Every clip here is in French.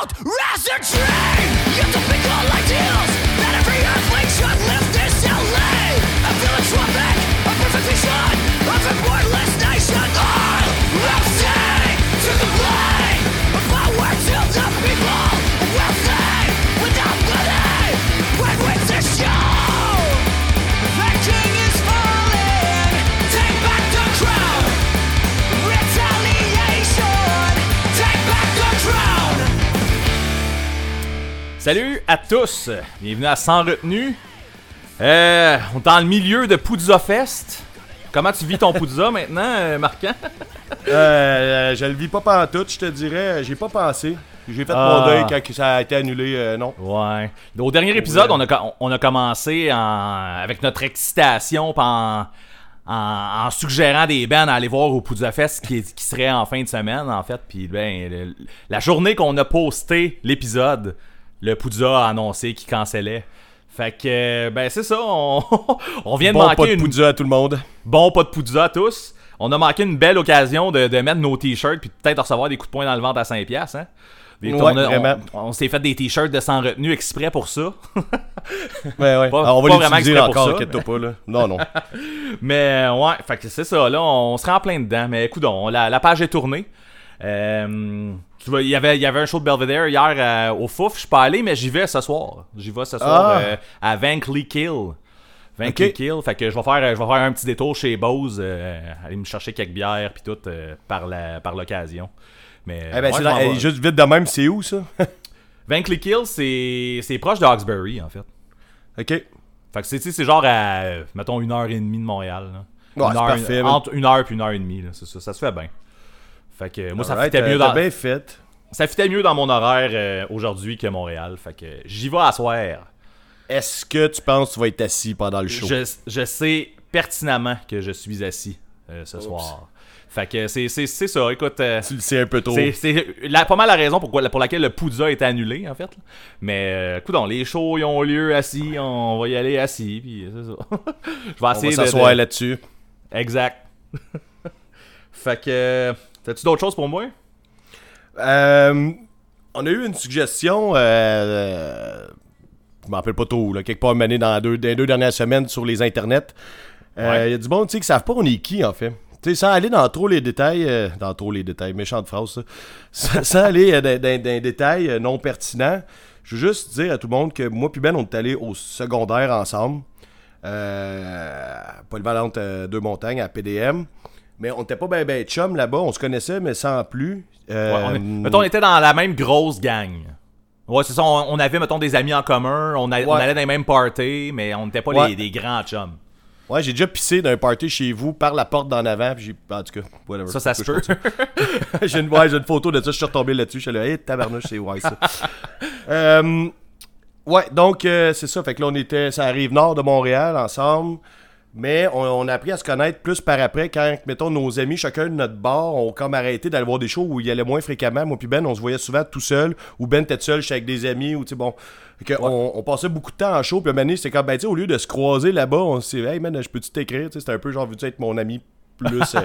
out, razor Salut à tous, bienvenue à Sans Retenue. Euh, on est dans le milieu de Poudza Fest. Comment tu vis ton Poudza maintenant, euh, Marquant? Euh, je le vis pas pantoute, je te dirais. J'ai pas pensé. J'ai fait Ah. mon deuil quand ça a été annulé, euh, non. Ouais. Au dernier épisode, on, a, co- on a commencé en- avec notre excitation en, en, en suggérant des bands à aller voir au Poudza Fest qui, qui serait en fin de semaine, en fait. Puis ben, le- la journée qu'on a posté l'épisode, le Poudza a annoncé qu'il cancellait. Fait que, ben c'est ça, on, on vient de Bon manquer pas de une... à tout le monde. Bon pas de poudza à tous. On a manqué une belle occasion de, de mettre nos t-shirts puis peut-être recevoir des coups de poing dans le ventre à 5 piastres, hein. Des- Ouais, on a- on, on s'est fait des t-shirts de sans retenue exprès pour ça. Ouais, ouais. Pas- Alors, on va pas l'utiliser encore, ça, inquiète-toi pas, là. Non, non. Mais euh, ouais, fait que c'est ça, là, on se rend en plein dedans. Mais écoute, la, la page est tournée. Euh, tu vois, il y avait, il y avait un show de Belvedere hier euh, au Fouf. Je suis pas allé, mais j'y vais ce soir. J'y vais ce soir Ah. euh, à Vankly Kill. Vankly Ok. Kill. Fait que je vais faire, je vais faire un petit détour chez Bose, euh, aller me chercher quelques bières puis tout par la, par l'occasion. Mais Eh ben, eh, juste vite de même, c'est où, ça? Vankly Kill, c'est, c'est proche de Hawkesbury en fait. ok. Fait que c'est, genre à, mettons, une heure et demie de Montréal. Là. Ouais, Une heure- parfait, man. entre une heure et une heure et demie, là, ça, ça se fait bien. Fait que moi, ça fitait euh, mieux t'as dans, bien fait. ça fitait mieux dans mon horaire euh, aujourd'hui que Montréal. Fait que j'y vais à soir. Est-ce que tu penses que tu vas être assis pendant le show? Je, je sais pertinemment que je suis assis euh, ce soir. Fait que c'est, c'est, c'est ça, écoute. euh, Tu le sais un peu tôt. c'est, pas mal la raison pourquoi, pour laquelle le Poudza est annulé, en fait. là. Mais, euh, les shows, ils ont lieu assis, on va y aller assis, puis c'est ça. je vais On essayer va de- s'asseoir de- là-dessus. Exact. fait que. T'as-tu d'autres choses pour moi? Euh, on a eu une suggestion, euh, euh, je m'en rappelle pas trop, là, quelque part mené dans, la deux, dans les deux dernières semaines sur les internets. Il Ouais. y a du monde qui savent pas on est qui en fait. Tu sais, sans aller dans trop les détails, euh, dans trop les détails, méchante phrase ça, sans, sans aller euh, dans, dans- dans des détails euh, non pertinents, je veux juste dire à tout le monde que moi puis Ben, on est allés au secondaire ensemble, euh, polyvalente deux montagnes à PDM, mais on n'était pas ben ben chum là-bas, on se connaissait mais sans plus. Euh, Ouais, on est- mettons, on était dans la même grosse gang. Ouais, c'est ça, on, on avait, mettons, des amis en commun, on, a- on Ouais. allait dans les mêmes parties, mais on n'était pas Ouais. les, des grands chums. Ouais, j'ai déjà pissé d'un party chez vous par la porte d'en avant, puis j'ai. En tout cas, whatever. Ça, ça se peut. j'ai une, ouais, une photo de ça, je suis retombé là-dessus. Je suis là, hey, tabarnouche, c'est ouais ça. Euh, ouais, donc, euh, c'est ça. Fait que là, on était. Ça arrive nord de Montréal ensemble. Mais on, on a appris à se connaître plus par après quand, mettons, nos amis, chacun de notre bar, ont comme arrêté d'aller voir des shows où il y allait moins fréquemment. Moi puis Ben, on se voyait souvent tout seul, ou Ben était seul, j'étais avec des amis, ou tu sais, bon. Que on, on passait beaucoup de temps en show, puis à c'était comme, ben, tu sais, au lieu de se croiser là-bas, on s'est dit, hey man, je peux-tu t'écrire, tu sais, c'était un peu genre, veux-tu être mon ami plus, euh,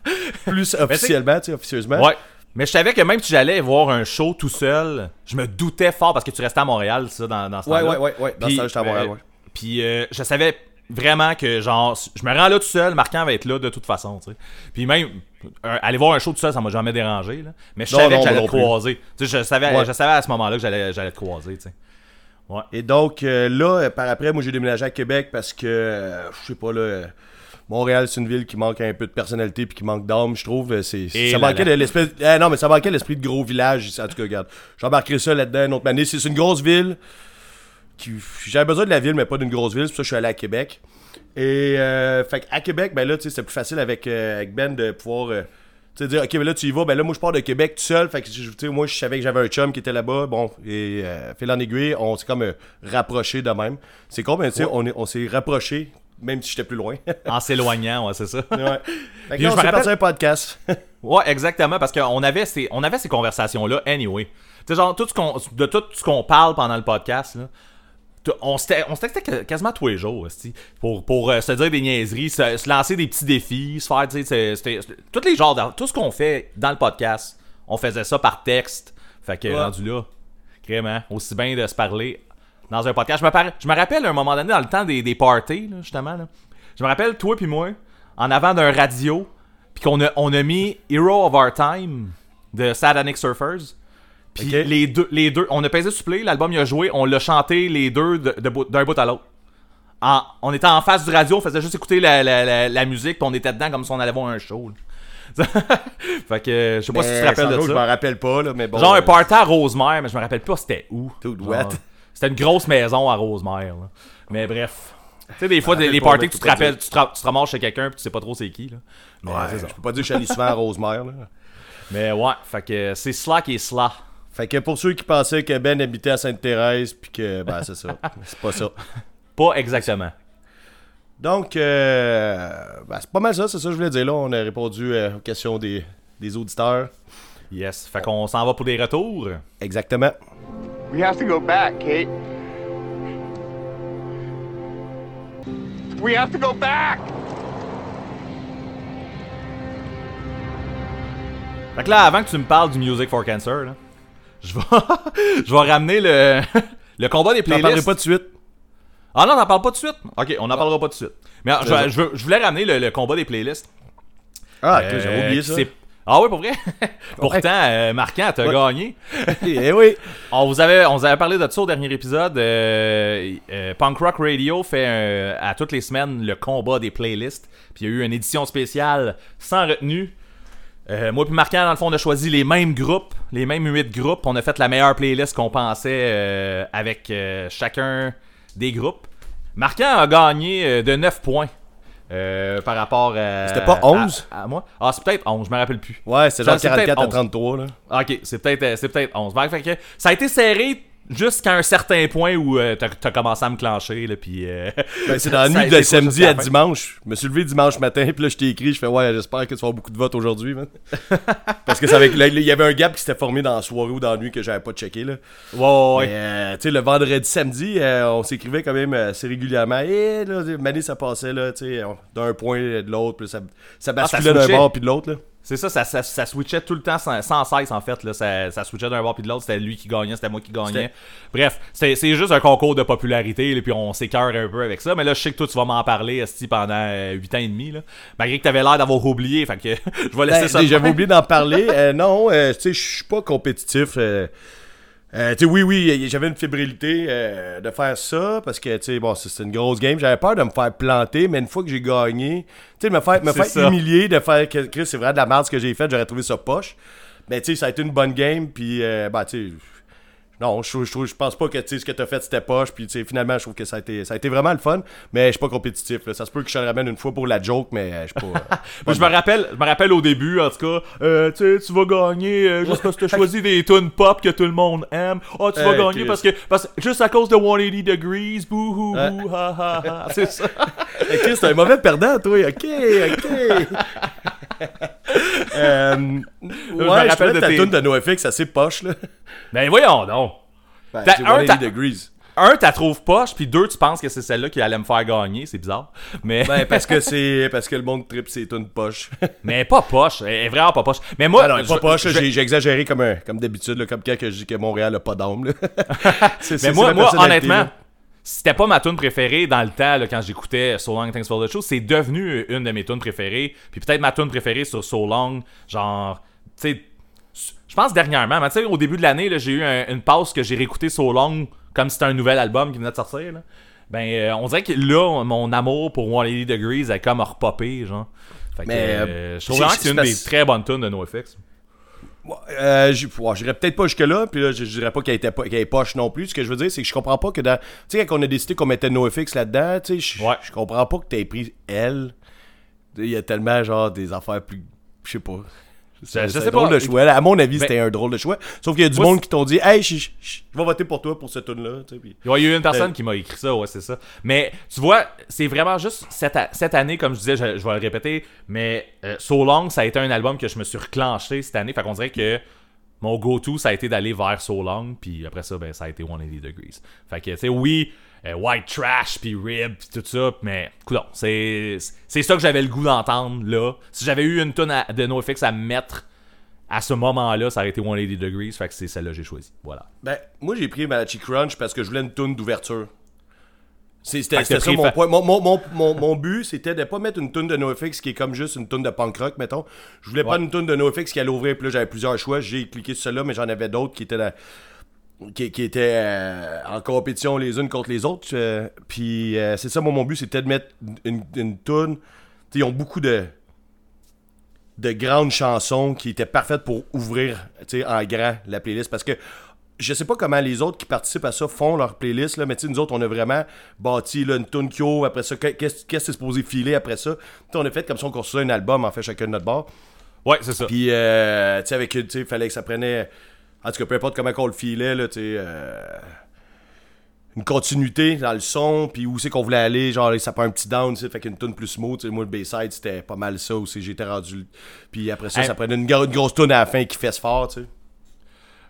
plus officiellement, tu sais, officieusement. ouais. Mais je savais que même si j'allais voir un show tout seul, je me doutais fort parce que tu restais à Montréal, ça, dans, dans ce Ouais, temps-là. ouais, ouais, ouais. Dans ce temps, j'étais à Montréal, euh, ouais. Puis euh, je savais vraiment que, genre, je me rends là tout seul, Marquant va être là de toute façon, tu sais. Puis même, euh, aller voir un show tout seul, ça m'a jamais dérangé, là. Mais je Non, savais non, que j'allais te croiser. Tu sais, je savais, Ouais. je savais à ce moment-là que j'allais, j'allais te croiser, tu sais. Et donc, euh, là, euh, par après, moi, j'ai déménagé à Québec parce que, euh, je sais pas, là, Montréal, c'est une ville qui manque un peu de personnalité puis qui manque d'âme, je trouve. C'est, ça là manquait là. l'espèce... eh, non, mais ça manquait l'esprit de gros village. En tout cas, regarde, j'embarquerai ça là-dedans une autre année. C'est une grosse ville. Qui... J'avais besoin de la ville, mais pas d'une grosse ville. C'est pour ça que je suis allé à Québec. Et, euh, fait à Québec, ben là, tu sais, c'est plus facile avec, euh, avec Ben de pouvoir... euh, tu sais, dire, ok, ben là, tu y vas. Ben là, moi, je pars de Québec tout seul. Fait que, moi, je savais que j'avais un chum qui était là-bas. Bon, et fil en aiguille, on s'est comme rapproché de même. C'est con, mais tu sais, on, est- on s'est rapproché, même si j'étais plus loin. ouais. En s'éloignant, ouais, c'est ça. Fait que Puis là, je on s'est rappelle- un podcast. Ouais, exactement, parce qu'on avait ces, on avait ces conversations-là anyway. Tu sais, genre, tout ce qu'on, de tout ce qu'on parle pendant le podcast, là, on se textait quasiment tous les jours, pour, pour euh, se dire des niaiseries, se, se lancer des petits défis, se faire, tu sais, tous les genres, de- tout ce qu'on fait dans le podcast, on faisait ça par texte. Fait que, Ouais. rendu là, Vraiment. Aussi bien de se parler dans un podcast. Je me, par- je me rappelle à un moment donné, dans le temps des, des parties, là, justement. Là, je me rappelle, toi puis moi, en avant d'un radio, puis qu'on a, on a mis Hero of Our Time de Satanic Surfers. Puis les, deux, les deux, on a pesé sur play, l'album il a joué, on l'a chanté les deux de- de bout- d'un bout à l'autre. On était en face du radio, on faisait juste écouter la, la, la, la musique, puis on était dedans comme si on allait voir un show. fait que je sais pas si tu te Mais, rappelles de ça. Je m'en rappelle pas, là, mais bon. Genre un euh, party à Rosemère, mais je me rappelle pas c'était où. C'était une grosse maison à Rosemère. là. Mais bref. Tu sais, des fois, les parties que tu te rappelles, tu te, tu te ramasses chez quelqu'un puis tu sais pas trop c'est qui. Là. Mais, Ouais, c'est ça. je peux pas dire que je suis allé souvent à Rosemère, là. Mais ouais, fait que c'est Slack et Sla. Fait que pour ceux qui pensaient que Ben habitait à Sainte-Thérèse, puis que, ben, c'est ça. C'est pas ça. Pas exactement. Donc, euh, ben, c'est pas mal ça, c'est ça que je voulais dire. Là, on a répondu euh, aux questions des, des auditeurs. Yes. Fait qu'on s'en va pour des retours. Exactement. We have to go back, Kate. We have to go back! Fait que là, avant que tu me parles du Music for Cancer, là, je vais, je vais ramener le, le combat des T'en parlerai playlists. pas de suite. Ah non, t'en parles pas tout de suite? Ok, on n'en parlera pas de suite. Mais je, je voulais ramener le, le combat des playlists. Ah, Euh, ok, j'avais oublié ça. Ah oui, pour vrai? Pourtant, euh, Marquant, t'as Ouais. gagné. eh oui. On vous avait, on vous avait parlé de ça au dernier épisode. euh, euh, Punk Rock Radio fait un- à toutes les semaines le combat des playlists. Puis il y a eu une édition spéciale sans retenue. Euh, moi puis Marquant, dans le fond, on a choisi les mêmes groupes, les mêmes 8 groupes. On a fait la meilleure playlist qu'on pensait euh, avec euh, chacun des groupes. Marquant a gagné de 9 points par rapport à. C'était pas 11? À, à moi? Ah, c'est peut-être 11, je me rappelle plus. Ouais, c'est genre c'est peut-être 44 à 11. 33, là. Ok, c'est peut-être peut-être 11. Fait que- fait que ça a été serré jusqu'à un certain point où euh, t'as as commencé à me clencher là puis euh, Ben, c'est dans la nuit de samedi à dimanche. Je me suis levé dimanche matin, puis là, je t'ai écrit, je fais, ouais, j'espère que tu vas avoir beaucoup de votes aujourd'hui, man. Parce que ça avait- là, il y avait un gap qui s'était formé dans la soirée ou dans la nuit que j'avais pas checké, là. Ouais, ouais, euh, tu sais, le vendredi, samedi, euh, on s'écrivait quand même assez régulièrement. Et là, Mané, ça passait, là, tu sais, d'un point de l'autre, puis ça, ça basculait d'un bord puis de l'autre, là. C'est ça, ça, ça, ça switchait tout le temps sans, sans cesse en fait. Là, ça, ça switchait d'un bord puis de l'autre. C'était lui qui gagnait, c'était moi qui gagnais. Bref, c'est juste un concours de popularité. Là, puis on s'écœure un peu avec ça. Mais là, je sais que toi, tu vas m'en parler esti, pendant 8 ans et demi. Là, malgré que t'avais l'air d'avoir oublié. Fait que je vais laisser Ben, ça. J'avais oublié d'en parler. Euh, non, euh, tu sais, je suis pas compétitif. Euh, tu oui, oui, j'avais une fébrilité euh, de faire ça parce que, tu sais, bon, c'est une grosse game. J'avais peur de me faire planter, mais une fois que j'ai gagné, tu sais, me faire, me faire humilier, de faire que Chris, c'est vrai de la merde ce que j'ai fait, j'aurais trouvé ça poche. Mais, tu sais, ça a été une bonne game, puis, euh, bah, tu sais. Non, je, trouve- je, je pense pas que tu ce que t'as fait c'était poche, puis tu finalement je trouve que ça a été, ça a été vraiment le fun, mais je suis pas compétitif. là. Ça se peut que je te le ramène une fois pour la joke, mais euh, je suis pas. Moi, je me rappelle, je me rappelle au début, en tout cas, euh, tu tu vas gagner euh, juste parce que t'as choisi des tunes pop que tout le monde aime. Ah, tu vas Hey, gagner Chris. parce que, parce que juste à cause de 180 degrees, bouhou, Ouais. bouh, ha ha ha. C'est ça. Ok, c'est un mauvais perdant, toi. Ok, ok. euh, ouais, je rappelle rappelle de ta tes- tune de NoFX assez poche, là. Ben voyons donc. Ben, un, 180 t'as- degrees. Un, t'as trouves poche, puis deux, tu penses que c'est celle-là qui allait me faire gagner. C'est bizarre. Mais, Ben, parce que c'est parce que le monde trip c'est tunes poche. mais pas poche. Elle est vraiment pas poche. Mais moi, Ah non, je- pas poche, je- j'ai j'ai exagéré comme, un- comme d'habitude, là, comme quand que je dis que Montréal a pas d'âme. là. C'est- c'est- Mais c'est moi, moi honnêtement, là. C'était pas ma tune préférée dans le temps là, quand j'écoutais So Long Thanks for the Show. C'est devenu une de mes tunes préférées. Puis peut-être ma tune préférée sur So Long. Genre, tu sais, je pense dernièrement. Mais tu sais, au début de l'année, j'ai eu un- une pause que j'ai réécouté So Long comme si c'était un nouvel album qui venait de sortir. Là. Ben, euh, on dirait que là, mon amour pour 180 Degrees est comme repopé, genre. Fait que, Mais, euh, je trouve vraiment que c'est une des très bonnes tunes de NoFX. Euh, ouais, j'irais peut-être pas jusque-là, puis là, je, je dirais pas qu'elle était, qu'elle est poche non plus. Ce que je veux dire, c'est que je comprends pas que dans. Tu sais, quand on a décidé qu'on mettait NoFX là-dedans, tu sais, je Ouais. je comprends pas que t'aies pris elle. Il y a tellement, genre, des affaires plus. Je sais pas. C'est un drôle de choix. À mon avis, Ben- c'était un drôle de choix. Sauf qu'il y a du Moi, monde qui t'ont dit, hey, je, je- je- je vais voter pour toi pour ce tune-là. puis- Il y a eu une personne Ben- qui m'a écrit ça, ouais, c'est ça. Mais tu vois, c'est vraiment juste cette, cette année, comme je disais, je, je vais le répéter, mais euh, So Long, ça a été un album que je me suis reclenché cette année. Fait qu'on dirait que mon go-to, ça a été d'aller vers So Long, puis après ça, ben, ça a été 180 Degrees. Fait que, tu sais, oui, euh, White Trash, puis Rib, puis tout ça, mais, écoute, c'est ça que j'avais le goût d'entendre, là. Si j'avais eu une tonne de NoFX à mettre à ce moment-là, ça aurait été 180 Degrees, fait que c'est celle-là que j'ai choisi. Voilà. Ben, moi, j'ai pris Malachi Crunch parce que je voulais une toune d'ouverture. C'était ça mon point. Mon, mon, mon, mon, but, c'était de pas mettre une toune de NoFX qui est comme juste une toune de punk rock, mettons. Je voulais prendre une toune de NoFX qui allait ouvrir, puis là, j'avais plusieurs choix. J'ai cliqué sur celle-là, mais j'en avais d'autres qui étaient la- qui, qui étaient euh, en compétition les unes contre les autres. euh, puis euh, c'est ça, moi, mon but, c'était de mettre une, une sais, Ils ont beaucoup de de grandes chansons qui étaient parfaites pour ouvrir en grand la playlist parce que je sais pas comment les autres qui participent à ça font leur playlist là, mais tu sais, nous autres on a vraiment bâti là, une tune qui après ça qu'est- qu'est-ce qui est supposé filer après ça? Tu sais, on a fait comme ça on construisait un album en fait chacun de notre bord Ouais, c'est ça. puis euh, tu sais avec tu sais fallait que ça prenait en tout cas peu importe comment on le filait là tu sais euh, une continuité dans le son, puis où c'est qu'on voulait aller, genre ça prend un petit down, tu sais, fait qu'une tune plus smooth, moi le Bayside c'était pas mal ça aussi, j'étais rendu, puis après ça, Hey. ça prenait une, une grosse tune à la fin qui fesse fort, tu sais.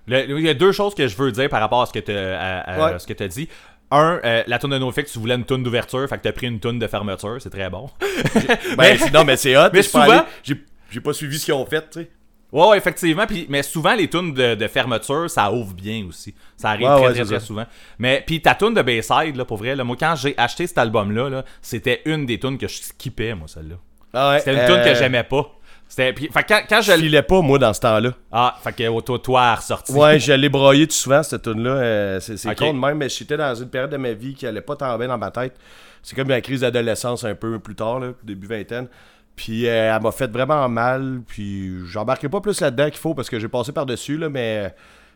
Le- il y a deux choses que je veux dire par rapport à ce que tu Ouais. as dit. Un, euh, la tune de NoFX, tu voulais une tune d'ouverture, fait que t'as pris une tune de fermeture, c'est très bon. Ben, non, mais c'est hot, mais souvent- j'ai pas suivi ce qu'ils ont fait, tu sais. Ouais, ouais, effectivement. Puis, mais souvent, les tunes de, de fermeture, ça ouvre bien aussi. Ça arrive Ouais, très, ouais, très, très souvent. Mais, puis ta tune de Bayside, là, pour vrai, là, moi, quand j'ai acheté cet album-là, là, c'était une des tunes que je skippais, moi, celle-là. Ah ouais, C'était une euh, tune que j'aimais pas. C'était, puis, fait quand, quand je Je filais pas, moi, dans ce temps-là. Ah, fait que toi, toi. Ouais, je l'ai broyé tout souvent, cette tune-là. euh, c'est con de même, mais j'étais dans une période de ma vie qui allait pas tant bien dans ma tête. C'est comme la crise d'adolescence un peu plus tard, là, début vingtaine. Puis euh, elle m'a fait vraiment mal. Puis j'embarquais pas plus là-dedans qu'il faut parce que j'ai passé par-dessus, là, mais euh,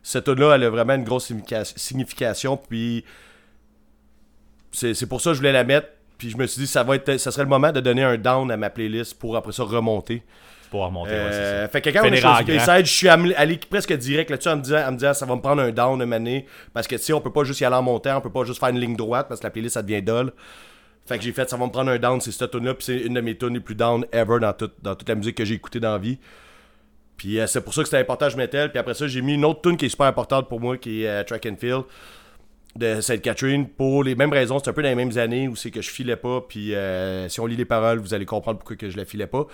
cette tune-là, elle a vraiment une grosse significa- signification. Puis c'est c'est pour ça que je voulais la mettre. Puis je me suis dit, ça va être, ça serait le moment de donner un down à ma playlist pour après ça remonter. Pour remonter, ouais. Euh, fait que quand on Finir choisi grand. Bayside, je suis allé, presque direct là-dessus en me disant, en me disant ça va me prendre un down de année parce que tu sais on peut pas juste y aller en montant, on peut pas juste faire une ligne droite parce que la playlist ça devient dull. Fait que j'ai fait ça va me prendre un down, c'est cette tune là puis c'est une de mes tunes les plus down ever dans toute dans toute la musique que j'ai écoutée dans la vie. Puis euh, c'est pour ça que c'était important je elle. Puis après ça, j'ai mis une autre tune qui est super importante pour moi qui est euh, Track and Field de Sainte Catherine pour les mêmes raisons, c'est un peu dans les mêmes années où c'est que je filais pas puis euh, si on lit les paroles, vous allez comprendre pourquoi que je la filais pas.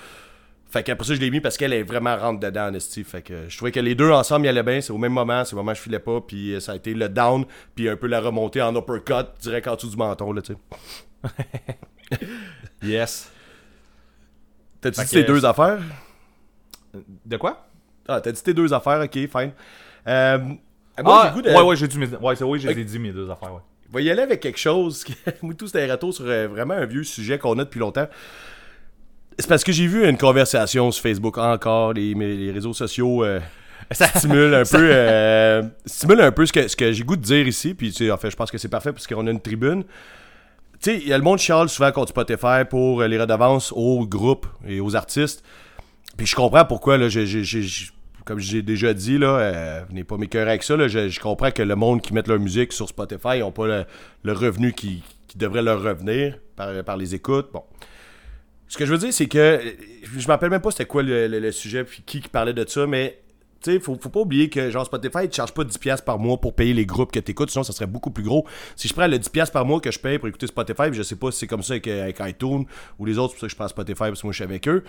Fait qu'après ça, je l'ai mis parce qu'elle est vraiment rentre dedans, en esti. Fait que je trouvais que les deux ensemble, ils allaient bien. C'est au même moment, c'est au moment où je filais pas. Puis euh, ça a été le down, puis un peu la remontée en uppercut, direct en dessous du menton, là, tu sais. Yes. T'as-tu dit que- tes deux affaires? De quoi? Ah, t'as dit tes deux affaires, ok, fine. Euh, moi, j'ai ah, goût de... ouais, ouais, j'ai dit mes... Ouais, c'est oui, je les ai dit, mes deux affaires, ouais. On va y aller avec quelque chose. Moi, tout, c'était un retour sur euh, vraiment un vieux sujet qu'on a depuis longtemps. C'est parce que j'ai vu une conversation sur Facebook encore, les, réseaux sociaux euh, stimulent un peu, euh, stimulent un peu ce que, ce que j'ai goût de dire ici. Puis, tu sais, en fait, je pense que c'est parfait parce qu'on a une tribune. Tu sais, il y a le monde qui chiale souvent contre Spotify pour euh, les redevances aux groupes et aux artistes. Puis je comprends pourquoi, là, j'ai- comme j'ai déjà dit, là, euh, venez pas m'écœurer avec ça, là, je, je comprends que le monde qui met leur musique sur Spotify n'ont pas le, le revenu qui, qui devrait leur revenir par, par les écoutes. Bon. Ce que je veux dire, c'est que je m'appelle même pas c'était quoi le, le- le sujet, puis qui qui parlait de ça, mais tu sais, faut, faut pas oublier que genre Spotify, ne charge pas 10$ par mois pour payer les groupes que tu écoutes, sinon ça serait beaucoup plus gros. Si je prends le 10$ par mois que je paye pour écouter Spotify, puis je sais pas si c'est comme ça avec, avec iTunes ou les autres, c'est pour ça que je prends Spotify parce que moi je suis avec eux.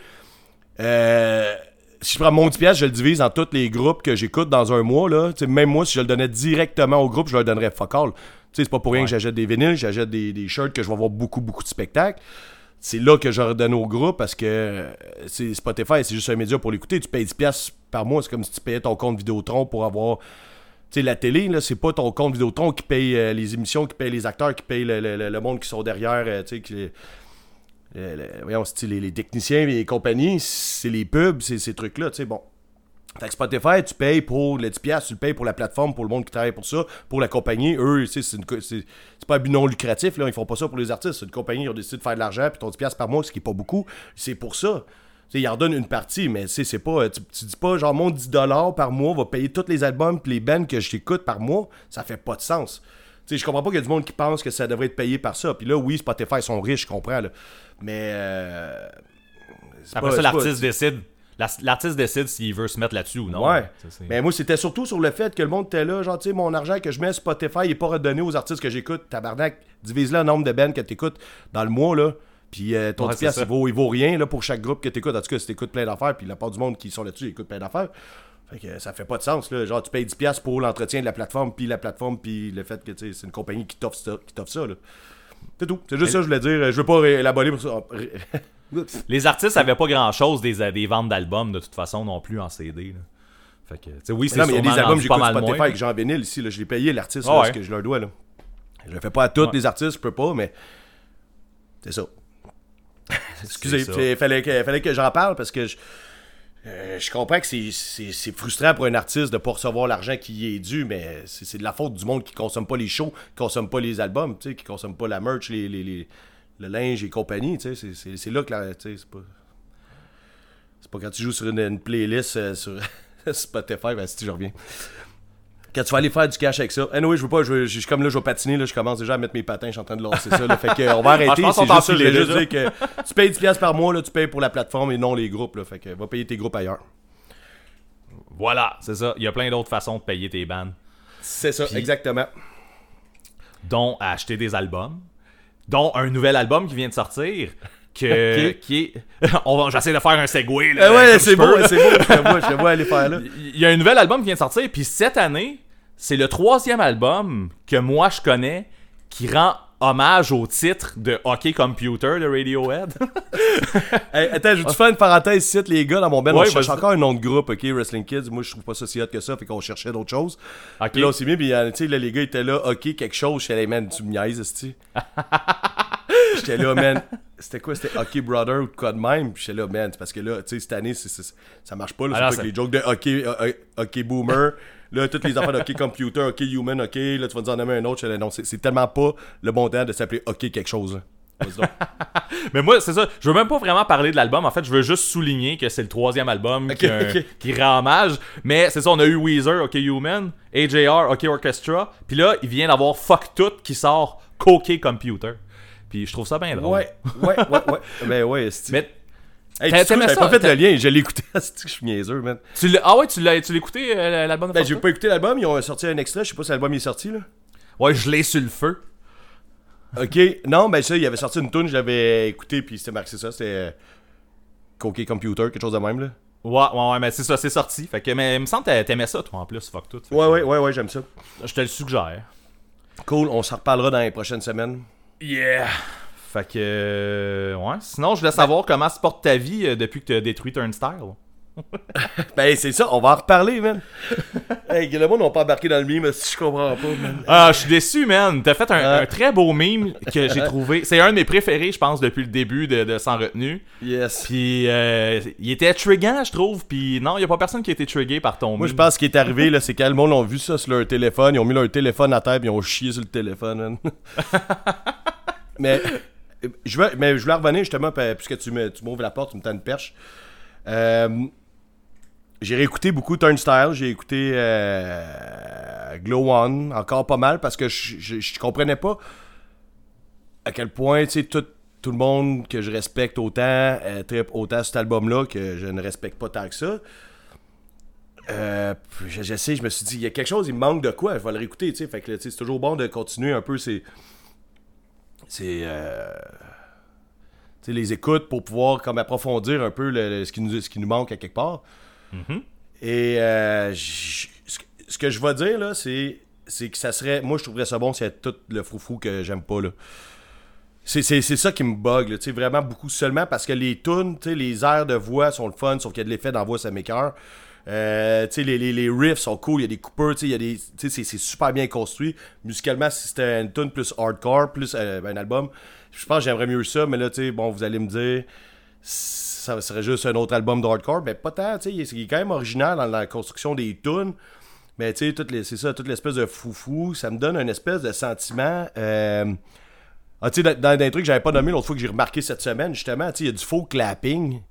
Euh, si je prends mon 10$, je le divise dans tous les groupes que j'écoute dans un mois. Là. Même moi, si je le donnais directement au groupe, je leur donnerais fuck all. C'est pas pour rien que j'achète des vinyles, j'achète des, des shirts que je vais voir beaucoup, beaucoup de spectacles. C'est là que je redonne au groupe parce que euh, c'est Spotify, c'est juste un média pour l'écouter. Tu payes 10$ par mois, c'est comme si tu payais ton compte Vidéotron pour avoir. Tu sais, la télé, là, c'est pas ton compte Vidéotron qui paye euh, les émissions, qui paye les acteurs, qui paye le, le- monde qui sont derrière, euh, tu sais, voyons, les, les techniciens et les compagnies, c'est les pubs, c'est ces trucs-là, tu sais, bon. Fait que Spotify, tu payes pour le 10$, tu le payes pour la plateforme, pour le monde qui travaille pour ça, pour la compagnie. Eux, c'est pas un but non lucratif, là, ils font pas ça pour les artistes. C'est une compagnie, ils ont décidé de faire de l'argent, puis ton 10$ par mois, ce qui est pas beaucoup, c'est pour ça. Ils en donnent une partie, mais c'est pas. Tu, tu dis pas, genre, mon 10$ par mois va payer tous les albums puis les bands que j'écoute par mois, ça fait pas de sens. Tu sais, je comprends pas qu'il y a du monde qui pense que ça devrait être payé par ça. Puis là, oui, Spotify ils sont riches, je comprends, là. Mais. euh, Après pas- ça, l'artiste décide. La- L'artiste décide s'il veut se mettre là-dessus ou non. Ouais. Ça, Mais moi, c'était surtout sur le fait que le monde était là. Genre, tu sais, mon argent que je mets Spotify il est pas redonné aux artistes que j'écoute. Tabarnak, divise-le le nombre de bands que t'écoutes dans le mois, là. Puis euh, ton Ouais, 10 c'est piastres, ça. il vaut, il vaut rien là, pour chaque groupe que t'écoutes. En tout cas, si t'écoutes plein d'affaires, puis la part du monde qui sont là-dessus, ils écoutent plein d'affaires. Fait que ça fait pas de sens, là. Genre, tu payes 10$ pour l'entretien de la plateforme, puis la plateforme, puis le fait que, tu c'est une compagnie qui t'offre ça, qui t'offre ça, là. C'est tout. C'est juste ça que je voulais dire. Je veux pas élaborer pour ça. Les artistes avaient pas grand chose des, des ventes d'albums de toute façon non plus en CD. Là. Fait que, oui, c'est non, mais il y a des albums, pas j'écoute mal Spotify moins. avec Jean Bénil ici, là. Je l'ai payé l'artiste, là, ouais? ce que je leur dois, là. Je le fais pas à tous Ouais. les artistes, je peux pas, mais. C'est ça. Excusez, il fallait que, fallait que j'en parle parce que je, euh, je comprends que c'est- frustrant pour un artiste de pas recevoir l'argent qui y est dû, mais c'est de la faute du monde qui consomme pas les shows, qui consomme pas les albums, tu sais, qui consomme pas la merch, les, les- les- le linge et compagnie. tu sais, C'est c'est- c'est là que la. tu sais, C'est pas, c'est pas quand tu joues sur une, une playlist euh, sur Spotify, ben si je reviens. Quand tu vas aller faire du cash avec ça. Anyway, je veux pas, je, je suis comme là, je vais patiner, là, je commence déjà à mettre mes patins, je suis en train de lancer ça. Là, fait que, on va arrêter. Ah, je pense c'est qu'on juste je voulais juste dire que tu payes 10$ par mois, là, tu payes pour la plateforme et non les groupes. Là, fait que va payer tes groupes ailleurs. Voilà, c'est ça. Il y a plein d'autres façons de payer tes bands, C'est ça, exactement. dont acheter des albums, dont un nouvel album qui vient de sortir. Que, qui est... On va, j'essaie de faire un segway. Là, Eh ouais, c'est beau, c'est beau. Je te vois, je te vois aller faire là. Il y a un nouvel album qui vient de sortir, puis cette année, c'est le troisième album que moi je connais qui rend hommage au titre de Hockey Computer de Radiohead. Hey, attends, je vais te faire une parenthèse ici, les gars, dans mon band, Ouais, on cherche encore un nom de groupe, ok, Wrestling Kids. Moi, je trouve pas ça si hot que ça, fait qu'on cherchait d'autres choses. Puis là, on s'est mis, puis euh, là, les gars étaient là, ok, quelque chose. J'étais là, man, tu me niaises. J'étais là, man. C'était quoi C'était Hockey Brother ou quoi de même? Puis j'étais là, man, parce que là, tu sais, cette année, c'est- c'est- ça marche pas, là. Alors, C'est pas c'est- que les jokes de Hockey, euh, euh, hockey Boomer. Là, toutes les affaires de Hockey Computer, Hockey Human, OK, là, tu vas nous en nommer un autre. Là, non, c'est tellement pas le bon temps de s'appeler Hockey quelque chose. Mais moi, c'est ça. Je veux même pas vraiment parler de l'album. En fait, je veux juste souligner que c'est le troisième album Ok, qui, un- ok. qui rend hommage. Mais c'est ça, on a eu Weezer, OK Human, AJR, OK Orchestra. Puis là, il vient d'avoir Fuck Tout qui sort OK Computer. Puis je trouve ça bien drôle. Ouais, ouais, ouais, ouais. Ben ouais. Mais Hey, tu t'aimais pas fait le lien, je l'ai écouté. C'est que je suis niaiseux, man. tu l'as- ah ouais, tu l'as tu l'as écouté euh, l'album de Ben, j'ai pas écouté l'album, ils ont sorti un extrait, je sais pas si l'album est sorti, là. Ouais, je l'ai sur le feu. Ok, non, ben ça, il avait sorti une tune, je l'avais écouté, puis c'était marqué ça, c'était euh, Coquet Computer, quelque chose de même, là. Ouais, ouais, ouais, mais c'est ça, c'est sorti. Fait que, mais il me semble que t'a- t'aimais ça, toi, en plus, fuck tout. Fait Ouais, ouais, ouais, ouais, j'aime ça. Je te le suggère. Cool, on s'en reparlera dans les prochaines semaines. Yeah! Fait que, euh, ouais. Sinon, je voulais savoir comment se porte ta vie euh, depuis que t'as détruit Turnstile. Ben, c'est ça, on va en reparler, man. hey, le monde n'a pas embarqué dans le mime, si je comprends pas, man. Ah, je suis déçu, man. T'as fait un, très beau meme que j'ai trouvé. C'est un de mes préférés, je pense, depuis le début de, de Sans Retenue. Yes. Puis, euh, il était triggant, je trouve. Puis, non, il a pas personne qui a été trigué par ton Moi, je pense ce qui est arrivé, là, c'est quand le monde a vu ça sur leur téléphone, ils ont mis leur téléphone à terre, puis ils ont chié sur le téléphone, man. mais, je mais je voulais revenir justement, puisque tu m'ouvres la porte, tu me tends une perche. Euh, j'ai réécouté beaucoup Turnstile, j'ai écouté euh, Glow One, encore pas mal, parce que je, je, comprenais pas à quel point, tout, tout le monde que je respecte autant euh, autant cet album-là que je ne respecte pas tant que ça. Euh, je, je sais, je me suis dit, il y a quelque chose, il me manque de quoi, je vais le réécouter, tu sais. Fait que, c'est toujours bon de continuer un peu ces. Ces euh, les écoutes pour pouvoir comme approfondir un peu le- le- ce, qui nous, ce qui nous manque à quelque part. Et euh, ce que- je vais dire, là, c'est, c'est que ça serait. Moi, je trouverais ça bon s'il y a tout le froufrou que j'aime pas, là. C'est, c'est, c'est ça qui me bug, là, tu sais, vraiment beaucoup seulement parce que les tunes, les airs de voix sont le fun, sauf qu'il y a de l'effet dans la voix, ça. Euh, les, les, les riffs sont cool, il y a des coupeurs, c'est, super bien construit. Musicalement, si c'était une tune plus hardcore, plus euh, un album, je pense que j'aimerais mieux ça, mais là, bon, vous allez me dire, ça serait juste un autre album de hardcore, mais pas tant, il est- est quand même original dans la construction des tunes. Mais c'est ça, toute l'espèce de foufou, ça me donne un espèce de sentiment. euh, ah, dans, dans des trucs que j'avais pas nommé l'autre fois que j'ai remarqué cette semaine, justement, il y a du faux clapping.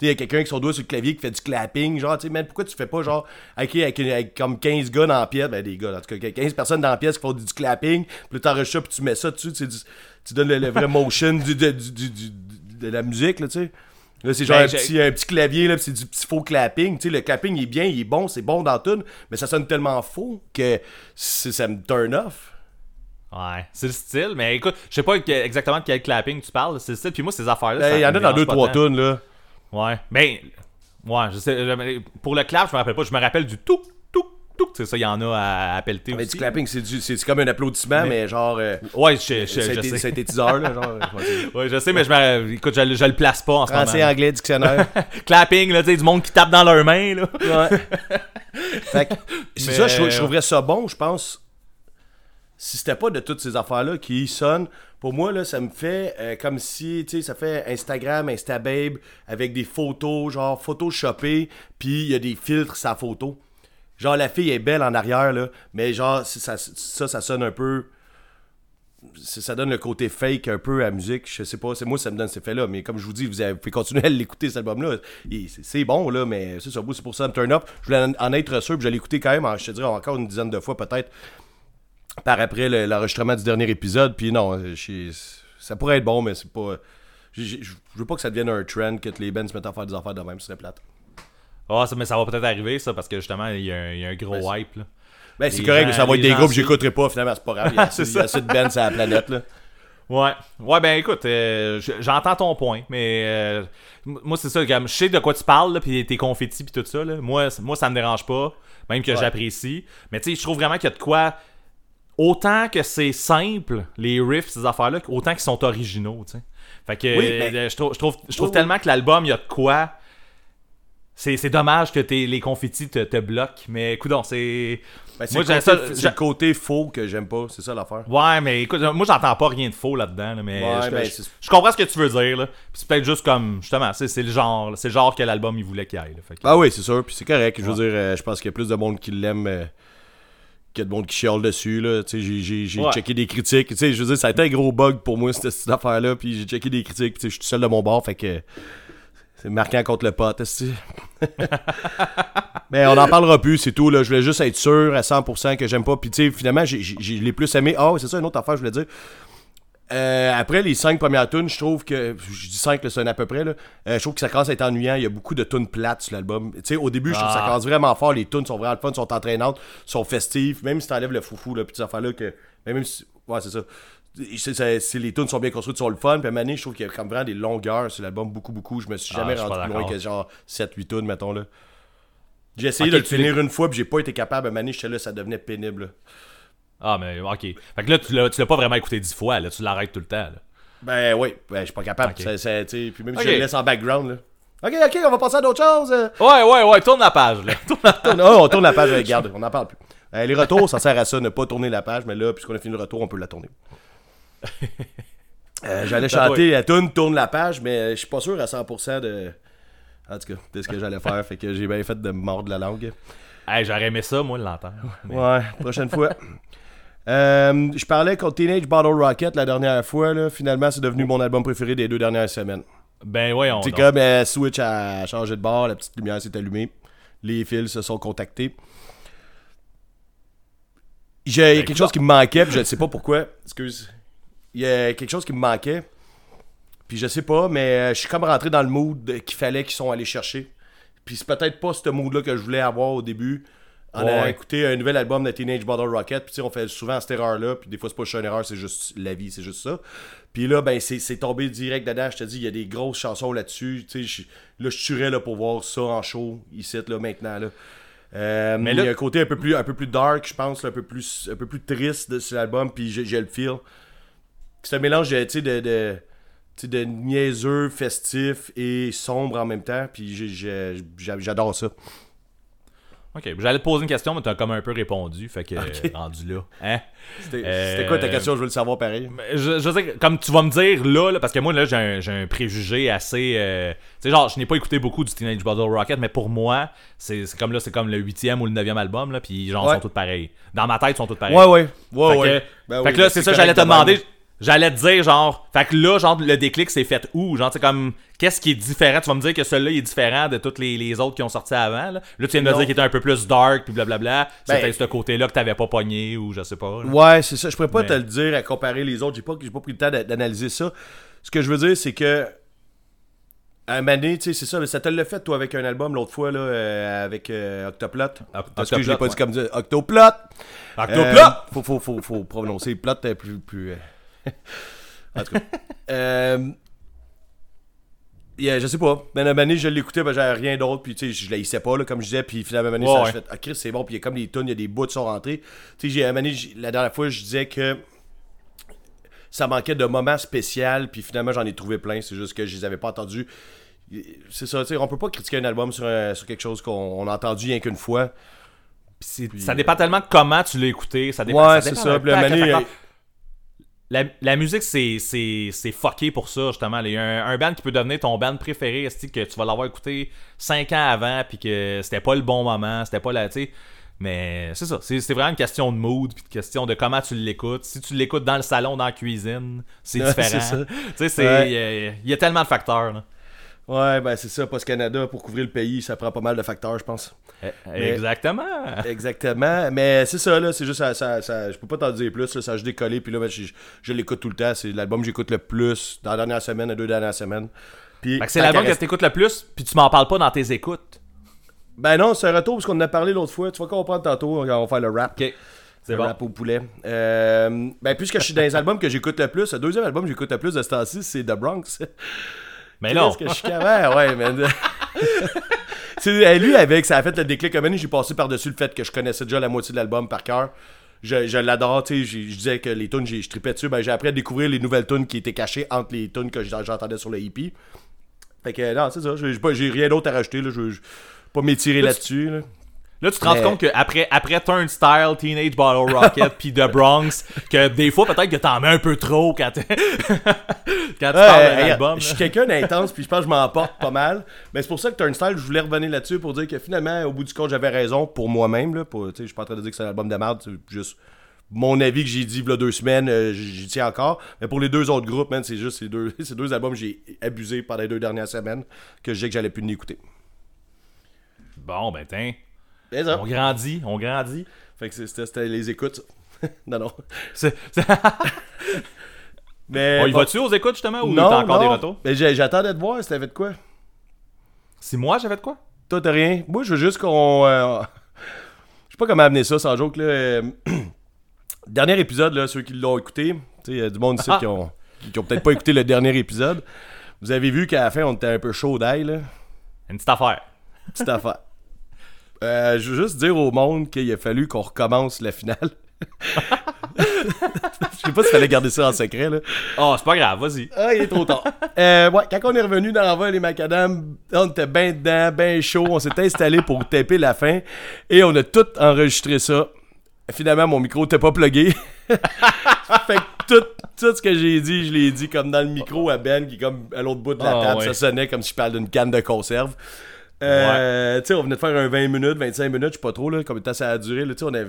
Tu sais, il y a quelqu'un avec son doigt sur le clavier qui fait du clapping. Genre, tu sais, man, pourquoi tu fais pas, genre, avec, avec, avec comme 15 gars dans la pièce, ben des gars, en tout cas, 15 personnes dans la pièce qui font du, du clapping, puis t'enregistres ça, puis tu mets ça dessus, tu donnes le, le vrai motion du, de, du- de la musique, là, tu sais. Là, c'est genre Ben, un, petit, un petit clavier, là, c'est du petit faux clapping. Tu sais, le clapping, il est bien, il est bon, c'est bon dans tout, mais ça sonne tellement faux que ça me turn off. Ouais, c'est le style. Mais écoute, je sais pas que- exactement de quel clapping tu parles. C'est le style. Puis moi, ces affaires-là. Ben, Il y en a dans deux, trois tant. tunes, là. Ouais. Ben, Ouais, je sais. pour le clap, je me rappelle pas. Je me rappelle du tout, tout, tout. C'est ça, il y en a à, à pelleter Mais aussi. du clapping, c'est du- c'est c'est comme un applaudissement, mais, genre. euh, Ouais, je, je, je, sais. synthétiseur, là, genre. euh. Ouais, je sais, mais je écoute, je, le- je le place pas en ce Français, moment. anglais, dictionnaire. Clapping, là, tu sais, du monde qui tape dans leurs mains, là. Ouais. fait que, c'est ça, je, je trouverais ça bon, je pense. Si c'était pas de toutes ces affaires-là qui sonnent, pour moi, là, ça me fait euh, comme si, tu sais, ça fait Instagram, Instababe, avec des photos, genre photoshopées, puis il y a des filtres sa photo. Genre, la fille est belle en arrière, là, mais genre, ça, ça, sonne un peu. Ça donne le côté fake un peu à la musique. Je sais pas, c'est moi, ça me donne cet effet-là. Mais comme je vous dis, vous pouvez continuer à l'écouter, cet album-là. C'est bon, là, mais c'est pour ça, me turn up. Je voulais en, être sûr, puis je l'ai écouté quand même, je te dirais, encore une dizaine de fois, peut-être, par après le- l'enregistrement du dernier épisode. Puis non, euh, ça pourrait être bon, mais c'est pas. Je veux pas que ça devienne un trend, que les bands se mettent à faire des affaires de même, ce serait plate. Ah, mais ça va peut-être arriver, ça, parce que justement, il y, a un- il y a un gros Ben, hype, là. Ben, c'est correct, gens- mais ça va être des groupes que j'écouterai pas, finalement, c'est pas grave. Il y a assez, de bands sur la planète, là. Ouais. Ouais, ben écoute, euh, j'entends ton point, mais euh, moi, c'est ça, je sais de quoi tu parles, là, pis tes confettis, pis tout ça, là. Moi, moi, ça me dérange pas, même que Ouais. j'apprécie. Mais tu sais, je trouve vraiment qu'il y a de quoi. Autant que c'est simple, les riffs, ces affaires-là, autant qu'ils sont originaux, tu sais. Fait que Oui, mais- euh, je trouve, je trouve, je trouve Oui, tellement que l'album, il y a de quoi. C'est c'est dommage que t'es- les confettis te, te bloquent, mais écoute, c'est. Ben, c'est Moi, j'ai ça- le côté faux que j'aime pas, c'est ça l'affaire. Ouais, mais écoute, moi j'entends pas rien de faux là-dedans, là, mais, Ouais, je, ben, je- comprends ce que tu veux dire, là. Puis c'est peut-être juste comme, justement, c'est c'est le genre, c'est le genre que l'album il voulait qu'il aille. Là, fait que- Ah oui, c'est sûr, puis c'est correct. Je veux dire, euh, je pense qu'il y a plus de monde qui l'aime euh, qu'il y a de monde qui chiale dessus. Là. J'ai, j'ai, Ouais. checké des critiques. Je veux dire, ça a été un gros bug pour moi, cette, cette affaire-là. Puis j'ai checké des critiques, je suis tout seul de mon bord, fait que c'est marquant contre le pote. Mais on n'en parlera plus, c'est tout. Là. Je voulais juste être sûr à 100% que j'aime pas. Puis tu sais, finalement, j'ai, j'ai, j'ai les plus aimé. Ah, oui, c'est ça, une autre affaire, je voulais dire. Euh, après les cinq premières tunes, je trouve que. Je dis cinq, c'est un à peu près. Là, euh, je trouve que ça commence à être ennuyant. Il y a beaucoup de tunes plates sur l'album. Tu sais, au début, je trouve que ça Ah. commence vraiment fort. Les tunes sont vraiment le fun, sont entraînantes, sont festives. Même si t'enlèves le foufou, là, puis ces affaires-là, que. Même si. Ouais, c'est ça. C'est- les tunes sont bien construites, sont le fun. Puis à je trouve qu'il y a comme vraiment des longueurs sur l'album, beaucoup, beaucoup. Je me suis Ah, jamais je pas rendu plus loin que genre 7-8 tunes, mettons là. J'ai essayé de le finir une fois, puis j'ai pas été capable. À donné, j'étais là, ça devenait pénible. là. Ah, mais ok. Fait que là, tu l'as, tu l'as pas vraiment écouté dix fois, là, tu l'arrêtes tout le temps. Là. Ben oui, ben, je suis pas capable. Ça- ça, puis même si je le laisse en background. Là. Ok, ok, on va passer à d'autres choses. euh. Ouais, ouais, ouais, tourne la page, là. Tourne la- Tourne- oh, on tourne la page, regarde, on n'en parle plus. Euh, les retours, ça sert à ça, ne pas tourner la page, mais là, puisqu'on a fini le retour, on peut la tourner. Euh, J'allais Ça chanter la tune tourne la page, mais je suis pas sûr à 100% de. En tout cas, de ce que j'allais faire, fait que j'ai bien fait de me mordre la langue. Hey, j'aurais aimé ça, moi, l'entendre. Mais- Ouais, prochaine fois. Euh, je parlais contre Teenage Bottle Rocket la dernière fois, là. finalement c'est devenu mon album préféré des deux dernières semaines. Ben, voyons. C'est comme euh, Switch a changé de bord, la petite lumière s'est allumée, les fils se sont contactés. J'ai il y a Ben, quelque chose qui me manquait, puis je ne sais pas pourquoi. Excuse. Il y a quelque chose qui me manquait. Puis je sais pas, mais euh, je suis comme rentré dans le mood qu'il fallait qu'ils sont allés chercher. Puis c'est peut-être pas ce mood-là que je voulais avoir au début. Ouais. allant écouter un nouvel album de Teenage Bottle Rocket. Puis on fait souvent cette erreur-là. Puis des fois, c'est pas juste une erreur, c'est juste la vie, c'est juste ça. Puis là, ben, c'est tombé direct dedans. Je te dis, il y a des grosses chansons là-dessus. Tu sais, je- là, je tuerais là, pour voir ça en show, ici, là, maintenant. Là. Euh, Mais il y a un côté un peu plus, un peu plus dark, je pense, un, peu plus, un peu plus triste de ce album. Puis j'ai le feel. C'est un mélange de, tu sais, de, de, niaiseux, festif et sombre en même temps. Puis j'adore ça. Ok, j'allais te poser une question, mais t'as comme un peu répondu, fait que euh, rendu là. Hein? C'était Euh, c'était quoi ta question? Je veux le savoir pareil. Mais Je, je sais que, comme tu vas me dire là, là, parce que moi là j'ai un, préjugé assez euh, tu sais genre je n'ai pas écouté beaucoup du Teenage Bottle Rocket mais pour moi c'est comme là c'est comme le huitième ou le neuvième album là puis genre Ouais. sont tous pareils dans ma tête ils sont tous pareils Ouais, ouais. Ouais, fait que, ouais. Ben fait oui, que là ben c'est ça j'allais te demander j'allais te dire genre fait que là genre le déclic s'est fait où? Genre tu sais comme qu'est-ce qui est différent? Tu vas me dire que celui-là il est différent de tous les, les autres qui ont sorti avant là, là tu viens de me dire qu'il était un peu plus dark puis blablabla Ben- c'était ce côté là que t'avais pas pogné ou je sais pas là. Ouais, c'est ça. Je pourrais pas Mais- te le dire à comparer les autres. J'ai pas, pas pris le temps d'a- d'analyser ça. Ce que je veux dire, c'est que. Un donné, tu sais, c'est ça. mais Ça te l'a fait, toi, avec un album l'autre fois, là, euh, avec euh, Octoplot. Parce que je l'ai pas Octoplot, dit comme dire. Octoplot! Octoplot! Euh, faut, faut, faut, faut prononcer plot euh, plus. plus euh, en tout cas. Euh, Yeah, je sais pas. Mais la année, je l'écoutais, ben, j'avais rien d'autre. Puis, tu sais, je l'haïssais pas, là, comme je disais. Puis, finalement, année, Ouais, ça, ouais. j'ai fait, ah, Chris, c'est bon. Puis, il y a comme des tunes, il y a des bouts qui sont rentrés. Tu sais, la dernière fois, je disais que ça manquait de moments spéciaux. Puis, finalement, j'en ai trouvé plein. C'est juste que je les avais pas entendus. C'est ça, tu sais, on peut pas critiquer un album sur, un- sur quelque chose qu'on on a entendu rien qu'une fois. Ça dépend tellement de comment tu l'as écouté. Ça dépend, Ouais, ça c'est dépend ça. Puis, le paquet de Mané, facteurs. La, la musique, c'est, c'est, c'est fucké pour ça, justement. Il y a un, un band qui peut devenir ton band préféré, que tu vas l'avoir écouté 5 ans avant, puis que c'était pas le bon moment, c'était pas la. tu sais. Mais c'est ça, c'est, c'est vraiment une question de mood, puis une question de comment tu l'écoutes. Si tu l'écoutes dans le salon, dans la cuisine, c'est Ouais, différent. Ouais. il y a- il y, a tellement de facteurs. là. Ouais, ben, c'est ça. Post Canada, pour couvrir le pays, ça prend pas mal de facteurs, je pense. Eh, Exactement. Exactement, mais c'est ça, là, c'est juste, ça, ça, ça- je peux pas t'en dire plus, là, ça a juste décollé, puis là, ben, je, l'écoute tout le temps, c'est l'album que j'écoute le plus dans la dernière semaine, les deux dernières semaines. Puis, c'est l'album que t'écoutes le plus, puis tu m'en parles pas dans tes écoutes. Ben non, c'est un retour, parce qu'on en a parlé l'autre fois, tu vas comprendre tantôt, on va faire le rap. Ok. C'est Le bon. rap au poulet. Euh, ben, puisque je suis dans les albums que j'écoute le plus, le deuxième album que j'écoute le plus de ce temps-ci, c'est The Bronx. Mais non. Qu'est-ce que je suis capable? Ouais, man. C'est eh, lui avec, ça a fait le déclic. Comme j'ai passé par-dessus le fait que je connaissais déjà la moitié de l'album par cœur. Je, je l'adore, tu sais. Je disais que les tunes, je tripais dessus. Ben, j'ai appris à découvrir les nouvelles tunes qui étaient cachées entre les tunes que j'en- j'entendais sur le hippie. Fait que, non, c'est ça. J'ai rien d'autre à rajouter, là. Je je- pas m'étirer là-dessus, là. Là, tu te rends Mais- compte qu'après après Turnstile, Teenage Bottle Rocket, puis The Bronx, que des fois, peut-être que t'en mets un peu trop quand, tu Ouais, parles album. je suis quelqu'un d'intense, puis je pense que je m'en porte pas mal. Mais c'est pour ça que Turnstile, je voulais revenir là-dessus pour dire que finalement, au bout du compte, j'avais raison pour moi-même. Je suis pas en train de dire que c'est un album de merde, c'est juste mon avis que j'ai dit il y a deux semaines, euh, j'y tiens encore. Mais pour les deux autres groupes, man, c'est juste ces deux, ces deux albums que j'ai abusé pendant les deux dernières semaines que je disais que j'allais plus l'écouter. Bon, ben, tiens. On grandit, on grandit. Fait que c'était les écoutes. non, non. C'est- Mais, bon, va-tu aux écoutes, justement, ou non, t'as encore non. des retours? Mais j'attendais de voir si t'avais de quoi. Si moi, j'avais de quoi? Toi, t'as rien. Moi, je veux juste qu'on. euh, Je sais pas comment amener ça sans joke. Là. euh, Dernier épisode, là, ceux qui l'ont écouté, tu sais, il y a du monde ici Ah. qui ont, qui ont peut-être pas écouté le dernier épisode. Vous avez vu qu'à la fin, on était un peu chaud d'ail, là. Une petite affaire. Petite affaire. Euh, je veux juste dire au monde qu'il a fallu qu'on recommence la finale. Je sais pas s'il fallait garder ça en secret, là. Oh, c'est pas grave, vas-y. Ah, il est trop tard. Euh, ouais, quand on est revenu dans l'envoi les macadam, on était bien dedans, bien chaud. On s'est installé pour taper la fin et on a tout enregistré ça. Finalement, mon micro n'était pas plugué. fait que tout, tout ce que j'ai dit, je l'ai dit comme dans le micro à Ben qui est comme à l'autre bout de la Ah, table. ouais. Ça sonnait comme si je parlais d'une canne de conserve. Euh, Tu sais, on venait de faire un 20 minutes, 25 minutes, je sais pas trop, là, temps ça a duré. Là, tu sais, on a,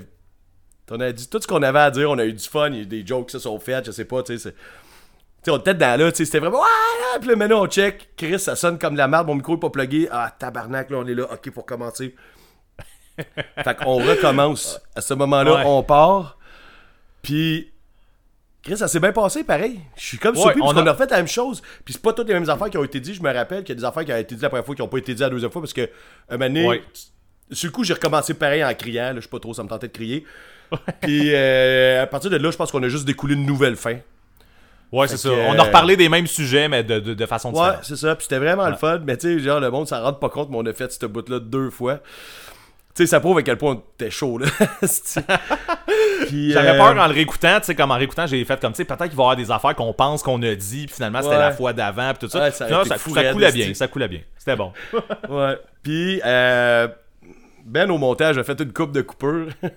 on a dit tout ce qu'on avait à dire, on a eu du fun, il y a eu des jokes qui se sont faites, je sais pas, tu sais. c'est- tu sais, on était dans là, tu sais, c'était vraiment. Ouais, puis là, maintenant, on check. Chris, ça sonne comme de la merde, mon micro est pas plugué. Ah, tabarnak, là, on est là. Ok, pour commencer. fait qu'on recommence. À ce moment-là, Ouais. on part. Puis. Chris, ça s'est bien passé, pareil. Je suis comme Ouais, surpris on parce qu'on a- a fait la même chose. Puis c'est pas toutes les mêmes affaires qui ont été dites. Je me rappelle qu'il y a des affaires qui ont été dites la première fois qui ont pas été dites la deuxième fois parce que, un moment donné, Ouais. sur le coup, j'ai recommencé pareil en criant. Là, je sais pas trop, ça me tentait de crier. Puis euh, à partir de là, je pense qu'on a juste découlé une nouvelle fin. Ouais, c'est ça. que, On a reparlé des mêmes sujets, mais de, de, de façon Ouais, différente. c'est ça. Puis c'était vraiment le fun. Mais tu sais, genre, le monde s'en rend pas compte, mais on a fait ce bout-là deux fois. Tu sais, ça prouve à quel point était chaud, là. J'avais euh, peur en le réécoutant, tu sais, comme en réécoutant, j'ai fait comme, tu sais, peut-être qu'il va y avoir des affaires qu'on pense qu'on a dit, puis finalement c'était Ouais. la fois d'avant, puis tout ça. Ouais, ça été ça, coulait bien, ça coulait bien. C'était bon. Ouais. Puis, euh, Ben, au montage, a fait une coupe de coupure.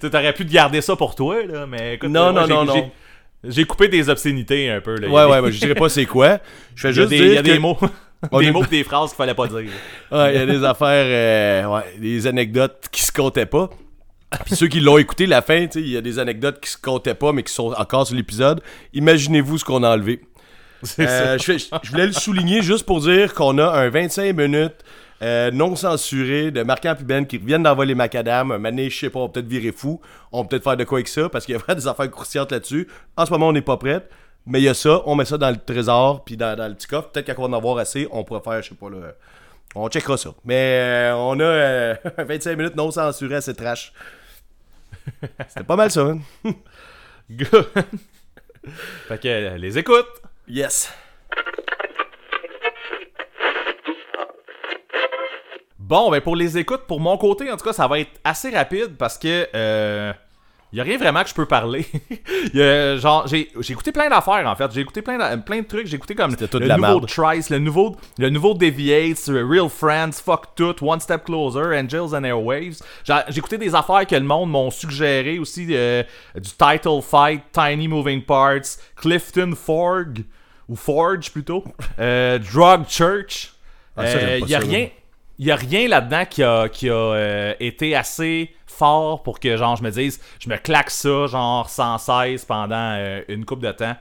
Tu t'aurais pu garder ça pour toi, là, mais écoute, Non, euh, moi, non, non, non. j'ai- coupé des obscénités un peu, là. Ouais, ouais, mais je dirais pas c'est quoi. Je fais Il y a juste des, dire il y a des que- mots, des est- mots des phrases qu'il fallait pas dire. Ouais, il y a des affaires, euh, ouais, des anecdotes qui se comptaient pas. Puis ceux qui l'ont écouté, la fin, tu sais, il y a des anecdotes qui se comptaient pas, mais qui sont encore sur l'épisode. Imaginez-vous ce qu'on a enlevé. Euh, je, voulais le souligner juste pour dire qu'on a un 25 minutes euh, non censuré de Marquant puis Ben qui reviennent d'envoyer les macadam. Un mané, je sais pas, on va peut-être virer fou. On va peut-être faire de quoi avec ça parce qu'il y a vraiment des affaires croustillantes là-dessus. En ce moment, on n'est pas prêt. Mais il y a ça, on met ça dans le trésor, puis dans, dans le petit coffre. Peut-être qu'on va en avoir assez, on pourrait faire, je sais pas, le... on checkera ça. Mais euh, on a euh, 25 minutes non censurées à trash. C'était pas mal ça, hein? Good. fait que euh, les écoutes. Yes. Bon, ben pour les écoutes, pour mon côté, en tout cas, ça va être assez rapide parce que y a rien vraiment que je peux parler. Y a, genre, j'ai j'ai écouté plein d'affaires en fait. J'ai écouté plein de, plein de trucs. J'ai écouté comme tout le la nouveau. Trice, le nouveau, le nouveau Deviates, Real Friends, Fuck Tout, One Step Closer, Angels and Airwaves. J'ai écouté des affaires que le monde m'ont suggéré aussi euh, du Title Fight, Tiny Moving Parts, Clifton Forge ou Forge plutôt, euh, Drug Church. Ah, ça, j'aime Euh, a rien, a rien là-dedans qui a, qui a été assez fort pour que genre je me dise je me claque ça genre sans cesse pendant euh, une coupe de temps.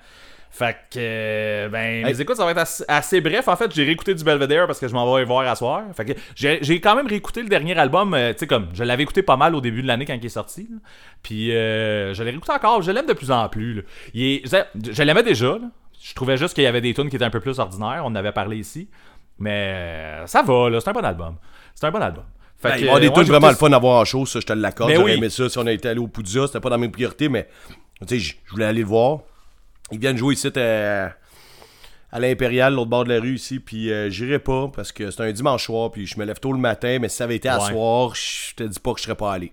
Fait que euh, ben mes écoutes ça va être assez, assez bref en fait j'ai réécouté du Belvedere parce que je m'en vais voir à soir. Fait que j'ai quand même réécouté le dernier album euh, tu sais comme je l'avais écouté pas mal au début de l'année quand il est sorti. là. Puis euh, je l'ai réécouté encore, je l'aime de plus en plus. là. Il est- je je l'aimais déjà là. Je trouvais juste qu'il y avait des tunes qui étaient un peu plus ordinaires, on en avait parlé ici. Mais ça va, là. C'est un bon album. C'est un bon album. Fait Ben, que, va y avoir des euh, trucs vraiment le fun à voir en show, ça, je te l'accorde. Ben J'aurais oui. aimé ça si on était allé au Poudja, c'était pas dans mes priorités, mais tu sais, je voulais aller le voir. Ils viennent jouer ici à, à l'Impérial, l'autre bord de la rue ici, puis euh, j'irai pas parce que c'est un dimanche soir, puis je me lève tôt le matin, mais si ça avait été à Ouais. soir, je te dis pas que je serais pas allé.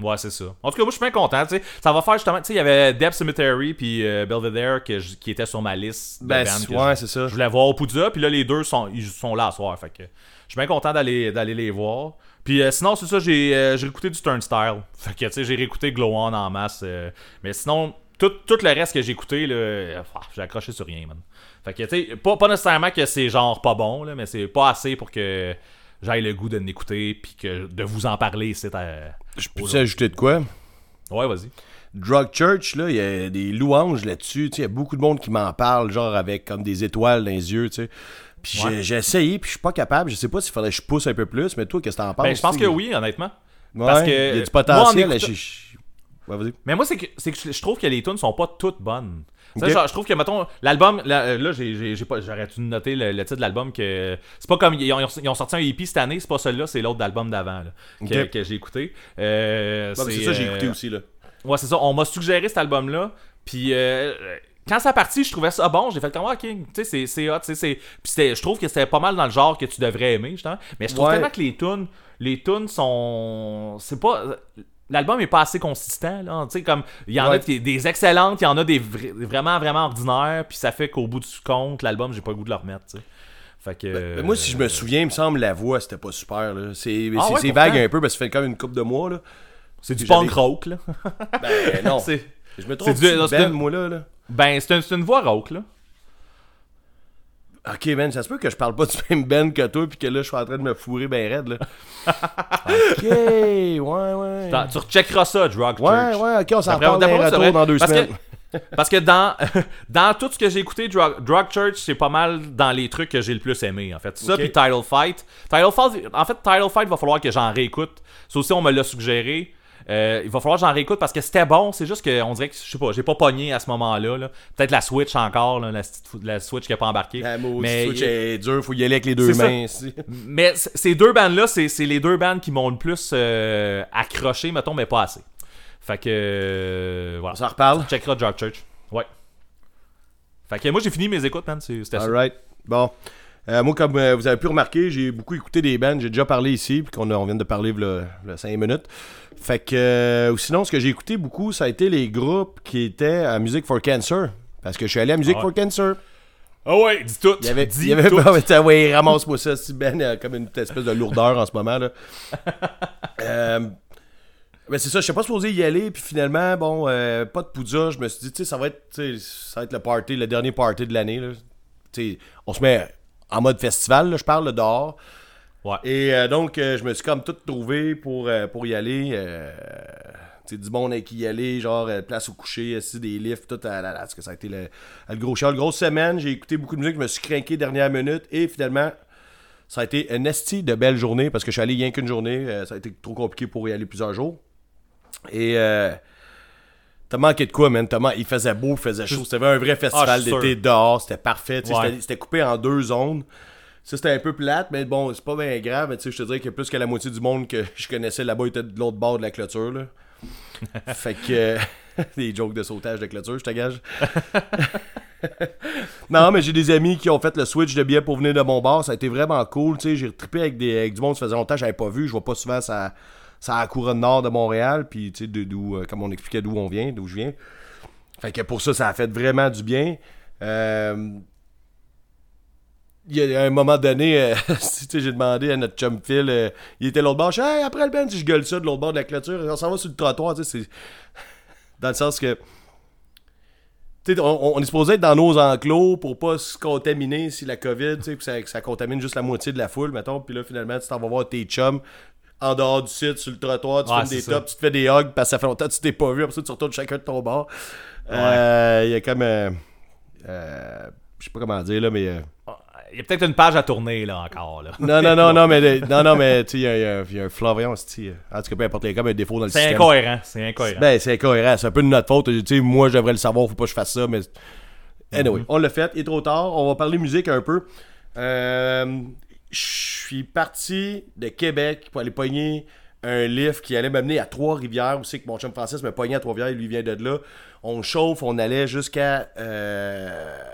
Ouais, c'est ça. En tout cas, moi, je suis bien content. Ça va faire justement. Tu sais, il y avait Deb Cemetery puis euh, Belvedere que je- qui étaient sur ma liste. de Ben, ouais, c'est ça. Je voulais voir au Poudja, puis là, les deux sont, ils sont là à soir. Fait que je suis bien content d'aller d'aller les voir. Puis euh, sinon, c'est ça, j'ai euh, j'ai réécouté du Turnstile. Fait que, tu sais, j'ai réécouté Glow On en masse. euh, mais sinon, tout, tout le reste que j'ai écouté, là, euh, ah, j'ai accroché sur rien, man. Fait que, tu sais, pas, pas nécessairement que c'est genre pas bon, là, mais c'est pas assez pour que j'aille le goût de l'écouter, puis que de vous en parler, c'est à... Je peux ajouter de quoi? Ouais, vas-y. Drug Church, là, il y a des louanges là-dessus. tu sais, Il y a beaucoup de monde qui m'en parle, genre avec comme des étoiles dans les yeux, tu sais. Puis j'ai- Ouais. j'ai essayé, puis je suis pas capable. Je sais pas s'il faudrait que je pousse un peu plus, mais toi, qu'est-ce que t'en penses? Ben, je pense que oui, honnêtement. Ouais, parce que- il y a du potentiel. Ouais, vas-y. Mais moi, c'est que, c'est que je trouve que les tunes sont pas toutes bonnes. Genre, je trouve que, mettons, l'album, là, euh, là j'ai, j'ai, j'ai pas, j'aurais dû noter le, le titre de l'album que. C'est pas comme. Ils ont, ils ont sorti un EP cette année, c'est pas celui-là, c'est l'autre d'album d'avant, là, que, j'ai écouté. Euh, Ouais, mais c'est ça, j'ai euh, écouté aussi, là. Ouais, c'est ça. On m'a suggéré cet album-là. Puis euh, quand ça a parti, je trouvais ça bon. J'ai fait comme, ok, tu sais, c'est- c'est hot. tu sais, c'est- Puis je trouve que c'était pas mal dans le genre que tu devrais aimer, justement. Mais je trouve Ouais. tellement que les tunes, les tunes sont. C'est pas. L'album est pas assez consistant, là. Tu sais, comme, il y en a des, des excellentes, il y en a des vra- vraiment, vraiment ordinaires. Puis ça fait qu'au bout du compte, l'album, j'ai pas le goût de le remettre, tu sais. Fait que. Ben, moi, si je me souviens, il me semble la voix, c'était pas super. C'est Ah ouais, vague un peu, parce que ça fait quand même une couple de mois. Là. C'est du punk rock, là. Ben non. Je me trompe c'est Ben, moi, là. là? Ben, c'est une, c'est une voix rock, là. Ok, Ben, ça se peut que je parle pas du même Ben que toi, puis que là, je suis en train de me fourrer ben raide. Là. ok, ouais, ouais. Tu recheckeras ça, Drug Ouais, Church. ouais, ok, on s'en retour vrai. dans deux Parce semaines. Que, parce que dans, dans tout ce que j'ai écouté, Drug, Drug Church, c'est pas mal dans les trucs que j'ai le plus aimé, en fait. Ça, puis Title Fight. Title Fight, en fait, Title Fight, va falloir que j'en réécoute. Ça aussi, on me l'a suggéré. Euh, il va falloir que j'en réécoute parce que c'était bon. C'est juste qu'on dirait que, je sais pas, j'ai pas pogné à ce moment-là. là. Peut-être la Switch encore, là, la, Switch qui a pas embarqué. La mais, Switch est dur, faut y aller avec les deux mains. ici. mais ces deux bandes-là, c'est c'est les deux bandes qui m'ont le plus euh, accroché, mettons, mais pas assez. Fait que. euh, voilà. On s'en reparle? Checkera Drug Church. Ouais. Fait que moi j'ai fini mes écoutes, man. C'est- C'était ça. Alright. Bon. Euh, moi, comme euh, vous avez pu remarquer, j'ai beaucoup écouté des bands. J'ai déjà parlé ici, puis qu'on a- on vient de parler le 5 minutes. Fait que, euh, ou sinon, ce que j'ai écouté beaucoup, ça a été les groupes qui étaient à Music for Cancer. Parce que je suis allé à Music Ah ouais. for Cancer. Ah ouais, dis tout. Il y avait, dis il y avait tout. pas, ouais, ramasse-moi ça, si Ben, il y a comme une espèce de lourdeur en ce moment, là. Ben c'est ça, je sais pas supposé y aller, puis finalement, bon, euh, pas de poudre, je me suis dit, tu sais, ça va être, ça va être le party, le dernier party de l'année, là. Tu sais, on se met en mode festival, là, je parle, dehors. Ouais. Et euh, donc, euh, je me suis comme tout trouvé pour, euh, pour y aller. Tu sais, du monde avec qui y aller, genre place au coucher, assis des lifts, tout à la parce que ça a été le, le gros chial. Grosse semaine, j'ai écouté beaucoup de musique, je me suis craqué dernière minute et finalement, ça a été une esti de belle journée parce que je suis allé rien qu'une journée. ça a été trop compliqué pour y aller plusieurs jours. Et t'as manqué de quoi, man? Il faisait beau, il faisait chaud. C'était un vrai festival Ah, d'été dehors, c'était parfait. Ouais. C'était coupé en deux zones. Ça, c'était un peu plate, mais bon, c'est pas bien grave. mais je te dirais que plus que la moitié du monde que je connaissais là-bas était de l'autre bord de la clôture. Là. fait que. euh, des jokes de sautage de clôture, je te gage. non, mais j'ai des amis qui ont fait le switch de billets pour venir de mon bar. Ça a été vraiment cool. J'ai trippé avec, des, avec du monde. Ça faisait longtemps que j'avais pas vu. Je vois pas souvent ça, ça à la couronne nord de Montréal. Puis, tu sais, d'où, euh, comme on expliquait d'où on vient, d'où je viens. Fait que pour ça, ça a fait vraiment du bien. Euh, il y a un moment donné, euh, j'ai demandé à notre chum Phil, euh, il était l'autre bord, je dis, Hey, après le band, si je gueule ça de l'autre bord de la clôture, on s'en va sur le trottoir, c'est... Dans le sens que, on, on est supposé être dans nos enclos pour pas se contaminer si la COVID, puis ça, que ça contamine juste la moitié de la foule, mettons, puis là, finalement, tu t'en vas voir tes chums en dehors du site, sur le trottoir, tu Ouais, fais des c'est ça. tops, tu te fais des hugs parce que ça fait longtemps que tu t'es pas vu, après ça, tu retournes chacun de ton bord. Euh, Il y a comme... euh, euh, je sais pas comment dire, là, mais... euh, Il y a peut-être une page à tourner, là, encore, là. non, non, non, non, mais, non, non, mais tu sais, il y, a- il y a un- euh, En tout cas, peu importe, il y a comme un défaut dans le C'est système. incohérent, c'est incohérent. Ben, c'est incohérent. C'est un peu de notre faute. Tu sais, moi, je devrais le savoir, faut pas que je fasse ça, mais. Anyway, Mhm. on l'a fait, il est trop tard. On va parler musique un peu. Euh, parti de Québec pour aller pogner un lift qui allait m'amener à Trois-Rivières. Où c'est que mon chum Francis me pognait à Trois-Rivières, lui vient de là. On chauffe, on allait jusqu'à. euh,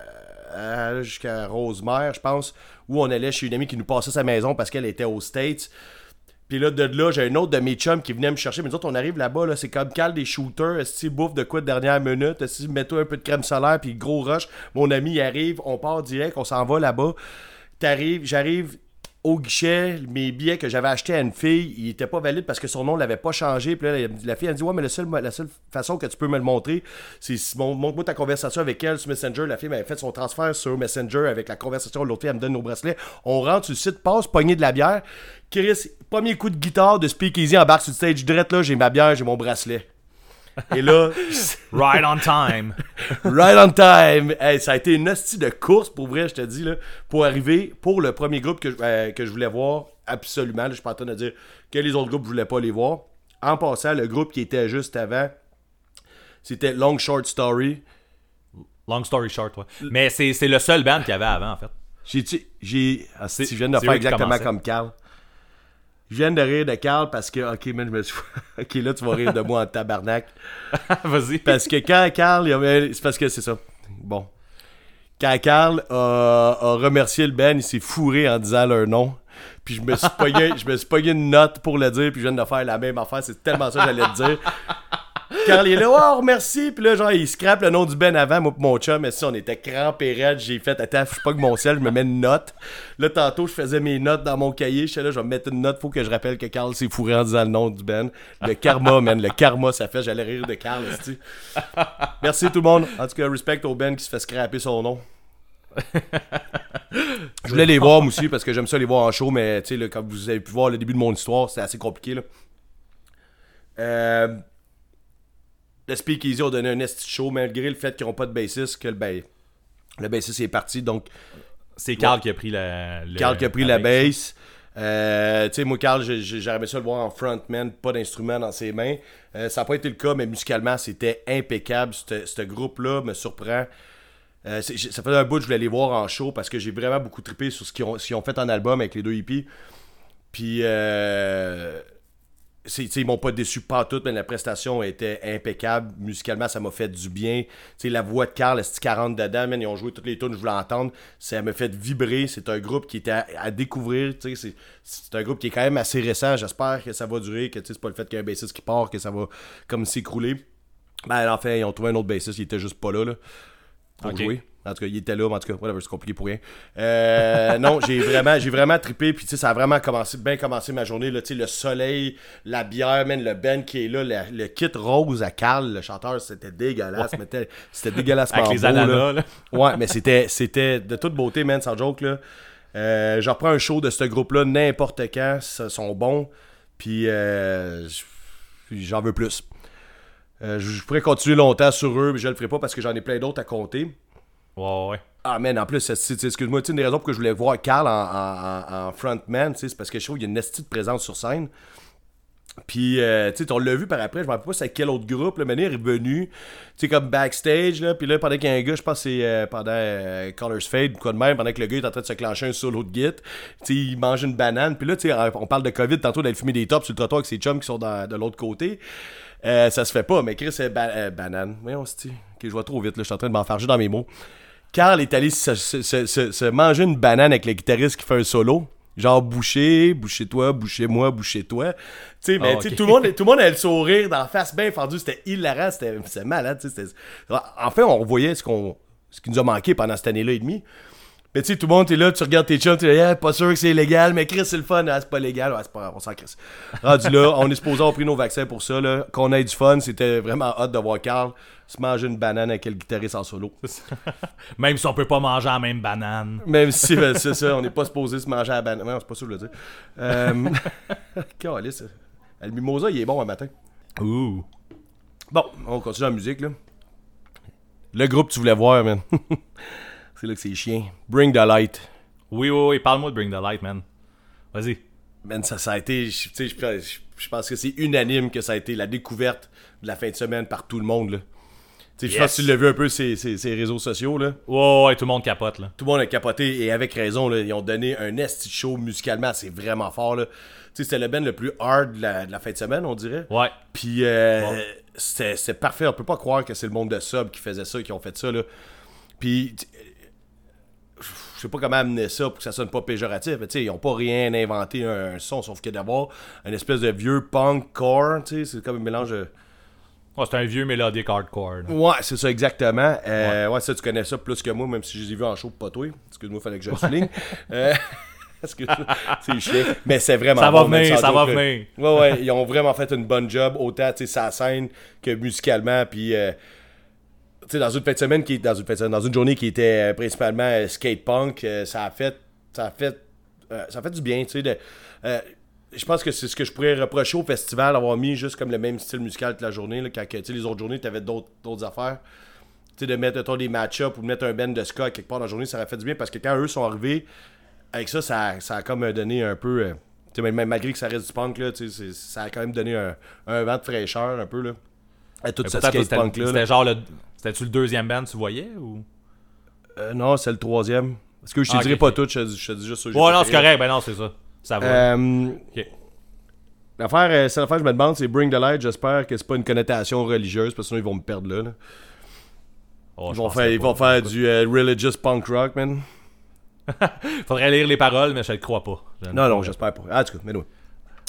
jusqu'à Rosemère, je pense, où on allait chez une amie qui nous passait sa maison parce qu'elle était aux States. Puis là, de là, j'ai un autre de mes chums qui venait me chercher. Mais nous autres, on arrive là-bas, là, c'est comme cal des shooters. Est-ce bouffe de quoi de dernière minute? Est-ce mets-toi un peu de crème solaire, puis gros rush. Mon ami, il arrive, on part direct, on s'en va là-bas. T'arrives, j'arrive au guichet, mes billets que j'avais achetés à une fille, il était pas valide parce que son nom l'avait pas changé. Puis la- fille, elle dit Ouais, mais la seule façon que tu peux me le montrer, c'est si mon- montre-moi ta conversation avec elle sur Messenger. La fille m'avait fait son transfert sur Messenger avec la conversation. L'autre fille, elle me donne nos bracelets. On rentre sur le site, passe, poignée de la bière. Chris, premier coup de guitare de Speakeasy embarque sur le stage direct. Là, j'ai ma bière, j'ai mon bracelet. Et là, Right on time. right on time. Hey, ça a été une hostie de course, pour vrai, je te dis, là, pour arriver pour le premier groupe que, je- euh, que je voulais voir, absolument. Là, je suis pas en train de dire que les autres groupes, je voulais pas les voir. En passant, le groupe qui était juste avant, c'était Long Short Story. Long story short, ouais. Mais c'est le seul band qu'il y avait avant, en fait. J'ai, ah, si, je viens de faire exactement comme Carl. Je viens de rire de Carl parce que, ok, man, je me suis. ok, là, tu vas rire de moi en tabarnak. Vas-y. Parce que quand Carl, avait- c'est parce que c'est ça. Bon. Quand Carl a, a remercié le Ben, il s'est fourré en disant leur nom. Puis je me suis pogné, je me suis pogné une note pour le dire, puis je viens de faire la même affaire. C'est tellement ça que j'allais te dire. Carl, il est là, oh, merci. Puis là, genre, il scrape le nom du Ben avant, moi, mon chum. Mais si on était crampé j'ai fait, attends, je pas que mon ciel, je me mets une note. Là, tantôt, je faisais mes notes dans mon cahier. Je suis là, je vais me mettre une note, faut que je rappelle que Carl s'est fourré en disant le nom du Ben. Le karma, man, le karma, ça fait, j'allais rire de Carl. Merci tout le monde. En tout cas, respect au Ben qui se fait scraper son nom. Je voulais les voir moi aussi parce que j'aime ça les voir en show, mais tu sais, comme vous avez pu voir le début de mon histoire, c'est assez compliqué. Là. Euh, le Speakeasy ont donné un esti show malgré le fait qu'ils n'ont pas de bassiste, que le, ben, le bassiste est parti, donc C'est Carl qui a pris la. le- Carl qui a pris la bass. bass. Euh, tu sais, moi, Carl, j'aurais aimé ça le voir en frontman, pas d'instrument dans ses mains. Euh, ça n'a pas été le cas, mais musicalement, c'était impeccable. Ce groupe-là me surprend. Euh, ça faisait un bout que je voulais les voir en show parce que j'ai vraiment beaucoup trippé sur ce qu'ils ont, ont fait en album avec les deux hippies. Puis, euh, c'est- tu sais, ils m'ont pas déçu pas tout, mais la prestation était impeccable. Musicalement, ça m'a fait du bien. Tu sais, la voix de Carl, est 40 dedans, man, ils ont joué toutes les tunes que je voulais entendre. Ça m'a fait vibrer. C'est un groupe qui était à, à découvrir. Tu sais, c'est- un groupe qui est quand même assez récent. J'espère que ça va durer, que tu sais, c'est pas le fait qu'il y a un bassiste qui part, que ça va comme s'écrouler. Ben, en fait, ils ont trouvé un autre bassiste, il était juste pas là, là pour jouer. En tout cas, il était là, mais en tout cas, whatever, c'est compliqué pour rien. Euh, non, j'ai vraiment, j'ai vraiment trippé, puis tu sais, ça a vraiment commencé, bien commencé ma journée, là, tu sais, le soleil, la bière, man, le Ben qui est là, le, le kit rose à Carl, le chanteur, c'était dégueulasse, mais c'était- dégueulassement Avec les beau, ananas, là. là. Ouais, mais c'était, c'était de toute beauté, man, sans joke, là. Euh, je reprends un show de ce groupe-là n'importe quand, ils sont bons, puis euh, j'en veux plus. Euh, je je pourrais continuer longtemps sur eux, mais je le ferai pas parce que j'en ai plein d'autres à compter. Ouais, ouais. Ah, man, en plus, excuse-moi, une des raisons pour que je voulais voir Carl en, frontman, c'est parce que je trouve qu'il y a une esti de présence sur scène. Puis, euh, tu sais, on l'a vu par après, je me rappelle pas c'est quel autre groupe, le manière est revenu, tu sais, comme backstage, là, puis là, pendant qu'il y a un gars, je pense c'est euh, pendant euh, Colors Fade, ou quoi de même, pendant que le gars est en train de se clencher un solo de git, tu sais, il mange une banane, puis là, tu sais, on parle de COVID, tantôt d'aller fumer des tops sur le trottoir avec ses chums qui sont de l'autre côté. Euh, ça se fait pas, mais Chris, c'est ba- banane. Voyons, c'est Ok, je vois trop vite, là, je suis en train de m'enfarger dans mes mots. Carl est allé se, se- se- se- se manger une banane avec le guitariste qui fait un solo. Genre boucher, boucher-toi, boucher-moi, boucher-toi. Tu sais, mais Ah, tu sais, ok. tout le monde, tout le monde avait le sourire dans la face bien fendu. C'était hilarant, c'était malade. sais, c'était- Enfin, on voyait ce, qu'on, ce qui nous a manqué pendant cette année-là et demie. Mais tu sais, tout le monde, t'es là, tu regardes tes chums, t'es là, Ah, pas sûr que c'est légal, mais Chris, c'est le fun, Ah, c'est pas légal, ouais, c'est pas on s'en crisse. Rendu là, on est supposé avoir pris nos vaccins pour ça, là. Qu'on ait du fun, c'était vraiment hot de voir Carl se manger une banane avec le guitariste en solo. Même si on peut pas manger la même banane. Même si, ben, c'est ça, on n'est pas supposé se manger à la banane. Non, c'est pas ça que je veux dire. Euh... Calisse. Le mimosa, il est bon un matin. Ouh. Bon, on continue la musique, là. Le groupe tu voulais voir, man. c'est là que c'est chien. Bring the light. Oui, oui, oui, parle-moi de Bring the Light, man. Vas-y. Man, ça, ça a été. Je, tu sais, je, je- pense que c'est unanime que ça a été la découverte de la fin de semaine par tout le monde, là. Tu sais, Je pense Yes. que tu l'as vu un peu ces, ces, ces réseaux sociaux, là. Ouais, ouais, tout le monde capote, là. Tout le monde a capoté et avec raison, là, ils ont donné un esti show musicalement, c'est vraiment fort. Là. Tu sais, C'était le band le plus hard de la, de la fin de semaine, on dirait. Ouais. Puis euh, c'était c'était parfait. On peut pas croire que c'est le monde de sub qui faisait ça, qui ont fait ça. Là. Puis je sais pas comment amener ça pour que ça sonne pas péjoratif, mais tu sais, ils ont pas rien inventé un, un son, sauf que d'avoir un espèce de vieux punk core, tu sais, c'est comme un mélange de... Ouais, c'est un vieux mélodique hardcore. là. Ouais, c'est ça, exactement. Euh, ouais. ça, tu connais ça plus que moi, même si je les ai vus en show, pas toi. Excuse-moi, fallait que je le souligne. Euh, que c'est chiant. Mais c'est vraiment Ça va bon, venir, ça va là. venir. Ouais, ouais, ils ont vraiment fait une bonne job, autant, tu sais, sa scène que musicalement, puis... euh, dans une fin de semaine qui dans une dans une journée qui était euh, principalement euh, skate punk, euh, ça a fait ça a fait ça a fait du bien, tu sais je pense que c'est ce que je pourrais reprocher au festival d'avoir mis juste comme le même style musical toute la journée là, quand tu les autres journées t'avais d'autres d'autres affaires. Tu de mettre mettons, des match-up ou de mettre un band de ska quelque part dans la journée, ça aurait fait du bien parce que quand eux sont arrivés avec ça ça, ça a comme donné un peu tu même, malgré que ça reste du punk là, tu ça a quand même donné un, un vent de fraîcheur un peu là. À toute cette punk C'était genre le. C'était-tu le deuxième band, tu voyais ou? Euh, non, c'est le troisième. Parce que je te Ah, dirai ok, pas tout, je te je te dis juste ça. Ouais, non, c'est correct, ben non, c'est ça. Ça va. Euh. L'affaire, euh, c'est l'affaire que je me demande, c'est Bring the Light. J'espère que c'est pas une connotation religieuse, parce que sinon ils vont me perdre là. là. Oh, Ils vont faire, ils vont faire du euh, religious punk rock, man. Faudrait lire les paroles, mais je le crois pas. Non, non, j'espère pas. Ah, en tout cas, mais non.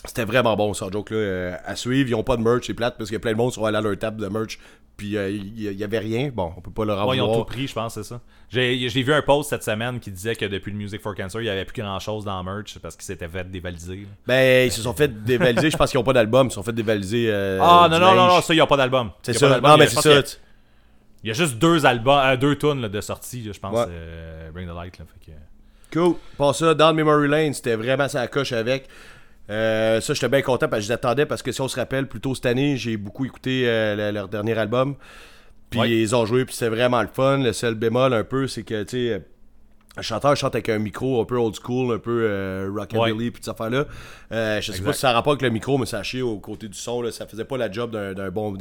C'était vraiment bon, ça, joke là euh, à suivre. Ils ont pas de merch, c'est plate, parce qu'il y a plein de monde qui sont allés à leur table de merch. Puis euh, il y, y avait rien. Bon, on peut pas leur Ouais, avoir. ils ont tout pris, je pense, c'est ça. J'ai j'ai vu un post cette semaine qui disait que depuis le Music for Cancer, il y avait plus grand chose dans le merch parce qu'ils s'étaient fait dévaliser. Ben, ils se sont fait dévaliser. je pense qu'ils ont pas d'album. Ils se sont fait dévaliser. euh, Ah, non, non, non, non, ça, il n'y a pas d'album. C'est ça. pas Non, mais c'est ça. Il y a juste deux albums, deux tunes de sortie, je pense. Bring the Light. Là, fait que- Cool. Pour ça, dans Memory Lane, c'était vraiment ça coche avec. Euh, ça, j'étais bien content parce que je l'attendais parce que si on se rappelle, plus tôt cette année, j'ai beaucoup écouté euh, le- leur dernier album. Puis Ouais. ils ont joué, puis c'était vraiment le fun. Le seul bémol un peu, c'est que, tu sais, un chanteur chante avec un micro un peu old school, un peu euh, rockabilly, puis cette affaire-là. Euh, je sais pas si ça a rapport avec le micro, mais ça a au côté du son. Là. Ça faisait pas la job d'un d'un bon.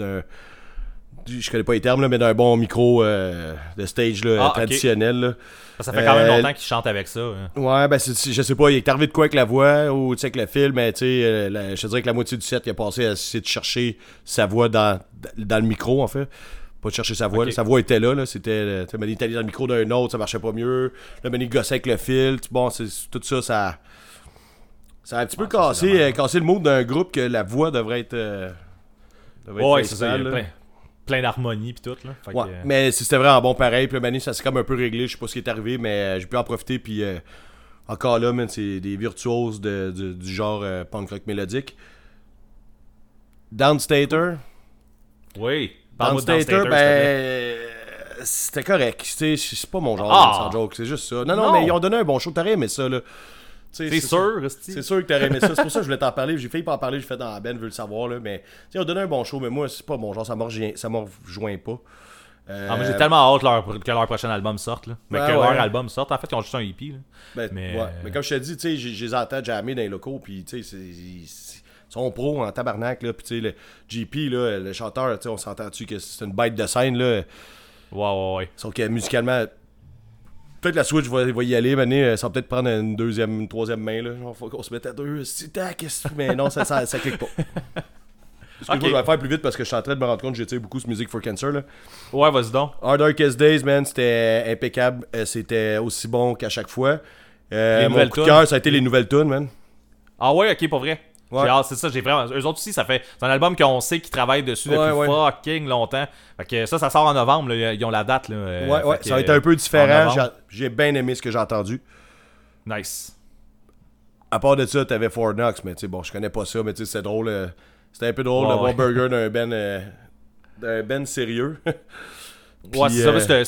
Je connais pas les termes, là, mais d'un bon micro euh, de stage là, Ah, traditionnel. là. Ça fait quand même Euh, longtemps qu'ils chantent avec ça. hein. Ouais, ben, je sais pas, il est arrivé de quoi avec la voix ou avec le film, mais tu sais, euh, la- je te dirais que la moitié du set, il a passé à essayer de chercher sa voix dans, dans le micro, en fait. Pas de chercher sa voix, sa voix était là, là. C'était, Manny est allé dans le micro d'un autre, ça marchait pas mieux. Là, Manny gossait avec le filtre. Bon, c'est, tout ça, ça. Ça a un petit peu Ah, cassé, euh, cassé le mood d'un groupe que la voix devrait être. euh, devrait Ouais, c'est ça. Il y a principale, là. plein, plein d'harmonie puis tout. Là. Fait que, Ouais, euh, mais c'était vraiment bon pareil. Puis Manny, ça s'est comme un peu réglé. Je sais pas ce qui est arrivé, mais euh, j'ai pu en profiter. Puis euh, encore là, man, c'est des virtuoses de- de- du genre euh, punk rock mélodique. Downstater. Oui. Downstater, ben. C'était correct. C'est pas mon genre, Ah! sans joke. C'est juste ça. Non, non, Non. mais ils ont donné un bon show. T'aurais aimé ça, là. C'est sûr, c'est sûr que t'aurais aimé ça. C'est pour ça que je voulais t'en parler. J'ai failli pas en parler. J'ai fait dans la Ben, veut le savoir. Là, mais ont donné un bon show. Mais moi, c'est pas mon genre. Ça me rejoint- ça me rejoint pas. Euh, Ah, mais j'ai tellement hâte leur- que leur prochain album sorte. Là. Mais Ouais, que ouais. leur album sorte. En fait, ils ont juste un EP. Là. Ben, Mais, ouais. euh, mais comme je te dis, tu sais, j'ai- je les entends jammer dans les locaux, puis tu sais, ils sont pros en tabarnak, là, puis tu sais, le GP, là, le chanteur, tu sais, on s'entend-tu que c'est une bête de scène, là, Ouais, ouais, ouais. sauf que musicalement, peut-être la Switch va, va y aller, mais ça va peut-être prendre une deuxième, une troisième main, là, genre, faut qu'on se mette à deux, si tac, mais non, ça, ça, ça clique pas. Excuse-moi, Ok. je vais faire plus vite parce que je suis en train de me rendre compte que j'étire beaucoup ce Music for Cancer. Là. Ouais, vas-y donc. Hard Darkest Days, man, c'était impeccable. Euh, C'était aussi bon qu'à chaque fois. Euh, mon coup de cœur, ça a été les nouvelles tunes, man. Ah ouais, ok, pour vrai. Ouais. C'est ça, j'ai vraiment. Eux autres aussi, ça fait. C'est un album qu'on sait qu'ils travaillent dessus depuis Ouais, ouais. fucking longtemps. Fait que ça, ça sort en novembre, là. Ils ont la date, là. euh, Ouais, ouais, ça a que, été un peu en différent. J'ai- bien aimé ce que j'ai entendu. Nice. À part de ça, t'avais Fort Knox, mais tu sais, bon, je connais pas ça, mais tu sais, c'était drôle. euh, c'était un peu drôle de voir. Burger d'un ben, euh, d'un ben sérieux. ouais, c'est euh,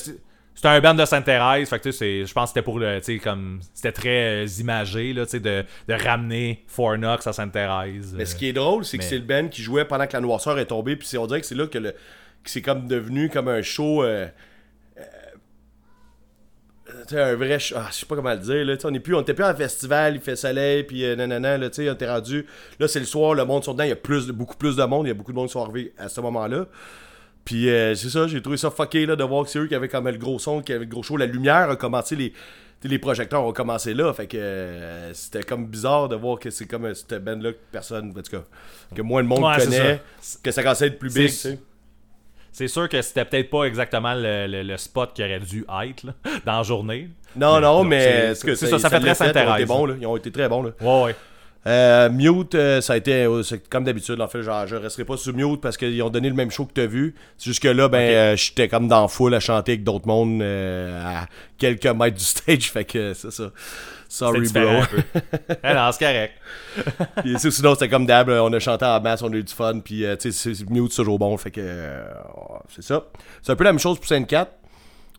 c'était- un band de Sainte-Thérèse, fait que tu sais, c'est- je pense que c'était pour le, tu sais, comme, c'était très euh, imagé, là, tu sais, de, de ramener Fornox à Sainte-Thérèse. Mais ce qui est drôle, c'est que c'est le Ben qui jouait pendant que la noirceur est tombée, puis on dirait que c'est là que, le, que c'est comme devenu comme un show. euh, euh, un vrai show. Ah, je sais pas comment le dire, là. On est plus, on était plus en festival, il fait soleil, puis euh, nanana, là, tu sais, on était rendu. Là, c'est le soir, le monde sont dedans, il y a plus, beaucoup plus de monde, il y a beaucoup de monde qui sont arrivés à ce moment-là. Puis euh, c'est ça, j'ai trouvé ça fucké là, de voir que c'est eux qui avaient comme le gros son, qui avaient le gros show. La lumière a commencé, les, les projecteurs ont commencé là. Fait que euh, c'était comme bizarre de voir que c'est comme euh, cette band-là que personne, en tout cas, que moins de monde Ouais, connaît, que ça commençait à être plus big, tu C'est- sais. C'est sûr que c'était peut-être pas exactement le, le- le spot qui aurait dû être, là, dans la journée. Non, non, mais c'est ça, ça fait très l'a fait, Ils ont été Sainte-Thérèse, bons, là. Ils ont été très bons, là. Ouais, ouais. Euh, mute, euh, ça a été euh, comme d'habitude. En fait, genre, je resterai pas sur mute parce qu'ils ont donné le même show que t'as vu. C'est juste que là, ben, euh, j'étais comme dans foule à chanter avec d'autres mondes euh, à quelques mètres du stage. Fait que c'est ça. Sorry, bro. Eh non, c'est correct. Puis, c'est- sinon, c'était comme d'hab. On a chanté en masse, on a eu du fun. Puis, euh, tu sais, mute, c'est toujours bon. Fait que c'est ça. C'est un peu la même chose pour Sainte 4.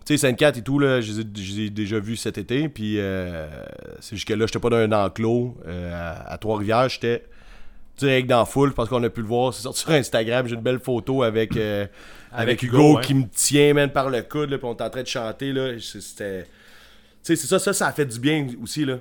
Tu sais, Sainte 4 et tout, là, je les ai- je déjà vus cet été. Puis, euh, c'est juste que là, j'étais pas dans un enclos euh, à, à Trois-Rivières. J'étais direct dans la foule parce qu'on a pu le voir. C'est sorti sur Instagram. J'ai une belle photo avec, euh, avec, Avec Hugo, qui me tient, man, par le coude. Là, puis on est en train de chanter. Là. C'était. Tu sais, c'est ça, ça, ça a fait du bien aussi, là.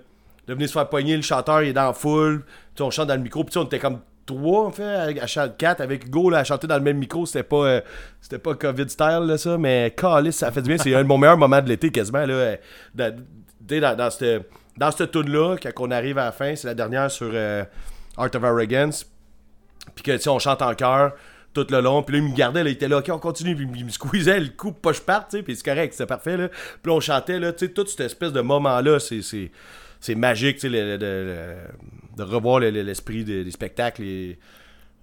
De venir se faire pogner, le chanteur, il est dans. Tu sais, on chante dans le micro. Puis, on était comme trois, en fait, à, chanter quatre avec Hugo, là, à chanter dans le même micro. C'était pas, euh, c'était pas COVID style, là, ça. Mais, calice, ça fait du bien. C'est un de mon meilleurs moments de l'été, quasiment, là. euh, Dans, dans, dans cette, dans cette tune-là, quand on arrive à la fin, c'est la dernière sur euh, Art of Arrogance. Puis que, on chante en chœur tout le long. Puis là, il me gardait, là, il était là, OK, on continue. Puis il me squeezait le pour pas je parte, tu. Puis c'est correct, c'est parfait, là. Puis là, on chantait, là, toute cette espèce de moment-là, c'est, c'est magique, tu sais, le- le- le- de revoir le- le- l'esprit des, des spectacles, et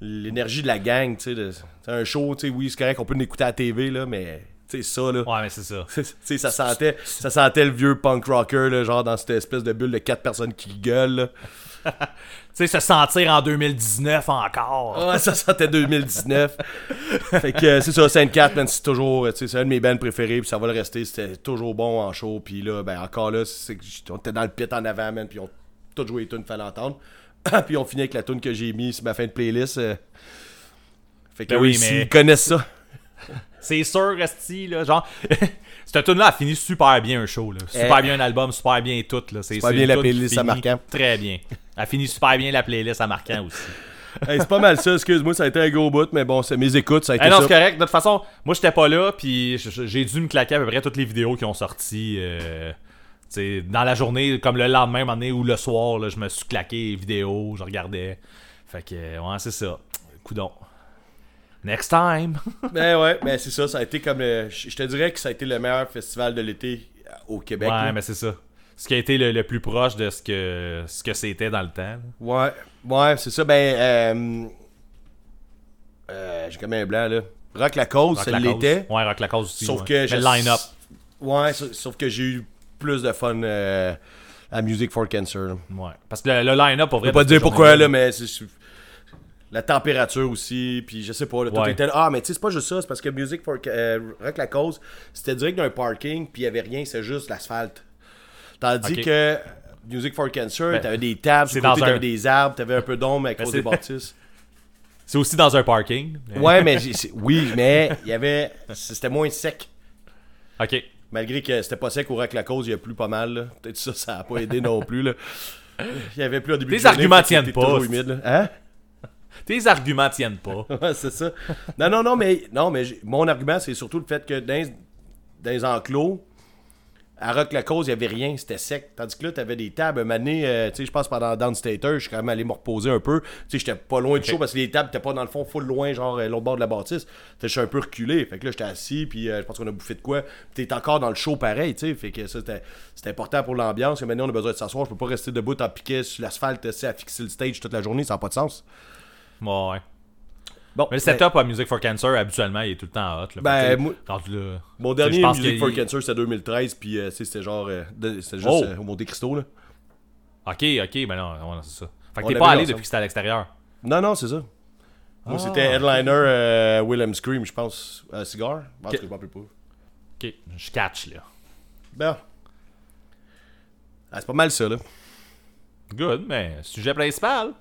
l'énergie de la gang, tu sais. de- C'est un show, tu sais, oui, c'est correct, on peut l'écouter à la TV, là, mais, sais, ça, là. Ouais, mais c'est ça. Ça sentait, ça sentait le vieux punk rocker, là, genre dans cette espèce de bulle de quatre personnes qui gueulent, là. Tu sais, se sentir en 2019 encore. Ouais, ça sentait 2019. fait que euh, c'est ça, Sainte 4, man, c'est toujours, tu sais, c'est un de mes bands préférés, puis ça va le rester. C'était toujours bon en show, puis là, ben encore là, c'est on était dans le pit en avant, man, puis on tout joué les tunes, fallait l'entendre. puis on finit avec la tune que j'ai mis sur ma fin de playlist. euh. Fait que Ben oui, mais- ils connaissent ça. C'est sûr, Resti, là. Genre, cette tune-là a fini super bien un show, là. Super Eh. bien un album, super bien tout, là. C'est Super c'est bien la tune playlist à Marquant. Très bien. Elle finit super bien la playlist à marquant aussi. Hey, c'est pas mal ça, excuse-moi, ça a été un gros bout, mais bon, c'est mes écoutes, ça a été Eh non, ça. c'est correct. De toute façon, moi, j'étais pas là, puis j'ai dû me claquer à peu près toutes les vidéos qui ont sorti. euh, tu sais, dans la journée, comme le lendemain, donné, ou le soir, là, je me suis claqué les vidéos, je regardais. Fait que, ouais, c'est ça. Coudon. Next time. Ben ouais, ben c'est ça, ça a été comme le- Je je te dirais que ça a été le meilleur festival de l'été euh, au Québec. ouais, là. mais c'est ça. Ce qui a été le, le plus proche de ce que ce que c'était dans le temps. là. Ouais, ouais, c'est ça. Ben, euh, euh, j'ai comme un blanc là. Rock la cause, ça l'était. Ouais, Rock la cause aussi. Sauf ouais. que je- le line-up. Ouais, sa- sauf que j'ai eu plus de fun euh, à Music for Cancer. là. Ouais. Parce que le, le line-up, pour Je vrai. peux pas dire pourquoi là, mais la température aussi, puis je sais pas. Là, tout Ouais. était là. Ah, mais tu sais, c'est pas juste ça, c'est parce que Music for euh, Rock la cause, c'était direct d'un parking, puis il y avait rien, c'est juste l'asphalte. Tandis Ok. que Music for Cancer, Ben, t'avais des tables, le un- t'avais des arbres, t'avais un peu d'ombre à cause des bâtisses. C'est aussi dans un parking. Ouais, mais oui, mais il y avait. C'était moins sec. Ok. Malgré que c'était pas sec au Rock la cause, il y a plus pas mal. Peut-être ça, ça a pas aidé non plus. Là. Il y avait plus au début de journée, arguments que tiennent pas, humide, là. Hein? Tes arguments tiennent pas. Ouais, c'est ça. Non, non, non, mais, non, mais mon argument, c'est surtout le fait que dans, les- dans les enclos, À Rock la Cause, il y avait rien, c'était sec. Tandis que là, t'avais des tables. Un année, tu sais, je pense pendant Downstater, je suis quand même allé me reposer un peu. Tu sais, j'étais pas loin du show parce que les tables étaient pas dans le fond full loin, genre euh, l'autre bord de la bâtisse. Je suis un peu reculé. Fait que là, j'étais assis, puis euh, je pense qu'on a bouffé de quoi. Puis t'es encore dans le show pareil, tu sais. Fait que ça, c'était important pour l'ambiance. Et maintenant, on a besoin de s'asseoir. Je peux pas rester debout en piquet sur l'asphalte, tu sais, à fixer le stage toute la journée, ça n'a pas de sens. Ouais, ouais. Bon, Mais le setup à Music for Cancer, habituellement, il est tout le temps hot. Là. Ben, moi- Mon dernier Music for Cancer, c'était 2013, puis euh, c'était genre. euh, c'était juste Oh. euh, au Monte Cristo, là. Ok, ok, ben non, ouais, c'est ça. Fait que t'es pas allé depuis que c'était à l'extérieur. Non, non, c'est ça. Moi, Ah. c'était headliner euh, Willem Scream, je pense, à Cigar. Je m'en rappelle pas. Ok, je catch là. Ben. Ah, c'est pas mal ça, là. Good, mais sujet principal.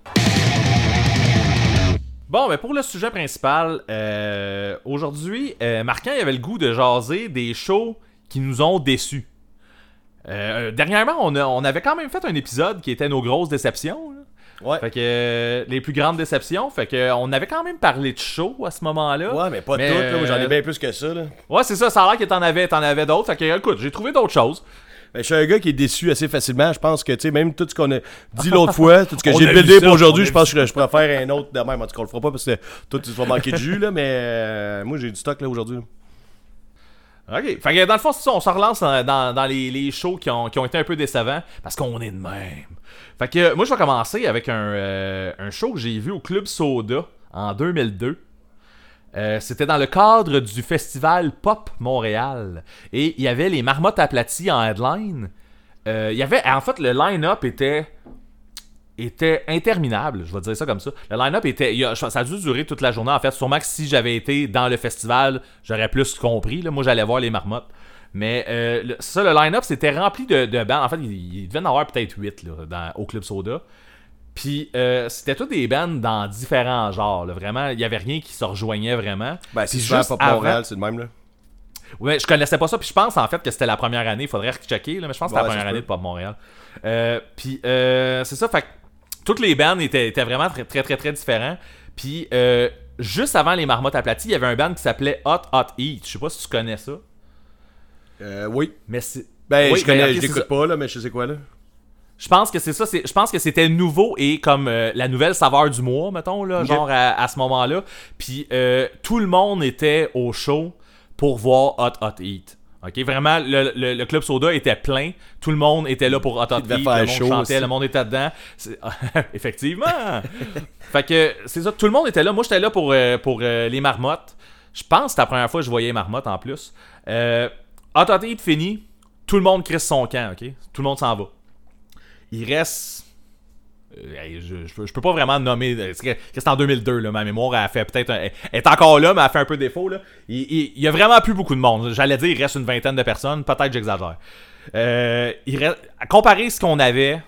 Bon, ben pour le sujet principal, euh, aujourd'hui, euh, il avait le goût de jaser des shows qui nous ont déçus. Euh, dernièrement, on, a- on avait quand même fait un épisode qui était nos grosses déceptions. là. Ouais. Fait que euh, les plus grandes déceptions, fait que on avait quand même parlé de shows à ce moment-là. Ouais, mais pas Mais, toutes, j'en ai bien plus que ça, là. Ouais, c'est ça, ça a l'air que t'en avais, t'en avais d'autres. Fait que écoute, j'ai trouvé d'autres choses. Ben, je suis un gars qui est déçu assez facilement. Je pense que, tu sais, même tout ce qu'on a dit l'autre fois, tout ce que j'ai buildé pour aujourd'hui, je pense que je pourrais faire un autre de même. En tout cas, on le fera pas parce que toi, tu vas manquer de jus, là, mais euh, moi, j'ai du stock, là, aujourd'hui. Ok. Fait que dans le fond, on se relance dans, dans- dans les, les shows qui ont, qui ont été un peu décevants parce qu'on est de même. Fait que moi, je vais commencer avec un, euh, un show que j'ai vu au Club Soda en 2002. Euh, C'était dans le cadre du festival Pop Montréal. Et il y avait les marmottes aplaties en headline. Euh, il y avait, en fait, le line-up était était interminable, je vais dire ça comme ça. Le line-up était. a- ça a dû durer toute la journée. En fait, sûrement que si j'avais été dans le festival, j'aurais plus compris. Moi, j'allais voir les marmottes. Mais euh, ça, le line-up, c'était rempli de, de bands. En fait, il, il devait en avoir peut-être 8 là, dans, au Club Soda. Puis euh, c'était tous des bands dans différents genres. là. Vraiment, il y avait rien qui se rejoignait vraiment. Ben, c'est souvent avant- Montréal, c'est le même, là. Ouais, je connaissais pas ça, puis je pense en fait que c'était la première année. Il faudrait checker, là, mais je pense que c'était Ouais, la première année de Pop Montréal. Euh, puis euh, c'est ça, fait que toutes les bands étaient, étaient vraiment très très très très différents. Puis euh, juste avant les marmottes aplaties, il y avait un band qui s'appelait Hot Hot Eat. Je sais pas si tu connais ça, Euh, oui. mais c'est. Ben, Oui, je connais, je l'écoute pas, là, mais je sais quoi, là. Je pense que c'est ça. Je pense que c'était nouveau et comme euh, la nouvelle saveur du mois, mettons, là, genre à, à ce moment-là. Puis euh, tout le monde était au show pour voir Hot Hot Eat. Ok, vraiment, le, le- le club soda était plein. Tout le monde était là pour Hot Hot Eat. Le monde chantait, aussi. le monde était dedans. Effectivement. fait que c'est ça. Tout le monde était là. Moi, j'étais là pour, euh, pour les marmottes. Je pense que c'était la première fois que je voyais les marmottes en plus. Hot Hot Eat fini. Tout le monde crisse son camp. Ok, tout le monde s'en va il reste. euh, je, je, peux- je peux pas vraiment nommer. euh, C'est en 2002, là. Ma mémoire a fait peut-être. Elle est encore là, mais elle a fait un peu défaut, là. Il, il- il y a vraiment plus beaucoup de monde. J'allais dire, il reste une vingtaine de personnes. Peut-être j'exagère. Euh, il reste, à ce qu'on avait,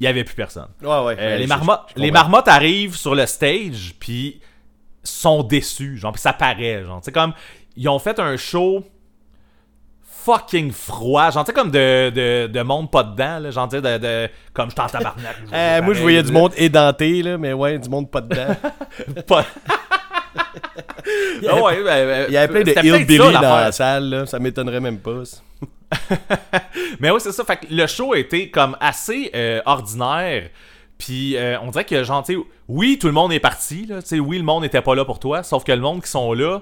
il y avait plus personne. Ouais. Euh, les, je- marmottes, les arrivent sur le stage, puis sont déçus, genre, ça paraît, genre, c'est comme, ils ont fait un show fucking froid, genre, tu sais, comme de, de, de monde pas dedans, là, de, de, comme je t'en tabarnak. Euh, moi, je voyais du monde édenté, là, mais ouais, du monde pas dedans. Pas- Ah ouais, ben, ben, Il y avait plein de hillbilly dans la salle, là. Ça m'étonnerait même pas. ça. Mais oui, c'est ça. Fait que le show était comme assez euh, ordinaire. Puis euh, on dirait que, genre, oui, tout le monde est parti. Là, oui, le monde n'était pas là pour toi. Sauf que le monde qui sont là,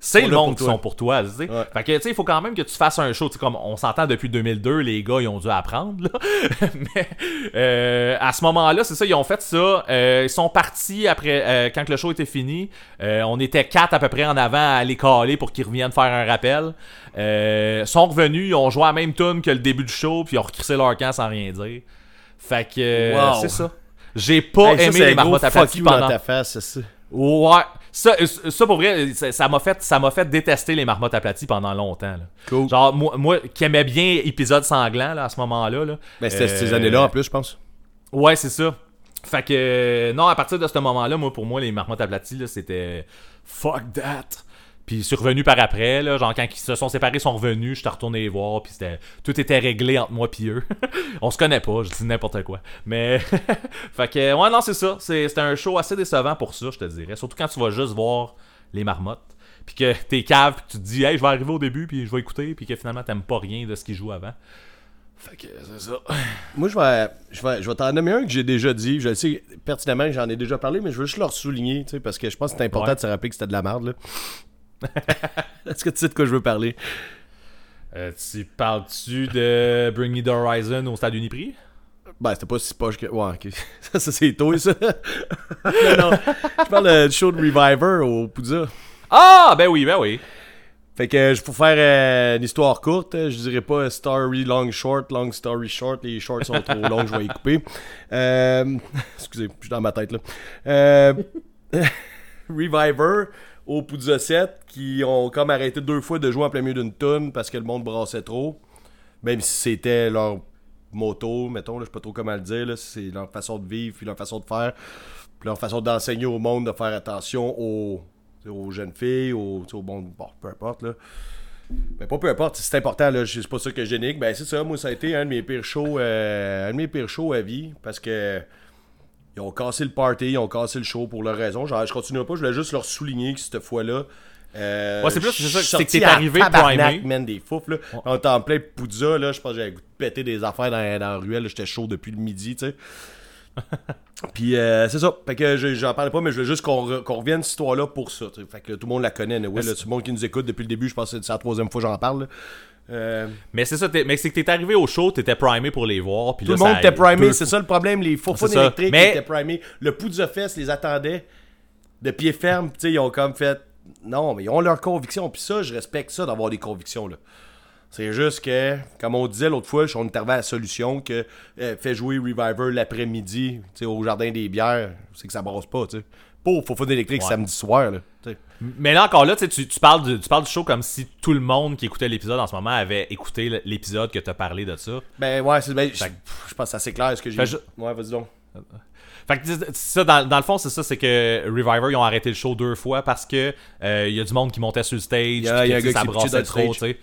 c'est le monde pour qui toi. sont pour toi. tu sais. Ouais. Fait que, tu sais, il faut quand même que tu fasses un show. Tu sais, comme on s'entend depuis 2002, les gars, ils ont dû apprendre. Là. Mais euh, à ce moment-là, c'est ça, ils ont fait ça. Euh, ils sont partis après, euh, quand que le show était fini. Euh, on était quatre à peu près en avant à les caler pour qu'ils reviennent faire un rappel. Euh, sont revenus, ils ont joué à la même tune que le début du show, puis ils ont recrissé leur camp sans rien dire. Fait que Wow. c'est ça. J'ai pas Hey, ça, aimé les marmottes dans pendant. ta face, c'est ça. Ouais. Ça, euh, ça pour vrai, ça ça m'a fait, ça fait détester les marmottes aplaties pendant longtemps. là. Cool. Genre, moi, moi qui aimais bien épisode sanglant là, à ce moment-là. Là, Ben, c'était ces euh, années-là, en plus, je pense. Ouais, c'est ça. Fait que, euh, non, à partir de ce moment-là, moi, pour moi, les marmottes aplaties, c'était fuck that. Puis, revenu par après, là, genre, quand ils se sont séparés, ils sont revenus, je suis retourné les voir, puis c'était, tout était réglé entre moi puis eux. On se connaît pas, je dis n'importe quoi. Mais, fait que, ouais, non, c'est ça. C'était un show assez décevant pour ça, je te dirais. Surtout quand tu vas juste voir les marmottes. Puis que t'es cave, puis que tu te dis, hey, je vais arriver au début, puis je vais écouter, puis que finalement, t'aimes pas rien de ce qu'ils jouent avant. Fait que c'est ça. Moi, je vais, je vais, je vais t'en nommer un que j'ai déjà dit. Je le sais pertinemment que j'en ai déjà parlé, mais je veux juste le souligner, tu sais, parce que je pense que c'est important Ouais. de se rappeler que c'était de la merde, là. Est-ce que tu sais de quoi je veux parler? Euh, tu parles-tu de Bring Me the Horizon au stade Uniprix? Ben, c'était pas si poche que. Ouais, ok. Ça, ça c'est toi, ça. non, non. Je parle euh, du show de Reviver au Poudza. Ah, ben oui, ben oui. Fait que je pour faire euh, une histoire courte, euh, je dirais pas story long short, long story short, les shorts sont trop longs, je vais y couper. Euh, excusez, je suis dans ma tête là. Euh, Reviver au Poudza 7 qui ont comme arrêté deux fois de jouer en plein milieu d'une tonne parce que le monde brassait trop. Même si c'était leur moto, mettons, là, je sais pas trop comment le dire, c'est leur façon de vivre, puis leur façon de faire, puis leur façon d'enseigner au monde de faire attention aux, aux jeunes filles, aux, au monde, bon, peu importe, là. Mais pas peu importe, c'est important, là, c'est pas ça que je dénigre. Ben, c'est ça, moi, ça a été un de mes pires shows, euh, un de mes pires shows à vie, parce que ils ont cassé le party, ils ont cassé le show pour leur raison. Genre, je continuerai pas, je voulais juste leur souligner que cette fois-là. Euh, Ouais, c'est plus- c'est ça, c'est que t'es arrivé primé. man, des foufs, là. On était en plein Poudza, là. Je pense que j'avais goût de péter des affaires dans, dans la ruelle. J'étais chaud depuis le midi, tu sais. Puis euh, c'est ça. Fait que je- j'en parlais pas, mais je veux juste qu'on re- qu'on revienne cette histoire-là pour ça. Fait que tout le monde la connaît, ouais, là, tout le monde qui nous écoute depuis le début, je pense que c'est la troisième fois que j'en parle. là. Euh, Mais c'est ça, mais c'est que t'es arrivé au show, t'étais primé pour les voir. Puis tout là, le monde était primé, c'est ça le problème. Les ça. électriques Mais- étaient primés. Le Poudza Fest les attendait de pied ferme. Tu sais, ils ont comme fait. Non, mais ils ont leurs convictions. Puis ça, je respecte ça d'avoir des convictions. là. C'est juste que, comme on disait l'autre fois, on est arrivé à la solution que euh, fait jouer Reviver l'après-midi tu sais, au jardin des bières. C'est que ça brasse pas. tu sais. Au faux électrique Ouais. samedi soir. Là, tu. Mais là encore là, tu, tu, tu parles du, tu parles du show comme si tout le monde qui écoutait l'épisode en ce moment avait écouté l'épisode que t'as parlé de ça. Ben ouais, c'est, ben, je, je pense que c'est assez clair ce que j'ai je- Ouais, vas-y donc. Fait que ça, dans, dans le fond, c'est ça, c'est que Reviver, ils ont arrêté le show deux fois parce que euh, y a du monde qui montait sur le stage, Il y a- y un tu gars ça qui brassait trop, tu sais.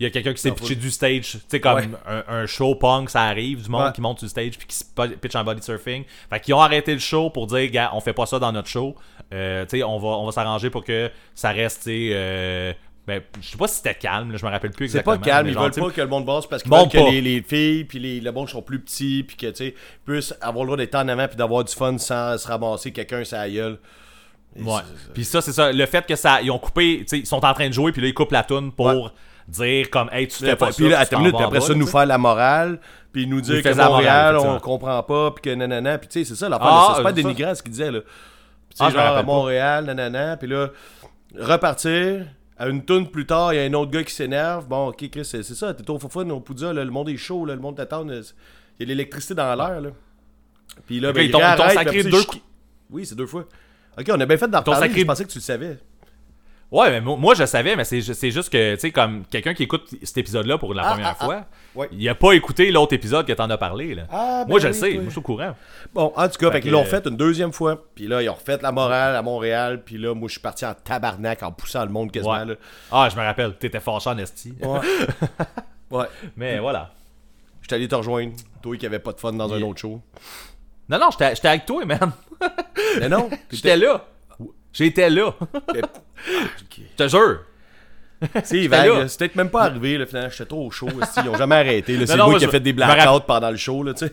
Il y a quelqu'un qui s'est pitché du stage, tu sais, comme Ouais. un, un show punk, ça arrive, du monde Ouais. qui monte sur le stage puis qui se pitch en body surfing. Fait qu'ils ont arrêté le show pour dire, gars, on fait pas ça dans notre show. Euh, tu sais, on va, on va s'arranger pour que ça reste, tu sais, euh, ben, je sais pas si c'était calme, là, je me rappelle plus C'est exactement. pas calme, ils genre, veulent pas que le monde brasse parce qu'ils veulent que les, les filles puis les, le monde sont plus petits puis que tu sais puissent avoir le droit d'être en avant puis d'avoir du fun sans se ramasser quelqu'un la gueule. Et Ouais. c'est- Puis ça, c'est ça. Le fait que ça. Ils ont coupé. Tu sais, ils sont en train de jouer, puis là, ils coupent la toune pour Ouais. Dire comme, hey, tu fais pas puis là, minute, vas puis après ça, nous faire la morale, puis nous dire que Montréal, on comprend pas, puis que nanana, puis tu sais, c'est ça l'affaire, Ah, c'est pas ça. dénigrant ce qu'il disait, là. Puis tu sais, Ah, genre à. Montréal, nanana, puis là, repartir, à une toune plus tard, il y a un autre gars qui s'énerve, bon, ok, Chris, c'est ça, t'es au fun au Poudja, là, le monde est chaud, le monde t'attend, il y a de l'électricité dans l'air, là. Puis là, ben, ils t'ont- sacré deux. Oui, c'est deux fois. Ok, on a bien fait d'en sacré- je pensais que tu le savais. Ouais, mais moi, moi, je savais, mais c'est ju- c'est juste que, tu sais, comme quelqu'un qui écoute cet épisode-là pour la Ah, première ah, fois, Ouais. il a pas écouté l'autre épisode que t'en as parlé, là. Ah, ben moi, je le sais, oui. moi, je suis au courant. Bon, en tout cas, Fait fait qu'ils que- l'ont fait une deuxième fois. Puis là, ils ont refait la morale à Montréal. Puis là, moi, je suis parti en tabarnak en poussant le monde quasiment. Ouais. Là. Ah, je me rappelle, t'étais fâché en esti. Ouais. ouais. Mais voilà. J'étais allé te rejoindre. Toi qui avait pas de fun dans un autre show. Non, non, j'étais j'étais avec toi, man. Mais non. J'étais là. J'étais là. t'étais- Je te jure. C'est là. vague. C'est peut-être même pas arrivé. Là, finalement, j'étais trop chaud. Ils ont jamais arrêté. C'est moi, qui a je- fait des blackouts pendant le show. Là, tu sais.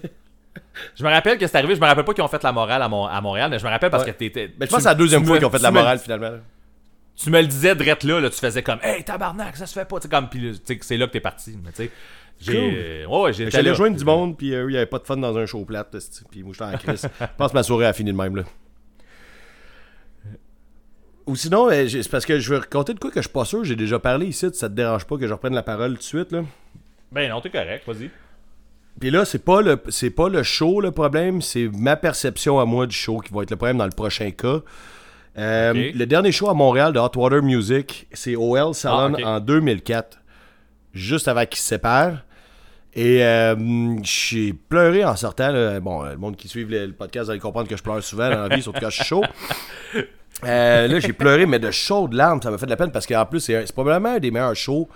Je me rappelle que c'est arrivé. Je me rappelle pas qu'ils ont fait la morale à, Mon- à Montréal, mais je me rappelle parce Ouais. que t'étais. Mais je pense que c'est la deuxième fois qu'ils ont fait la morale finalement. Tu me le disais drette là, là, tu faisais comme Hey tabarnak, ça se fait pas. Comme, c'est là que t'es parti. Mais tu sais, j'ai. Ouais, j'ai. J'allais rejoindre du monde. Puis euh, eux, il y avait pas de fun dans un show plate. Puis moi, j'étais en crise. Je pense que ma soirée a fini de même. là. Ou sinon, euh, c'est parce que je veux raconter de quoi que je suis pas sûr. J'ai déjà parlé ici. Ça te dérange pas que je reprenne la parole tout de suite. Là? Ben non, t'es correct, vas-y. Puis là, c'est pas le c'est pas le show le problème, c'est ma perception à moi du show qui va être le problème dans le prochain cas. Euh. Le dernier show à Montréal de Hot Water Music, c'est OL Salon Ah, en 2004, juste avant qu'ils se séparent. Et euh, j'ai pleuré en sortant. là. Bon, le monde qui suit le, le podcast va comprendre que je pleure souvent dans la vie, surtout quand je suis chaud. Euh, là, j'ai pleuré, mais de chaudes larmes, ça m'a fait de la peine parce qu'en plus, c'est probablement un des meilleurs shows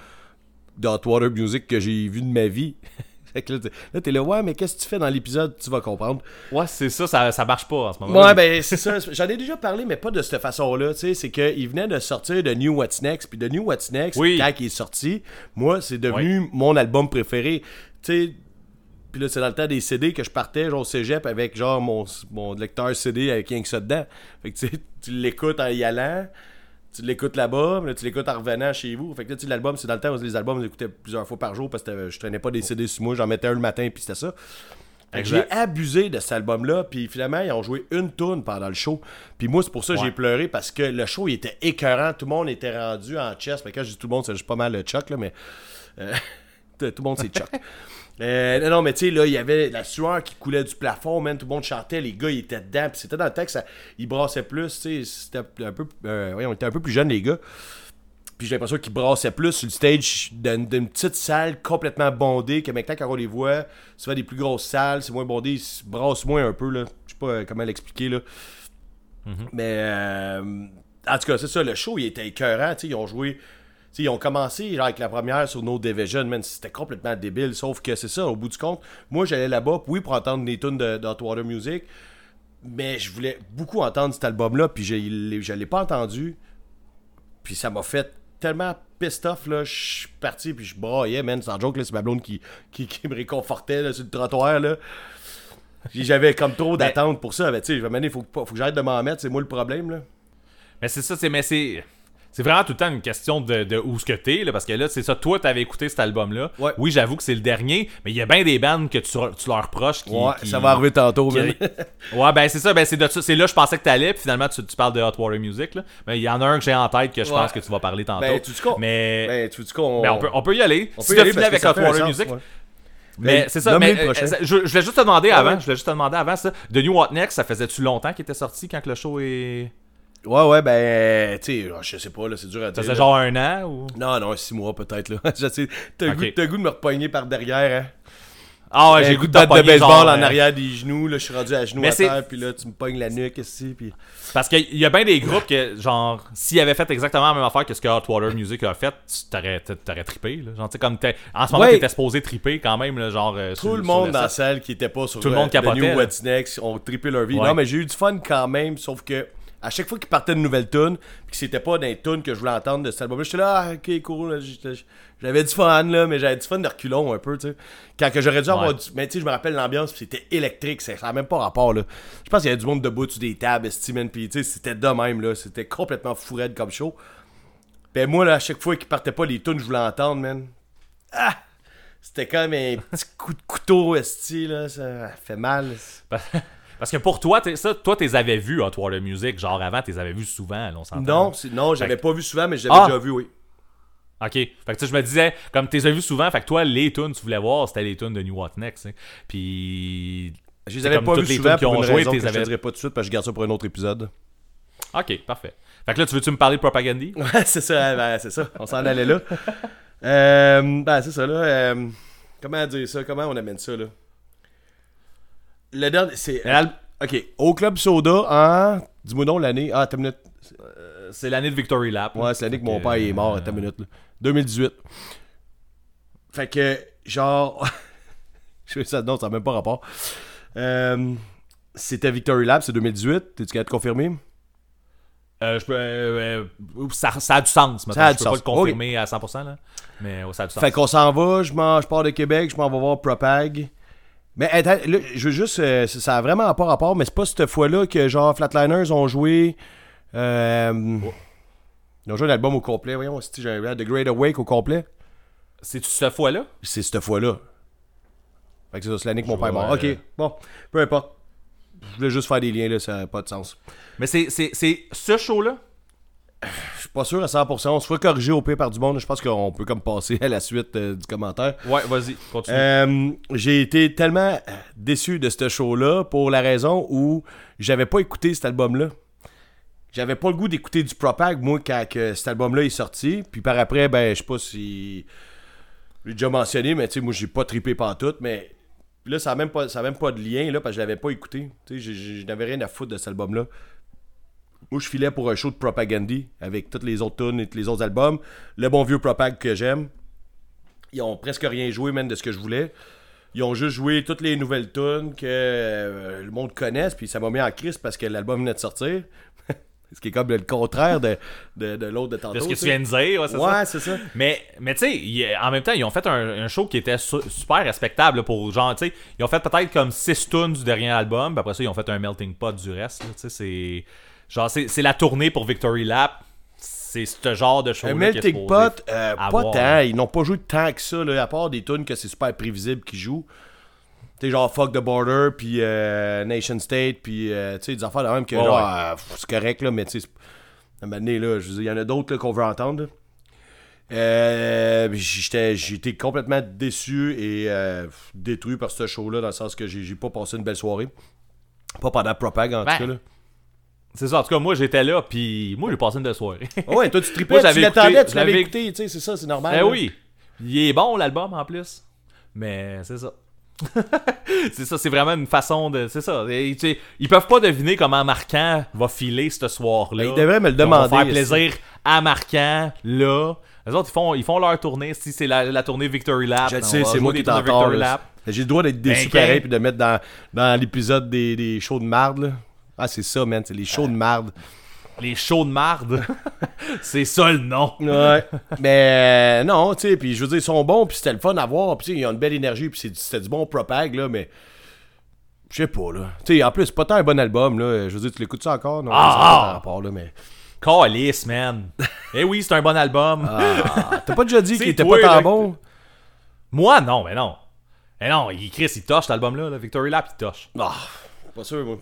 de Hot Water Music que j'ai vu de ma vie. Fait que là, t'es- là, t'es là, ouais, mais qu'est-ce que tu fais dans l'épisode, tu vas comprendre. Ouais, c'est ça, ça, ça marche pas en ce moment. Ouais, ben, c'est ça. J'en ai déjà parlé, mais pas de cette façon-là. Tu sais, c'est qu'il venait de sortir de New What's Next. Puis de New What's Next, Oui. quand il est sorti, moi, c'est devenu mon album préféré. Tu sais, Puis là, c'est dans le temps des CD que je partais, genre au cégep, avec genre mon, mon lecteur CD avec rien que ça dedans. Fait que tu tu l'écoutes en y allant, tu l'écoutes là-bas, là, tu l'écoutes en revenant chez vous. Fait que là, tu sais, l'album, c'est dans le temps où les albums, je les écoutais plusieurs fois par jour parce que je traînais pas des CD sur moi, j'en mettais un le matin, puis c'était ça. Fait que J'ai abusé de cet album-là, puis finalement, ils ont joué une tune pendant le show. Puis moi, c'est pour ça que Ouais. j'ai pleuré, parce que le show, il était écœurant. Tout le monde était rendu en chest. Fait que quand je dis tout le monde, c'est juste pas mal le Chuck, là, mais... euh, tout le monde, c'est Chuck. Euh, non, mais tu sais, là, il y avait la sueur qui coulait du plafond, man. Tout le monde chantait, les gars, ils étaient dedans. Puis c'était dans le ça, ils brassaient plus, tu sais. C'était un peu. Euh, ouais, on était un peu plus jeunes, les gars. Puis j'ai l'impression qu'ils brassaient plus sur le stage d'une petite salle complètement bondée. Que maintenant, quand on les voit, souvent des plus grosses salles, c'est moins bondé, ils se brassent moins un peu, là. Je sais pas euh, comment l'expliquer, là. Mais, euh, en tout cas, c'est ça, le show, il était écœurant, tu sais. Ils ont joué. Tu sais, ils ont commencé genre, avec la première sur No Division, man, c'était complètement débile. Sauf que c'est ça, au bout du compte, moi j'allais là-bas, oui, pour entendre des tunes de, Water Music, mais je voulais beaucoup entendre cet album-là, puis je l'ai- je l'ai pas entendu. Puis ça m'a fait tellement pissed off, là. Je suis parti, puis je braillais, man. Sans joke, là, c'est ma blonde qui, qui, qui me réconfortait là, sur le trottoir, là. J'avais comme trop d'attentes pour ça. Mais tu sais, m'amener, faut, que- faut que j'arrête de m'en mettre, c'est moi le problème, là. Mais c'est ça, c'est mais c'est c'est vraiment tout le temps une question de, de où ce que t'es là parce que là c'est ça toi t'avais écouté cet album là. Ouais. Oui, j'avoue que c'est le dernier, mais il y a bien des bands que tu, tu leur reproches qui, Ouais, qui- ça va arriver tantôt, qui- ouais, ben c'est ça, ben c'est de ça, c'est là je pensais que t'allais, puis finalement tu, tu parles de Hot Water Music là. Mais il y en a un que j'ai en tête que je Ouais. pense que tu vas parler tantôt. Ben, tu mais Ben, tu dis qu'on. ben, on peut on peut y aller. on si peut y aller avec Hot Water sens, Music, mais Ben, c'est ça, mais euh, je, je voulais juste te demander avant, je voulais juste te demander avant ça, The New What Next, ça faisait-tu longtemps qu'il était sorti quand que le show est Ouais, ouais, ben, tu sais, je sais pas, là, c'est dur à ça dire. faisait là. genre un an ou? Non, non, six mois peut-être, là. t'as le Ok. goût, goût de me repogner par derrière, hein. Ah ouais, J'ai goût de de baseball genre, en euh, arrière des genoux, là, je suis rendu à genoux à terre, puis là, tu me pognes la nuque, ici, puis... Parce qu'il y a bien des groupes que, genre, s'ils avaient fait exactement la même affaire que ce que Hot Water Music a fait, tu t'aurais, t'aurais trippé, là. Genre, tu sais, comme t'es, en ce moment, Ouais. t'étais supposé triper quand même, là, genre. euh, Tout sur- le sur monde dans la salle qui était pas sur Tout le monde euh, capotait, The New. What's Next ont trippé leur vie. Ouais. Non, mais j'ai eu du fun quand même, sauf que à chaque fois qu'il partait une nouvelle tune, puis que c'était pas des tunes que je voulais entendre de cet album, j'étais là, ah, ok, cool, j'avais du fun, là, mais j'avais du fun de reculons un peu, tu sais. Quand que j'aurais dû avoir du. Mais tu sais, je me rappelle l'ambiance, puis c'était électrique, ça n'a même pas rapport, là. Je pense qu'il y avait du monde debout sur des tables, Steven, puis tu sais, c'était de même, là. C'était complètement fou raide comme show. Ben moi, là, à chaque fois qu'il partait pas les tunes, je voulais entendre, man. Ah! C'était comme un petit coup de couteau, esti, là. Ça fait mal. Parce que pour toi, ça, toi, t'es avais vu Hot Water Music, genre avant, t'es avais vu souvent, là, on. Non, non, j'avais pas vu souvent, mais j'avais Ah! déjà vu, oui. Ok. Fait que tu sais, je me disais, comme t'es as vu souvent, fait que toi, les tunes, tu voulais voir, c'était les tunes de New What Next, hein. Puis. Je les avais pas vus les souvent qui pour ont une joué, raison que avais- pas tout de suite, parce que je garde ça pour un autre épisode. Ok, parfait. Fait que là, tu veux-tu me parler de Propagandy? Ouais, c'est ça, ben, c'est ça. On s'en allait là. Euh, ben, c'est ça, là. euh, comment dire ça? Comment on amène ça, là? Le dernier, c'est... L'al- Ok, au Club Soda, en... Dis-moi non l'année. Ah, t'as une minute. C'est l'année de Victory Lap. Ouais, c'est l'année que mon père est mort, euh, attends une minute. Là. 2018. Fait que, genre. je sais ça, non, ça n'a même pas rapport. Euh, C'était Victory Lab, c'est 2018. T'es-tu capable de confirmer? Euh, je peux, euh, euh, ça, ça a du sens, maintenant. Ça a je du peux pas sens. le confirmer à 100%, là. Mais ça a du sens. Fait qu'on s'en va, je, je pars de Québec, je m'en vais voir Propag. Mais attends, là, je veux juste. euh, ça a vraiment pas rapport, mais c'est pas cette fois-là que genre Flatliners ont joué. Euh, Ils ont joué l'album au complet. Voyons, si un The Great Awake au complet. C'est-tu cette fois-là? C'est cette fois-là. Fait que c'est ça, c'est l'année que mon père est mort. Ok, bon, peu importe. Je voulais juste faire des liens, là, ça n'a pas de sens. Mais c'est, c'est, c'est ce show-là? Je suis pas sûr à 100%. On se fera corriger au pire par du monde. Je pense qu'on peut comme passer à la suite euh, du commentaire. Ouais, vas-y, continue. Euh, j'ai été tellement déçu de ce show-là pour la raison où j'avais pas écouté cet album-là. J'avais pas le goût d'écouter du Propag, moi, quand que cet album-là est sorti. Puis par après, ben, je sais pas si. Je l'ai déjà mentionné, mais tu sais, moi, j'ai pas trippé pantoute, mais là, ça a même pas, ça a même pas de lien, là, parce que je l'avais pas écouté. Tu sais, j'ai- j'ai- je n'avais rien à foutre de cet album-là. Moi, je filais pour un show de Propagandy avec toutes les autres tunes et tous les autres albums. Le bon vieux Propag que j'aime. Ils ont presque rien joué, même de ce que je voulais. Ils ont juste joué toutes les nouvelles tunes que euh, le monde connaisse, puis ça m'a mis en crise parce que l'album venait de sortir. Ce qui est comme le contraire de, de, de l'autre de tantôt. De ce que tu viens de dire, ouais, c'est ça. Ouais, c'est ça. Mais, mais tu sais, en même temps, ils ont fait un, un show qui était su- super respectable là, pour genre, tu sais, ils ont fait peut-être comme 6 tunes du dernier album, puis après ça, ils ont fait un melting pot du reste. Tu sais, c'est. Genre, c'est c'est la tournée pour Victory Lap. C'est ce genre de Un melting pot, euh, pas tant. Ils n'ont pas joué tant que ça, là, à part des tunes que c'est super prévisible qu'ils jouent. Tu sais, genre Fuck the Border, puis euh, Nation State, puis euh, tu sais, des affaires de même que Ouais, genre, ouais. euh, c'est correct, là, mais tu sais, à un moment donné, là, je veux dire, il y en a d'autres qu'on veut entendre. Euh, j'étais, j'ai été complètement déçu et euh, détruit par ce show-là, dans le sens que j'ai, j'ai pas passé une belle soirée. Pas pendant Propag, en Ben, tout cas. Là. C'est ça, en tout cas, moi j'étais là, puis moi j'ai passé une belle soirée. Ah ouais, toi, tu tripais, Moi, tu l'attendais, tu l'avais écouté, tu sais, c'est ça, c'est normal. Eh là. oui, il est bon l'album en plus. Mais c'est ça. c'est ça, c'est vraiment une façon de. C'est ça. Et, ils peuvent pas deviner comment Marquant va filer ce soir-là. Ben, ils devraient me le demander, faire plaisir à Marquant, là. Les autres, ils font, ils font leur tournée. Si c'est la, la tournée Victory Lap. Je sais, c'est moi qui de. Lap. J'ai le droit d'être déçu Ben, pareil quand- puis de mettre dans, dans l'épisode des, des shows de marde. Là. Ah, c'est ça, man. C'est les shows de marde. Les shows de marde? c'est ça le nom. Ouais. mais euh, non, tu sais, puis je veux dire, ils sont bons, puis c'était le fun à voir, puis tu sais, ils ont une belle énergie, puis c'est- c'était du bon propag, là, mais. Je sais pas, là. Tu sais, en plus, c'est pas tant un bon album, là. Je veux dire, tu l'écoutes ça encore? Non, Ah, ah. rapport, là, mais. Calice, man. Eh oui, c'est un bon album. Ah, T'as pas déjà dit qu'il était pas tant bon? Moi, non, mais non. Mais non, il, Chris, il torche cet album-là. Là. Victory Lap, il torche. Ah, pas sûr, moi.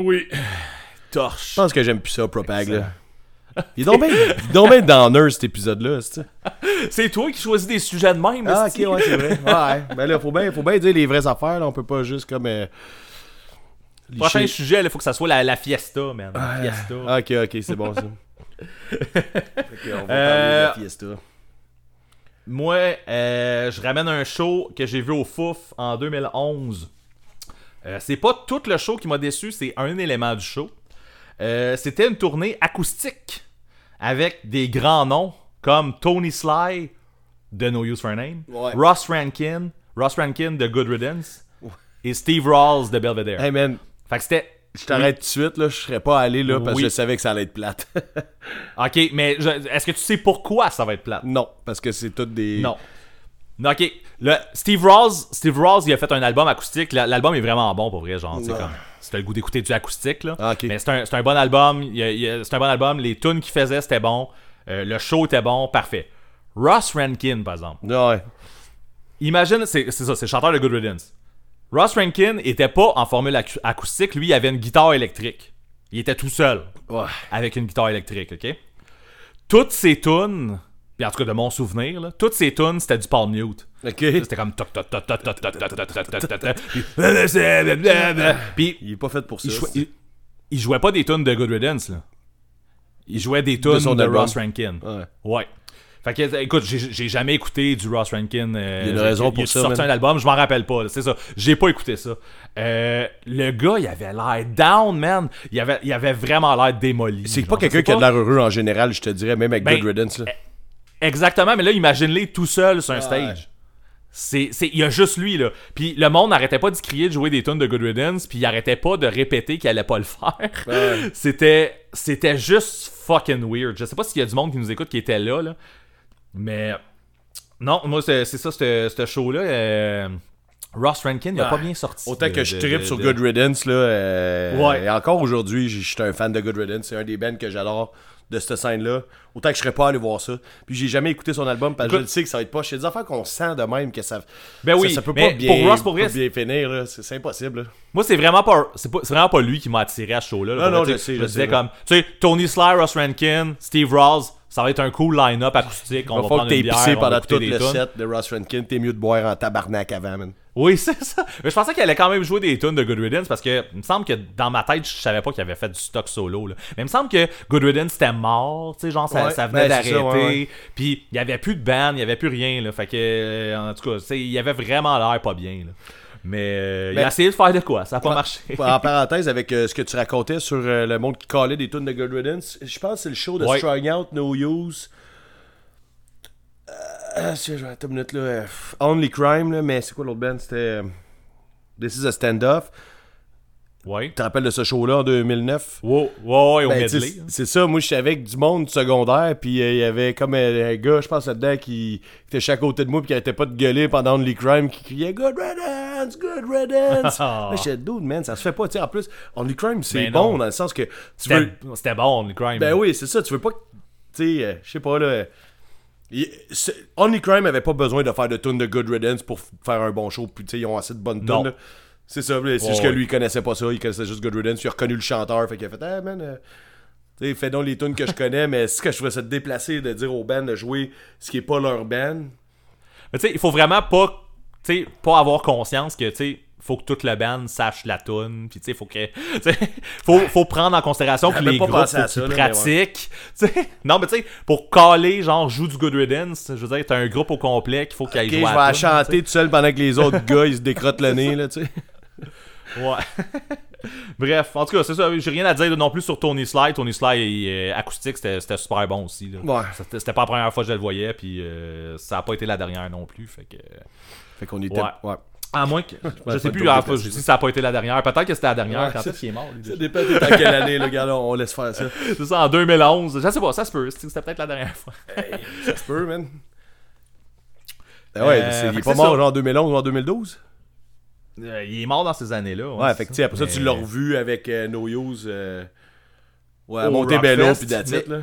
Oui. Torche. Je pense que j'aime plus ça, propag, là. Il est donc bien, downer, cet épisode-là, c'est C'est toi qui choisis des sujets de même. Ah, ok, ouais, c'est vrai. Ouais, ben là, faut bien, faut bien dire les vraies affaires, là. On peut pas juste comme. Euh, Prochain sujet, il faut que ça soit la, la fiesta, man. La fiesta. Ok, ok, c'est bon ça. ok, on va parler de Euh, la fiesta. Moi, euh, je ramène un show que j'ai vu au Fouf en 2011. Euh, c'est pas tout le show qui m'a déçu, c'est un élément du show. Euh, C'était une tournée acoustique avec des grands noms comme Tony Sly de No Use for a Name, Ouais. Ross Rankin, Ross Rankin de Good Riddance et Steve Rawls de Belvedere. Hey man, Fait que c'était je t'arrête tout de suite, là. Je serais pas allé là parce Oui. que je savais que ça allait être plate. OK, mais est-ce que tu sais pourquoi ça va être plate? non, parce que c'est toutes des. Non. Non, ok. Le, Steve Rawls, Steve Rawls, il a fait un album acoustique. La- L'album est vraiment bon pour vrai, genre. tu sais, Ouais. comme, si t'as le goût d'écouter du acoustique, là. Ah, ok. Mais c'est un, un bon album. C'est un bon album. Les tunes qu'il faisait, c'était bon. Euh, le show était bon. Parfait. Ross Rankin, par exemple. Ouais. Imagine, c'est ça, c'est le chanteur de Good Riddance. Ross Rankin était pas en formule acou- acoustique. Lui, il avait une guitare électrique. Il était tout seul Ouais. avec une guitare électrique, ok? Toutes ces tunes, puis en tout cas de mon souvenir, là, toutes ces tunes, c'était du palm mute. Ok. C'était comme toc toc toc toc toc toc toc toc toc toc toc toc puis Il est pas fait pour ça. il jouait, il, il jouait pas des tunes de Good Riddance là. Il jouait des tunes de, album. Ross Rankin. Ouais. Ouais. Fait que, écoute, j'ai jamais écouté du Ross Rankin. euh, Il y a une raison il- pour il a ça, sorti man. un album, je m'en rappelle pas. C'est ça. J'ai pas écouté ça. Euh, le gars, il avait l'air down, man. Il avait, il avait vraiment l'air démoli. C'est pas quelqu'un qui a de l'air heureux en général, je te dirais, même avec Ben, Good Riddance. Là. Exactement, mais là, imagine-les tout seul sur un stage. C'est, c'est, il y a juste lui, là. Puis le monde n'arrêtait pas de crier de jouer des tunes de Good Riddance, puis il arrêtait pas de répéter qu'il allait pas le faire. Ouais. C'était, c'était juste fucking weird. Je sais pas s'il y a du monde qui nous écoute qui était là, là. Mais non, moi, c'est, ça, ce show-là. euh, Ross Rankin, il a pas bien sorti. Autant de- que je tripe sur de- Good Riddance, là. euh, Ouais. Et encore aujourd'hui, je suis un fan de Good Riddance. C'est un des bands que j'adore de cette scène-là. Autant que je serais pas allé voir ça. Puis j'ai jamais écouté son album parce que je le sais que ça va être pas. C'est des affaires qu'on sent de même que ça. Ben oui, ça, ça peut mais pas bien, pour Ross, pour pas bien finir. C'est impossible, là. Moi, c'est vraiment pas, c'est vraiment pas lui qui m'a attiré à ce show-là. là. Non, non, vrai, je sais, je je disais sais, comme, tu sais, Tony Sly, Ross Rankin, Steve Ross, ça va être un cool line-up acoustique. On va va prendre que une bière, pissé on pendant tout le set de Ross Rankin. T'es mieux de boire en tabarnak avant, man. Oui, c'est ça. Mais je pensais qu'il allait quand même jouer des tunes de Good Riddance parce que il me semble que dans ma tête, je savais pas qu'il avait fait du stock solo. Là. Mais il me semble que Good Riddance était mort, tu sais, genre ça, Ouais, ça venait ben, d'arrêter. ouais. Puis il y avait plus de band, il y avait plus rien. Là. Fait que, euh, en tout cas, il avait vraiment l'air pas bien. Là. Mais euh, il a essayé de faire de quoi, ça a pas marché. en parenthèse, avec euh, ce que tu racontais sur euh, le monde qui collait des tunes de Good Riddance, je pense que c'est le show de Ouais. Strung Out, No Use. Euh, je vais attends une minute là. euh, Only Crime, là, mais c'est quoi l'autre band? C'était. euh, This is a Stand-Off. Ouais. Tu te rappelles de ce show-là en 2009? Wow, ouais, ouais, au Ben, medley. c'est- c'est ça, moi j'étais avec du monde secondaire, puis euh, il y avait comme un, un gars, je pense là-dedans, qui était chaque côté de moi, puis qui arrêtait pas de gueuler pendant Only Crime, qui criait Good Riddance, Good Riddance. Là, j'étais dude, man, ça se fait pas, tu sais. En plus, Only Crime, c'est Ben bon dans le sens que C'était veux. bon, le crime. Ben oui, c'est ça, tu veux pas. que- Tu sais, euh, je sais pas, là. Only Crime avait pas besoin de faire de tunes de Good Riddance pour faire un bon show, puis ils ont assez de bonnes tunes. C'est ça, c'est Ouais, juste que lui, il connaissait pas ça, il connaissait juste Good Riddance, il a reconnu le chanteur, fait qu'il a fait, ah man, euh, fais donc les tunes que je connais, mais c'est ce que je trouvais ça déplacé de dire aux bands de jouer ce qui est pas leur band. Mais tu sais, il faut vraiment pas, pas avoir conscience que, tu sais, faut que toute le band sache la tune, puis tu sais, faut que, faut, faut prendre en considération que les groupes, faut ça, ouais. Non, mais tu sais, pour caler, genre, joue du Good Riddance, je veux dire, t'as un groupe au complet qu'il faut qu'il Ok, aille je vais la la chanter tout seul pendant que les autres gars, ils se décrottent le nez, là, tu sais. Ouais. Bref, en tout cas, c'est ça, j'ai rien à dire non plus sur Tony Sly. Tony Sly euh, acoustique, c'était super bon aussi, là. Ouais. C'était c'était pas la première fois que je le voyais, puis euh, ça a pas été la dernière non plus, fait que... Fait qu'on était. Ouais. ouais. À moins que. Je sais de plus, ah, je dis que ça a pas été la dernière. Peut-être que c'était la dernière. Ouais, quand est-ce qu'il est mort, lui, Ça dépend dans quelle année, le gars, là, on laisse faire ça. C'est ça, en 2011. Je sais pas, ça se peut. C'était peut-être la dernière fois. Ça se peut, man. Ben ouais, Euh, il fait est pas mort ça. genre en 2011 ou en 2012? Euh, il est mort dans ces années-là. Ouais, fait que tu sais, après ça, tu l'as revu avec euh, No Use. euh, ouais, à Montebello, puis that's it, mais- là.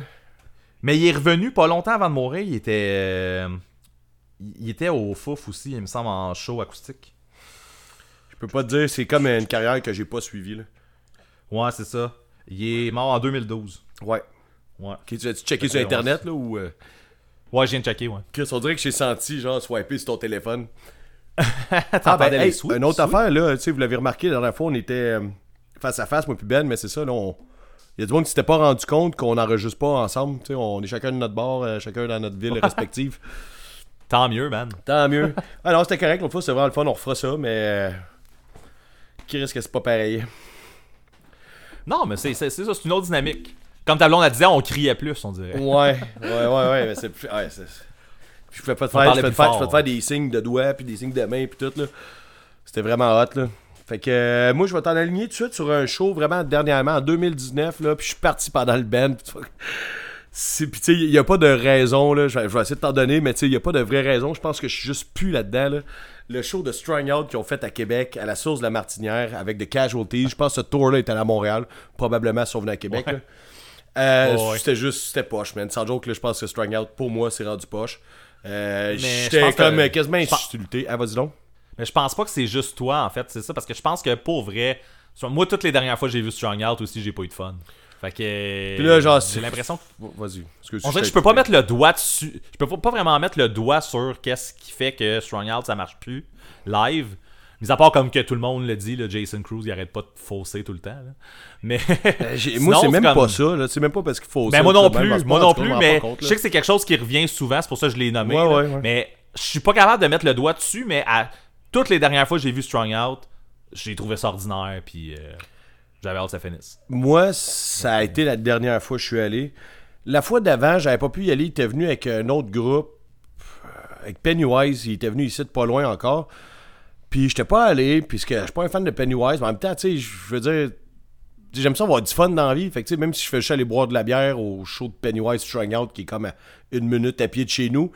Mais il est revenu pas longtemps avant de mourir. Il était. euh, Il était au Fouf aussi, il me semble, en show acoustique. Je peux pas te dire, c'est comme une carrière que j'ai pas suivie, là. Ouais, c'est ça. Il est mort en 2012. Ouais. Ouais. Tu as-tu checké sur Internet, là, ou... euh, Ouais, je viens de checker, ouais. Chris, on dirait que j'ai senti, genre, swiper sur ton téléphone. T'entendais ben, hey, swoops, une autre affaire, là, tu sais, vous l'avez remarqué, la dernière fois, on était euh, face à face, moi puis Ben, mais c'est ça, là, on... Il y a du monde qui s'était pas rendu compte qu'on n'enregistre pas ensemble, tu sais, on est chacun de notre bord, euh, chacun dans notre ville respective. Tant mieux, man. Tant mieux. Ah non, c'était correct, l'autre fois, c'est vraiment le fun, on refera ça, mais... Qui risque que c'est pas pareil. Non, mais c'est ça, c'est une autre dynamique. Comme ta blonde, elle disait, on criait plus, on dirait. Ouais, ouais, ouais, ouais, mais c'est... plus- Ouais, c'est... Je pouvais pas te faire, je pouvais te faire, je fort. pouvais te faire des signes de doigts, puis des signes de main, puis tout, là. C'était vraiment hot, là. Fait que euh, moi, je vais t'en aligner tout de suite sur un show vraiment dernièrement, en 2019, là, puis je suis parti pendant le band. c'est- Puis tu sais, il n'y a pas de raison, là, je vais, je vais essayer de t'en donner, mais tu sais, il n'y a pas de vraie raison. Je pense que je suis juste plus là-dedans, là. Le show de Strung Out qu'ils ont fait à Québec, à la source de la Martinière, avec The Casualties. Je pense que ce tour-là était à Montréal, probablement si on venait à Québec, Ouais. Euh, ouais. C'était juste, c'était poche, man. Sans joke, là, je pense que Strung Out, pour moi, c'est rendu poche. Euh, J'étais pense que- comme euh, quasiment insulté. Ah, vas-y donc. Mais je pense pas que c'est juste toi, en fait, c'est ça, parce que je pense que pour vrai, moi, toutes les dernières fois que j'ai vu Strong Out aussi, j'ai pas eu de fun. Fait que. Puis là, genre, J'ai l'impression que. Vas-y. Excuse, On dirait que t'ai je peux pas mettre le doigt dessus. Je peux pas- vraiment mettre le doigt sur qu'est-ce qui fait que Strong Out ça marche plus live. Mis à part comme que tout le monde le dit, là, Jason Cruz il arrête pas de fausser tout le temps. là. Mais. Euh, Moi, c'est même comme- pas ça. C'est même pas parce qu'il faut Mais ça, moi non plus, moi non en plus, mais compte, je sais que c'est quelque chose qui revient souvent, c'est pour ça que je l'ai nommé. Ouais, ouais, ouais. Mais je suis pas capable de mettre le doigt dessus, mais à toutes les dernières fois que j'ai vu Strong Out, j'ai trouvé ça ordinaire, puis euh, j'avais hâte que ça finisse. Moi, ça a été la dernière fois que je suis allé. La fois d'avant, j'avais pas pu y aller. Il était venu avec un autre groupe, euh, avec Pennywise. Il était venu ici de pas loin encore. Puis j'étais pas allé, puisque je suis pas un fan de Pennywise. Mais en même temps, tu sais, je veux dire, j'aime ça avoir du fun dans la vie. Fait que, même si je fais juste aller boire de la bière au show de Pennywise Strung Out, qui est comme à une minute à pied de chez nous.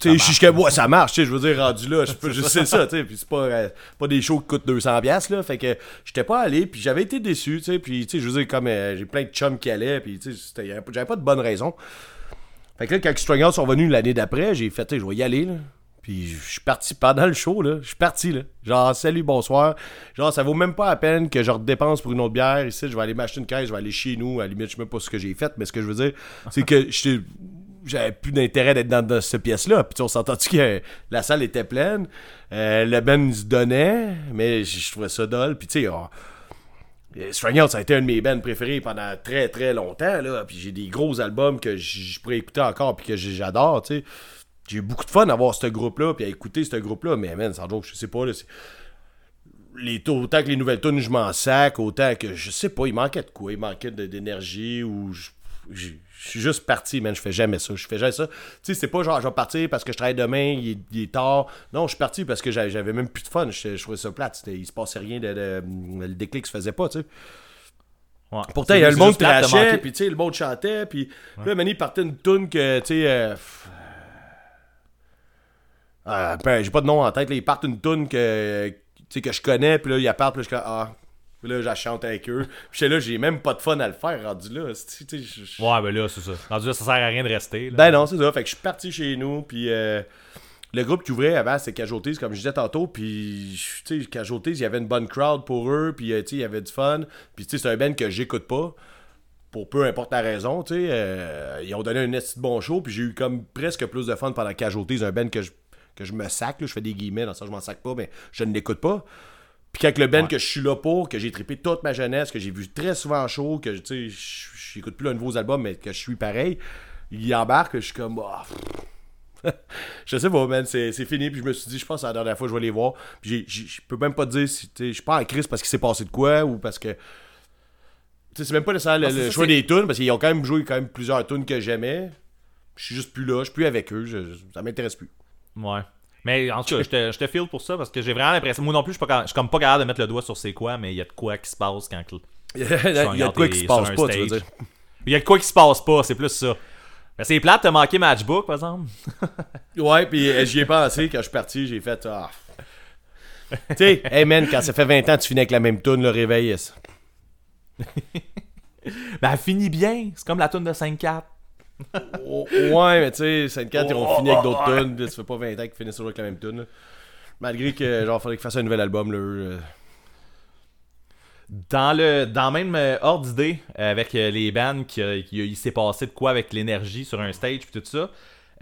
Tu sais, je suis comme, ouais, ça marche, tu sais, je veux dire, rendu là, je, peux- je sais ça, tu sais, puis c'est pas, euh, pas des shows qui coûtent 200$, piastres, là, fait que j'étais pas allé, puis j'avais été déçu, tu sais, puis, tu sais, je veux dire, comme, euh, j'ai plein de chums qui allaient, puis, tu sais, j'avais pas de bonne raison. Fait que là, quand Strung Out sont venus l'année d'après, j'ai fait, tu sais, je vais y aller, là. Puis je suis parti pendant le show, là. Je suis parti, là. Genre, salut, bonsoir. Genre, ça vaut même pas la peine que je redépense pour une autre bière. Ici, je vais aller m'acheter une caisse, je vais aller chez nous. À la limite, je sais même pas ce que j'ai fait, mais ce que je veux dire, c'est que j'avais plus d'intérêt d'être dans, dans cette pièce-là. Puis on s'entend-tu que la salle était pleine? Euh, le Ben se donnait, mais je trouvais ça dole. Puis tu sais, oh, euh, Out, ça a été un de mes bands préférés pendant très très longtemps. Là. Puis j'ai des gros albums que je pourrais écouter encore puis que j'adore. J'ai eu beaucoup de fun à voir ce groupe-là puis à écouter ce groupe-là. Mais man, sans joke, je sais pas. Les autant que les nouvelles tunes, je m'en sac, autant que je sais pas, il manquait de quoi. Il manquait d'énergie ou je- Je suis juste parti, man. Je fais jamais ça. Je fais jamais ça. Tu sais, c'est pas genre, je vais partir parce que je travaille demain, il est, il est tard. Non, je suis parti parce que j'avais même plus de fun. Je, je trouvais ça plate. Il se passait rien de, de- Le déclic se faisait pas, tu sais. Ouais. Pourtant, il y a le monde trachait, puis tu sais, le monde chantait, puis là, Manny partait une toune que, tu sais, euh, euh, ben, j'ai pas de nom en tête, là, ils partent une toune que, tu sais, que je connais, puis là, ils partent, puis là, je ah, puis là, je la chante avec eux. Puis là, j'ai même pas de fun à le faire, rendu là, Ouais, ben là, c'est ça. Rendu là, ça sert à rien de rester. là. ben non, c'est ça. Fait que je suis parti chez nous, puis euh, le groupe qui ouvrait avant, c'était Cajotés, comme je disais tantôt, puis tu sais, Cajotés, il y avait une bonne crowd pour eux, puis euh, tu sais, il y avait du fun, puis tu sais, c'est un band que j'écoute pas, pour peu importe la raison, tu sais. euh, ils ont donné un esti de bon show, puis j'ai eu comme presque plus de fun pendant Cajotés, un band que je, que je me sac, là, je fais des guillemets, dans ça, je m'en sac pas, mais je ne l'écoute pas. Puis quand le band que je suis là pour, que j'ai trippé toute ma jeunesse, que j'ai vu très souvent en show, que tu sais, j'écoute plus leurs nouveaux albums, mais que je suis pareil, il embarque, je suis comme. ah, je sais pas, man, c'est fini. Puis je me suis dit, je pense que c'est la dernière fois que je vais les voir. Puis je peux même pas te dire si. Je suis pas en crise parce qu'il s'est passé de quoi ou parce que. Tu sais, c'est même pas nécessairement le, le ça, choix des tunes parce qu'ils ont quand même joué quand même plusieurs tunes que j'aimais. Je suis juste plus là, je suis plus avec eux, je- ça m'intéresse plus. Ouais. Mais en tout cas, je te, je te feel pour ça parce que j'ai vraiment l'impression. Moi non plus, je suis pas je suis comme pas capable de mettre le doigt sur c'est quoi, mais il y a de quoi qui se passe quand. Il y a, de quoi qui se passe pas, tu veux dire. Il y a de quoi qui se passe pas, c'est plus ça. Mais c'est plate, t'as manqué Matchbook, par exemple. Ouais, puis euh, j'y ai pensé quand je suis parti, j'ai fait ah. tu sais, hey man, quand ça fait 20 ans tu finis avec la même tune, le réveil. Ben, elle finit bien. C'est comme la tune de 5-4. Ouais, mais tu sais, 5-4, ils ont fini avec d'autres tunes. Ça fait pas 20 ans qu'ils finissent toujours avec la même tune. Malgré que, genre, fallait qu'ils fassent un nouvel album, là. euh. Dans le dans même euh, ordre d'idée, euh, avec les bands, qui, qui- il s'est passé de quoi avec l'énergie sur un stage puis tout ça.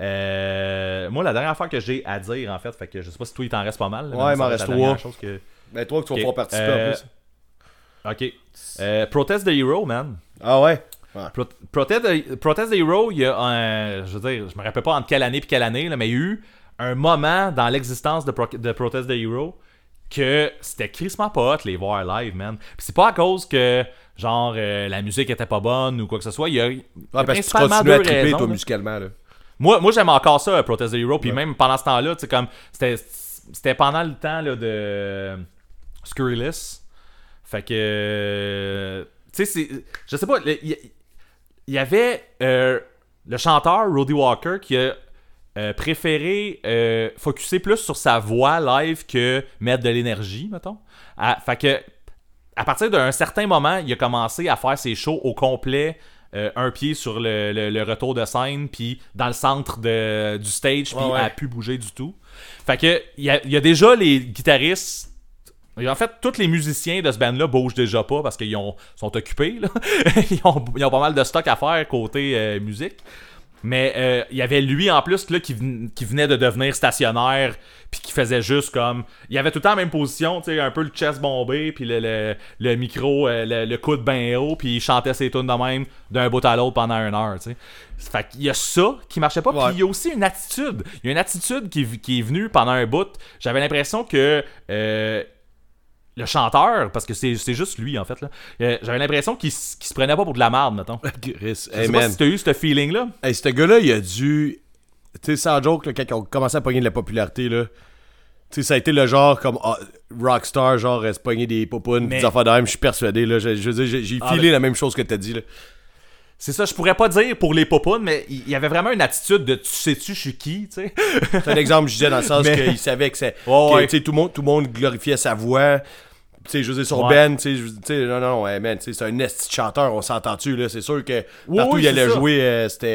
euh, moi, la dernière fois que j'ai à dire, en fait, fait que je sais pas si toi il t'en reste pas mal. là, Ouais, il m'en reste trois. que... Ben, toi, que tu vas pouvoir participer euh, en plus. Ok. Euh, Protest the Hero, man. Ah ouais? Pro- Protest, Protest Hero, il y a un. Je veux dire, je me rappelle pas entre quelle année puis quelle année, là, mais il y a eu un moment dans l'existence de, Pro- de Protest the Hero que c'était crissement pas hot les voir live, man. Puis c'est pas à cause que, genre, euh, la musique était pas bonne ou quoi que ce soit. Il y a, il y a Ouais, parce que tu à deux tripper, raisons, toi, là. musicalement, là. Moi, moi j'aime encore ça, Protest the Hero. Puis même pendant ce temps-là, tu sais, comme. C'était pendant le temps là, de Scurrilous. Fait que. Tu sais, c'est. Je sais pas. le- Il y, il y avait euh, le chanteur Roddy Walker qui a euh, préféré euh, focuser plus sur sa voix live que mettre de l'énergie, mettons. À- fait que. À partir d'un certain moment, il a commencé à faire ses shows au complet euh, un pied sur le, le- le retour de scène, puis dans le centre de- du stage, puis Ouais, ouais. a pu bouger du tout. Fait que il y a, il y a déjà les guitaristes. En fait, tous les musiciens de ce band-là bougent déjà pas parce qu'ils ont- sont occupés. là. ils, ont, ils ont pas mal de stock à faire côté euh, musique. Mais euh, il y avait lui en plus là, qui, qui venait de devenir stationnaire, puis qui faisait juste comme. Il avait tout le temps la même position, tu sais, un peu le chest bombé, puis le, le, le micro, euh, le, le coude bien haut, puis il chantait ses tunes de même d'un bout à l'autre pendant une heure, tu sais. Fait qu'il y a ça qui marchait pas, puis il y a aussi une attitude. Il y a une attitude qui, est- qui est venue pendant un bout. J'avais l'impression que. euh, le chanteur, parce que c'est juste lui en fait, là. euh, j'avais l'impression qu'il qu'il se prenait pas pour de la merde, mettons. Je hey, sais pas man. si t'as eu ce feeling-là. Hey, ce gars-là, il a dû. Tu sais, sans joke, là, quand ils ont commencé à pogner de la popularité, là. Tu sais, ça a été le genre comme ah, Rockstar, genre euh, se pogner des popounes, Mais- des affaires de même, je suis persuadé, là. Je, je veux dire, j'ai- j'ai Ah, filé la même chose que t'as dit, là. C'est ça, je pourrais pas dire pour les popounes, mais il y avait vraiment une attitude de tu sais-tu, je suis qui, tu sais. C'est un exemple, je disais, dans le sens Mais- qu'il savait que c'est. Que, ouais. tout, le monde, tout le monde glorifiait sa voix. Tu sais, Ouais. band, tu sais, non, non, ouais, man, tu sais, c'est un esti chanteur, on s'entend-tu, là? C'est sûr que Oui, partout où il allait jouer, euh, c'était.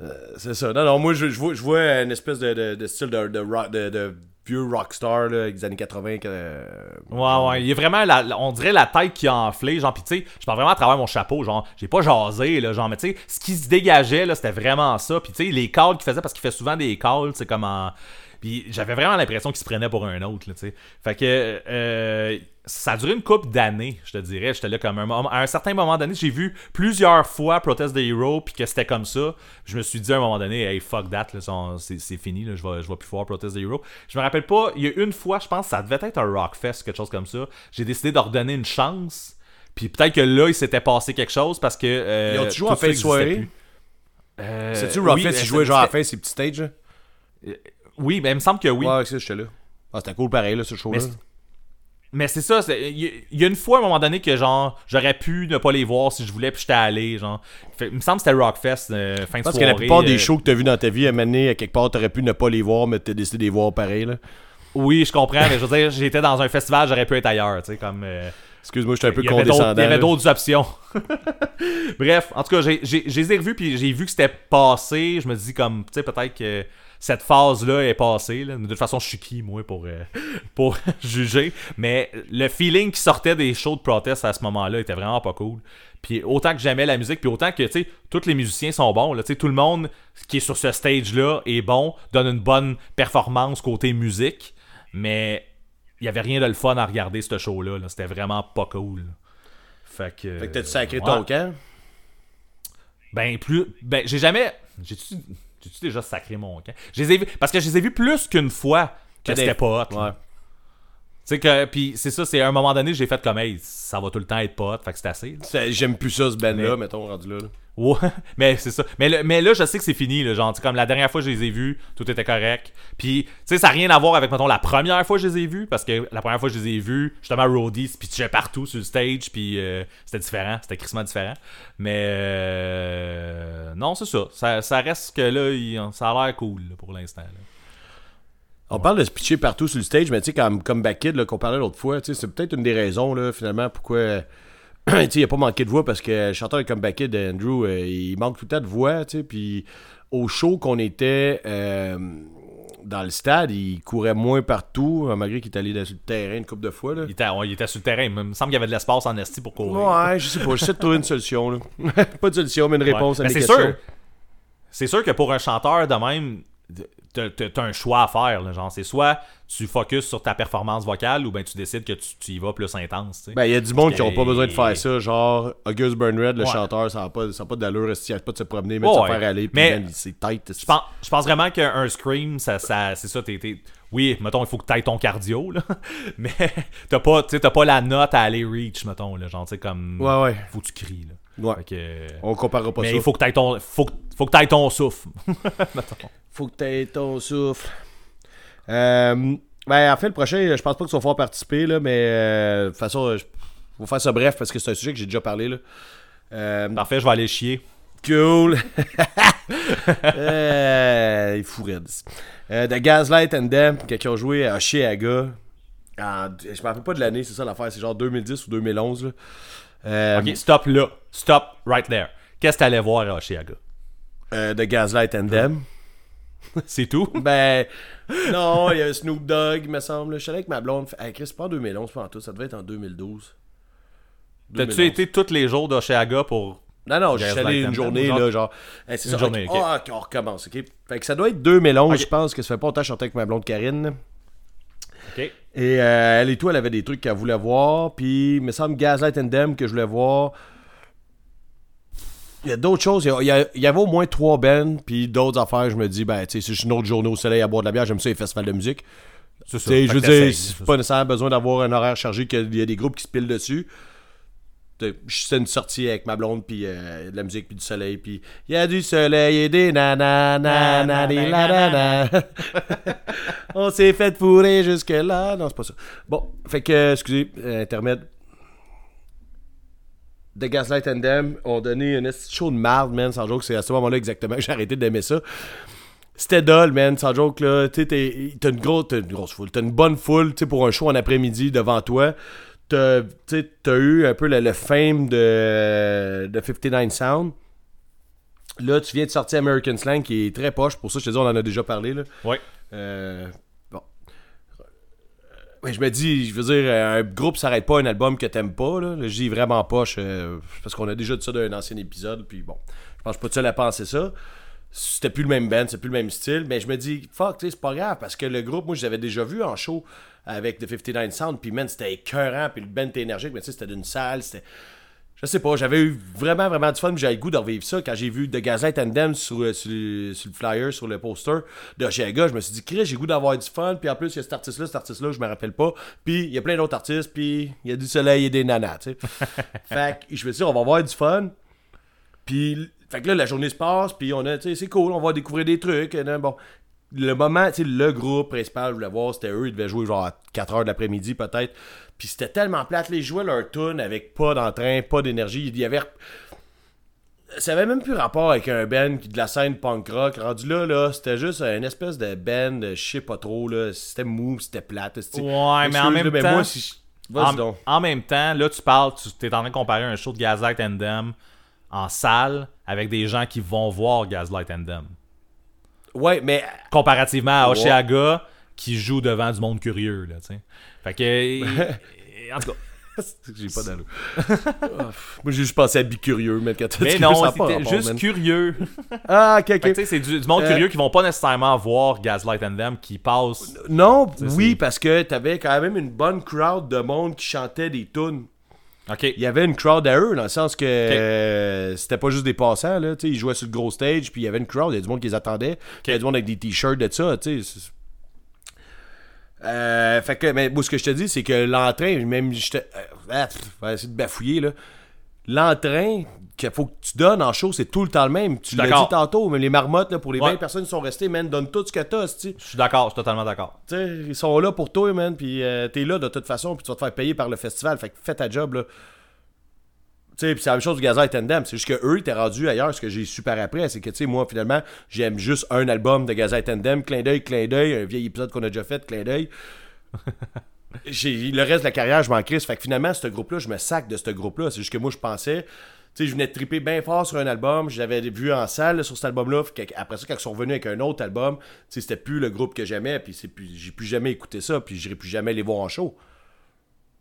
euh, euh, c'est ça. Non, non, moi, je, je vois, je vois une espèce de, de, de style de, de, rock- de vieux rockstar, les années 80. que, euh, Ouais, ouais, il a vraiment, la, la- on dirait la tête qui a enflé, genre, pis tu sais, je parle vraiment à travers mon chapeau, genre, j'ai pas jasé, là, genre, mais tu sais, ce qui se dégageait, là, c'était vraiment ça, pis tu sais, les calls qu'il faisait, parce qu'il fait souvent des calls, c'est comme en... Puis j'avais vraiment l'impression qu'il se prenait pour un autre, tu sais. Fait que euh, ça a duré une couple d'années, je te dirais. J'étais là comme un moment. À un certain moment donné, j'ai vu plusieurs fois Protest the Hero, puis que c'était comme ça. Je me suis dit à un moment donné, hey, fuck that, c'est fini, là, je vais, je vais plus voir Protest the Hero. Je me rappelle pas, il y a une fois, je pense, ça devait être un Rockfest, quelque chose comme ça. J'ai décidé de leur donner une chance. Puis peut-être que là, il s'était passé quelque chose parce que. euh, Ils ont-tu joué en fin de soirée? Euh, C'est-tu oui, Rockfest, mais ils jouaient genre à la fin, ces petits stages? Oui, mais il me semble que oui. Ouais, c'est j'étais là. Ah, c'était cool pareil, là, ce show-là. Mais c'est- Mais c'est ça, il y, a une fois à un moment donné que genre j'aurais pu ne pas les voir si je voulais puis j'étais allé genre. Fait- il me semble que c'était Rockfest euh, fin de Je soirée. que la plupart des euh, shows que t'as vus dans ta vie, à mener à quelque part, t'aurais pu ne pas les voir, mais t'as décidé de les voir pareil, là. Oui, je comprends, mais je veux dire, j'étais dans un festival, j'aurais pu être ailleurs, tu sais comme euh, Excuse-moi, j'étais un peu condescendant. il y avait d'autres options. Bref, en tout cas, j'ai- je les ai revus puis j'ai vu que c'était passé, je me dis comme tu sais peut-être que cette phase-là est passée. là. De toute façon, je suis qui, moi, pour, euh, pour juger. Mais le feeling qui sortait des shows de protest à ce moment-là était vraiment pas cool. Puis autant que j'aimais la musique, puis autant que, tu sais, tous les musiciens sont bons. Là, tout le monde qui est sur ce stage-là est bon, donne une bonne performance côté musique. Mais il y avait rien de le fun à regarder, ce show-là. là. C'était vraiment pas cool. Fait que... Fait que t'as-tu sacré ouais. ton camp? Ben, plus. Ben, j'ai jamais. J'ai-tu j'ai-tu déjà sacré mon camp? Je les ai vus- Parce que je les ai vus plus qu'une fois que c'était pas hot. Ouais. Sais que. Puis c'est ça, c'est à un moment donné, j'ai fait comme, hey, ça va tout le temps être hot. Fait que c'est assez. là. J'aime plus ça, ce band-là, Mais- mettons, rendu là. là. Ouais, mais c'est ça. Mais, le- mais là, je sais que c'est fini. Là, genre, comme la dernière fois que je les ai vus, tout était correct. Puis, tu sais, ça n'a rien à voir avec, mettons, la première fois que je les ai vus. Parce que la première fois que je les ai vus, justement, Roadies se pitchait partout sur le stage. Puis, euh, c'était différent. C'était crissement différent. Mais, euh, non, c'est ça. ça. ça reste que là, il- ça a l'air cool là, pour l'instant. On parle de se pitcher partout sur le stage, mais tu sais, comme, comme Back Kid, là, qu'on parlait l'autre fois, tu sais, c'est peut-être une des raisons, là, finalement, pourquoi. tu sais, il a pas manqué de voix parce que le chanteur de Come Back Kid, Andrew, euh, il manque tout le temps de voix, tu sais, puis au show qu'on était euh, dans le stade, il courait moins partout, euh, malgré qu'il est allé sur le terrain une couple de fois, là. Il était, ouais, il était sur le terrain. Il me semble qu'il y avait de l'espace en esti pour courir. Ouais, je sais pas, j'essaie de trouver une solution, là. pas de solution, mais une réponse Ouais. à Mais c'est sûr. C'est sûr que pour un chanteur de même, t'as- un choix à faire. là, genre, c'est soit tu focuses sur ta performance vocale ou ben tu décides que tu, tu y vas plus intense. sais. Ben, il y a du monde qui Parce ont que- pas besoin de faire ça. Genre, August Burnred, le Ouais. chanteur, ça n'a pas, ça a pas d'allure. Il pas de se promener, mais de se ouais. faire aller. Mais- il- c'est tight. Je pense, je pense vraiment qu'un scream, ça, ça, c'est ça. T'es, Oui, mettons, il faut que tu ailles ton cardio, là. mais t'as pas, t'as pas la note à aller reach, mettons. Là, genre, tu sais, comme. Ouais, ouais. Faut que tu cries. Là. Ouais. Que- On comparera pas mais ça. il faut que tu ton, faut, que- faut que t'ailles ton souffle. Faut que t'aies ton souffle. Euh, ben, en fait, le prochain, je pense pas que tu vas pouvoir participer, là, mais euh, de toute façon, je vais faire ça bref parce que c'est un sujet que j'ai déjà parlé. Là. Euh, Parfait, je vais aller chier. Cool. euh, il est fou raide. Euh, The Gaslight and Them, qui ont joué à Oshiaga. En, je me rappelle pas de l'année, c'est ça l'affaire. C'est genre 2010 ou 2011. Là. Euh, Ok, stop là. Stop right there. Qu'est-ce que t'allais voir à Oshiaga? euh, The Gaslight and Them. C'est tout? Ben, non, il y a Snoop Dogg, il me semble. Je suis allé avec ma blonde. Hey, Chris, c'est pas en 2011, pas en tout. Ça devait être en 2012. T'as-tu 2011. été tous les jours d'Oshiaga pour. Non, non, je suis allé une journée, là, genre. Hey, c'est Une ça, journée, ok. ok. Ah, ok, on recommence, ok? Fait que ça doit être 2011, Ok. je pense, que ça fait pas longtemps que je avec ma blonde Karine. Ok. Et euh, elle et tout, elle avait des trucs qu'elle voulait voir. Puis, il me semble Gaslight and Them que je voulais voir. Il y a d'autres choses. Il y, y avait au moins trois bands. Puis d'autres affaires. Je me dis, ben, tu sais, si je suis une autre journée au soleil à boire de la bière, j'aime ça les festivals de musique. C'est Fait je veux dire, c'est c'est pas nécessairement besoin d'avoir un horaire chargé, qu'il y a des groupes qui se pilent dessus. C'est une sortie avec ma blonde, puis euh, de la musique, puis du soleil, puis il y a du soleil et des nanana, des nanana. On s'est fait fourrer jusque-là. Non, c'est pas ça. Bon, fait que, excusez, euh, intermède. The Gaslight and Them ont donné une de show de marde, man, sans joke. C'est à ce moment-là exactement que j'ai arrêté d'aimer ça. C'était dull, man, sans joke, là. T'as une, grosse, une grosse foule. T'as une bonne foule, tu pour un show en après-midi devant toi. T'as eu un peu le, le fame de, de 59 Sound. Là, tu viens de sortir American Slang, qui est très poche. Pour ça, je te dis, on en a déjà parlé, là. Ouais. Euh. Ouais, je me dis, je veux dire, un groupe s'arrête pas à un album que t'aimes pas. Là. Je dis vraiment poche euh, parce qu'on a déjà dit ça d'un ancien épisode. Puis bon, je pense pas de seul à penser ça. C'était plus le même band, c'est plus le même style. Mais je me dis, fuck, c'est pas grave parce que le groupe, moi, je l'avais déjà vu en show avec The 59 Sound. Puis man, c'était écœurant. Puis le band était énergique, mais tu sais, c'était d'une salle. C'était. Je sais pas, j'avais eu vraiment, vraiment du fun. J'avais le goût de revivre ça. Quand j'ai vu The Gazette Tandem sur, euh, sur, le- sur le flyer, sur le poster de Oshiaga, je me suis dit, Chris, j'ai goût d'avoir du fun. Puis en plus, il y a cet artiste-là, cet artiste-là, je me rappelle pas. Puis il y a plein d'autres artistes. Puis il y a du soleil et des nanas, tu sais. fait que je me suis dit, on va avoir du fun. Puis, fait que là, la journée se passe. Puis on a, tu sais, c'est cool, on va découvrir des trucs. bon. Le moment, tu sais, le groupe principal, je voulais voir, c'était eux, ils devaient jouer genre à 4h de l'après-midi peut-être. Puis c'était tellement plate, les jouaient leur tune avec pas d'entrain, pas d'énergie. Il y avait. Ça avait même plus rapport avec un band qui de la scène punk rock. Rendu là, là, c'était juste une espèce de band, je sais pas trop, là. C'était mou, c'était plate. c'était- Ouais, mais en même là, ben, temps- moi, si je- Vas-y En, donc. en même temps, là, tu parles, tu es en train de comparer un show de Gaslight and en salle avec des gens qui vont voir Gaslight and. Ouais, mais. Comparativement à. Oshiaga qui joue devant du monde curieux, là, tu sais. Fait que. en tout cas. J'ai pas d'allure. Moi, j'ai juste pensé à Bicurieux, mais quand Mais non, c'était juste curieux. Ah, ok, ok. C'est du, du monde Euh, curieux qui vont pas nécessairement voir Gaslight and Them qui passe. Non, oui, parce que t'avais quand même une bonne crowd de monde qui chantait des tunes. Il y avait une crowd à eux, dans le sens que euh, c'était pas juste des passants, là. Ils jouaient sur le gros stage, puis il y avait une crowd, il y a du monde qui les attendait. Il y a du monde avec des t-shirts de ça, Euh, fait que, mais ce que je te dis, c'est que l'entrain, même, j'étais. Euh, ah, pff, essayer de bafouiller, là. L'entrain qu'il faut que tu donnes en show, c'est tout le temps le même. Tu l'as dit tantôt, mais les marmottes, là, pour les Ouais. 20 personnes qui sont restées, man, donne tout ce que t'as, Je suis d'accord, je suis totalement d'accord. ils sont là pour toi, man, puis euh, t'es là de toute façon, puis tu vas te faire payer par le festival, fait que fais ta job, là. Tu sais, puis c'est la même chose du Gazette Tandem, c'est juste que eux, ils étaient rendus ailleurs, ce que j'ai su par après, c'est que, tu sais, moi, finalement, j'aime juste un album de Gazette Tandem, clin d'œil, clin d'œil, un vieil épisode qu'on a déjà fait, clin d'œil. Le reste de la carrière, je m'en crisse, fait que finalement, ce groupe-là, je me sac de ce groupe-là, c'est juste que moi, je pensais... Sais, je venais de triper bien fort sur un album, je l'avais vu en salle là, sur cet album-là. Après ça, quand ils sont revenus avec un autre album, c'était plus le groupe que j'aimais, puis j'ai plus jamais écouté ça, puis j'irai plus jamais les voir en show.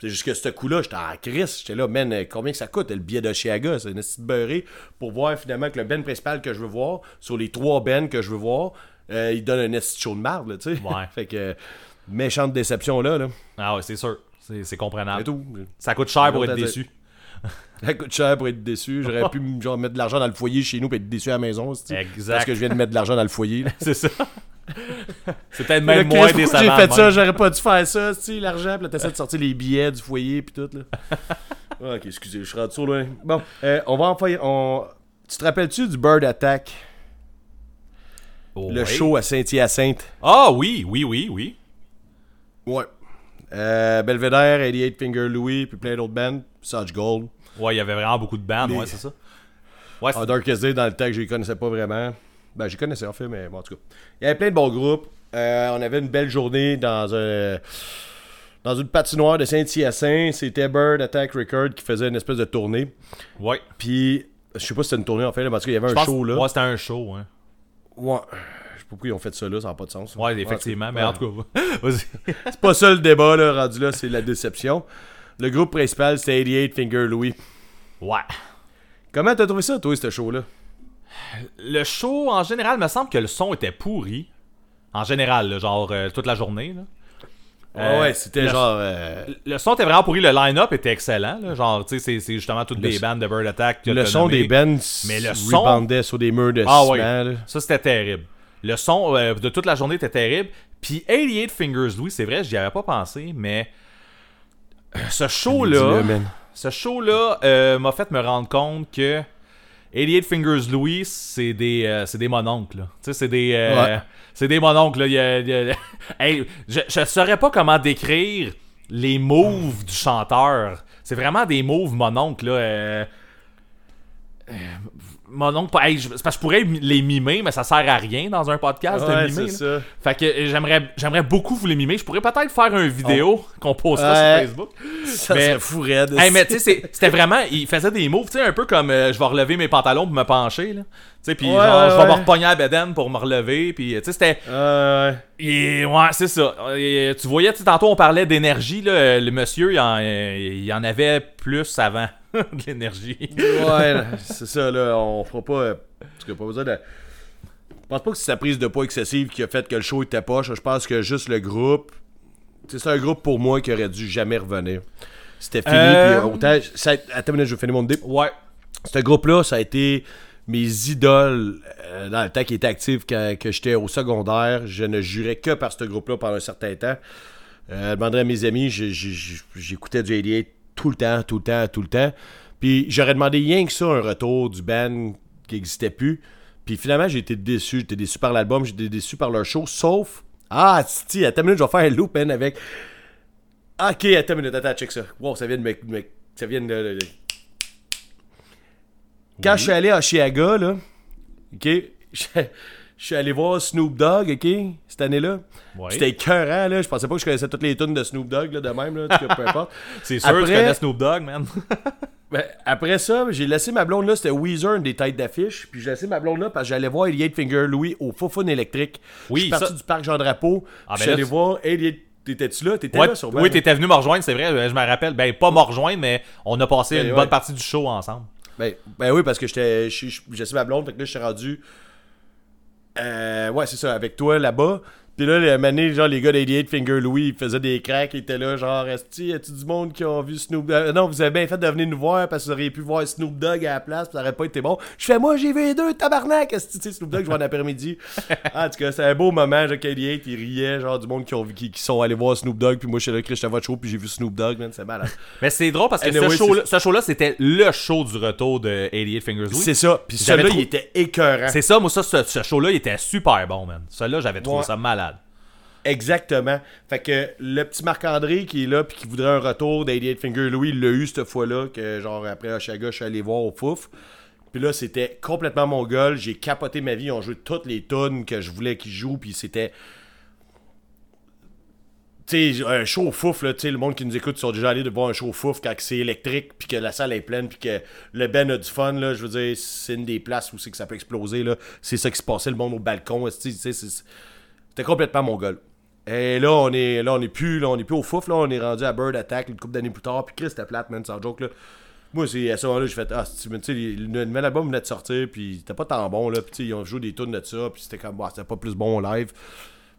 C'est juste que ce coup-là, j'étais en crise. J'étais là, man, combien que ça coûte le billet de Chiaga? C'est une petite beurrée pour voir finalement que le Ben principal que je veux voir, sur les trois Ben que je veux voir, euh, il donne un esti show de marde, tu sais. Ouais. fait que, méchante déception là, là. Ah ouais, c'est sûr. C'est comprenable. Tout. Ça coûte cher pour être déçu. Ça coûte cher pour être déçu. J'aurais pu genre, mettre de l'argent dans le foyer chez nous et être déçu à la maison. Exact. Parce que je viens de mettre de l'argent dans le foyer. C'est ça. c'est peut-être même moins décevant. J'ai fait ça, j'aurais pas dû faire ça, tu l'argent, puis là, t'essaies de sortir les billets du foyer, puis tout, là. Ah, ok, excusez, je suis rendu trop loin. Bon, euh, on va en faire. On... Tu te rappelles-tu du Bird Attack, Oh, le show à Saint-Hyacinthe Ah oui, oui, oui, oui. Ouais. Euh, Belvedere, 88 Finger Louis, puis plein d'autres bands, Such Gold. Ouais, il y avait vraiment beaucoup de bandes, ouais, c'est ça. Ouais, Darkest Day, dans le temps que je les connaissais pas vraiment. Ben, je les connaissais en fait, mais bon, en tout cas. Il y avait plein de bons groupes. Euh, on avait une belle journée dans un. Dans une patinoire de Saint-Hyacinthe, c'était Bird Attack Record qui faisait une espèce de tournée. ouais. Puis, je sais pas si c'était une tournée en fait, là, parce qu'il y avait un show là. Ouais, c'était un show, hein. Ouais. Je sais pas pourquoi ils ont fait ça là, ça n'a pas de sens. Ouais, effectivement, mais en tout cas, vas-y. C'est pas ça le débat là, rendu là, c'est la déception. Le groupe principal, c'était 88 Finger Louis. Ouais. Comment t'as trouvé ça, toi, ce show-là? Le show, en général, me semble que le son était pourri. En général, là, genre euh, toute la journée. Là. Euh, ouais, c'était le- genre. euh, Le son était vraiment pourri, le line-up était excellent. là. Genre, tu sais, c'est- justement toutes Le des bandes de Bird Attack. que le son des bands Mais le son- sur des murs de Ah là. Ça, c'était terrible. Le son euh, de toute la journée était terrible. Puis 88 Fingers Louis, c'est vrai, j'y avais pas pensé, mais euh, ce show-là, ce show-là euh, m'a fait me rendre compte que 88 Fingers Louis, c'est des, euh, c'est des mononcles. Tu sais, c'est des, euh, Ouais. c'est des mononcles. là. Il y a- il y a- Hey, je, je saurais pas comment décrire les moves du chanteur. C'est vraiment des moves mononcles. Là. Euh, euh, Mononcle, pas- hey, je- parce que je pourrais les mimer, mais ça sert à rien dans un podcast de mimer. ça. Fait que euh, j'aimerais, j'aimerais beaucoup vous les mimer. Je pourrais peut-être faire une vidéo qu'on postera Ouais. sur Facebook. Ça Mais- serait fou raide. Hey, mais tu sais, c'était vraiment. Il faisait des moves, tu sais, un peu comme euh, je vais relever mes pantalons pour me pencher, là. Tu sais, puis Ouais, genre, ouais, je vais me repogner à bedaine pour me relever, puis tu sais, c'était. Euh, Et, ouais, c'est ça. Et, tu voyais, tantôt on parlait d'énergie, là. Le monsieur, il en, euh, il en avait plus avant de l'énergie. ouais, c'est ça, là. On fera pas. euh, Parce que pas besoin de. Je pense pas que c'est sa prise de poids excessive qui a fait que le show était poche. Je pense que juste le groupe. C'est un groupe pour moi qui aurait dû jamais revenir. c'était fini. Euh, Puis autant. Ça, attends une minute, je vais finir mon dip. Ouais. Ce groupe-là, ça a été mes idoles euh, dans le temps qui était actif quand que j'étais au secondaire. Je ne jurais que par ce groupe-là pendant un certain temps. Euh, je demanderais à mes amis, j'écoutais du 88 tout le temps, tout le temps, tout le temps. Puis j'aurais demandé rien que ça, un retour du band qui n'existait plus. Puis finalement, j'ai été déçu. J'étais déçu par l'album, j'étais déçu par leur show, sauf. Ah, Titi, attends une minute, je vais faire un loop, man, avec. Ok, attends une minute, attends, check ça. Wow, ça vient de me. me- ça vient de. de- de- Quand je suis allé à Chiaga, là, ok, je suis allé voir Snoop Dogg, ok, cette année-là. Ouais. C'était écœurant, là. Je pensais pas que je connaissais toutes les tunes de Snoop Dogg, là, de même, là. en tout cas, peu importe. C'est sûr que tu Après- connais Snoop Dogg, man. Ben, après ça, j'ai laissé ma blonde là, c'était Weezer, une des têtes d'affiche. Puis j'ai laissé ma blonde là parce que j'allais voir Elliot Finger Louis au Fofun électrique. Oui, je suis parti ça- du parc Jean Drapeau. Ah, ben suis tu- voir Elliot. T'étais-tu là? T'étais Ouais, là sur oui, t'étais venu me rejoindre, c'est vrai, je me rappelle. Ben, pas me rejoindre, mais on a passé Ben, une ouais. bonne partie du show ensemble. Ben, ben oui, parce que j'étais. je- laissé ma blonde, fait que là, je suis rendu. Euh, ouais, c'est ça, avec toi là-bas. Puis là, mané, genre, les gars d'88 Finger Louis, ils faisaient des cracks, ils étaient là, genre, est-ce y a-tu du monde qui ont vu Snoop Dogg? non, vous avez bien fait de venir nous voir parce que vous auriez pu voir Snoop Dogg à la place, puis ça aurait pas été bon. Je fais, moi, j'ai vu les deux, tabarnak! Est-ce que tu sais, Snoop Dogg, je vois en après-midi. Ah, en tout cas, c'est un beau moment, genre, 88, ils riaient, genre, du monde qui, ont, qui, qui sont allés voir Snoop Dogg, puis moi, je suis là, Chris, j'étais votre show, puis j'ai vu Snoop Dogg, man, c'est malade. Mais c'est drôle parce que Anyway, ce show-là, c'était le show du retour de 88 Fingers Louis. C'est ça, puis celui-là, trop- il était écœurant. C'est ça, moi, ça, ce, ce show-là, il était super bon, man. Celui-là, j'avais trouvé Ouais. ça malade. Exactement. Fait que le petit Marc-André qui est là puis qui voudrait un retour d'88 Finger Louis, il l'a eu cette fois-là, que genre après Oshaga, je suis allé voir au Fouf. Puis là, c'était complètement mon gueule. J'ai capoté ma vie. Ils ont joué toutes les tunes que je voulais qu'ils jouent. Puis c'était. Tu sais, un show fouf, là, le monde qui nous écoute sont déjà allés de voir un show fouf quand c'est électrique, puis que la salle est pleine, puis que le Ben a du fun, là, je veux dire, c'est une des places où c'est que ça peut exploser, là. C'est ça qui se passait, le monde au balcon, c'était complètement mon gueule. Et là, on est là, on est plus, là, on est plus au fouf, là, on est rendu à Bird Attack une couple d'années plus tard, puis Chris, c'était plate, man, sans joke, là. Moi, c'est à ce moment-là, j'ai fait, ah, tu sais, le nouvel album venait de sortir, puis c'était pas tant bon, là, puis ils ont joué des tunes de ça, puis c'était comme, bah, c'était pas plus bon live.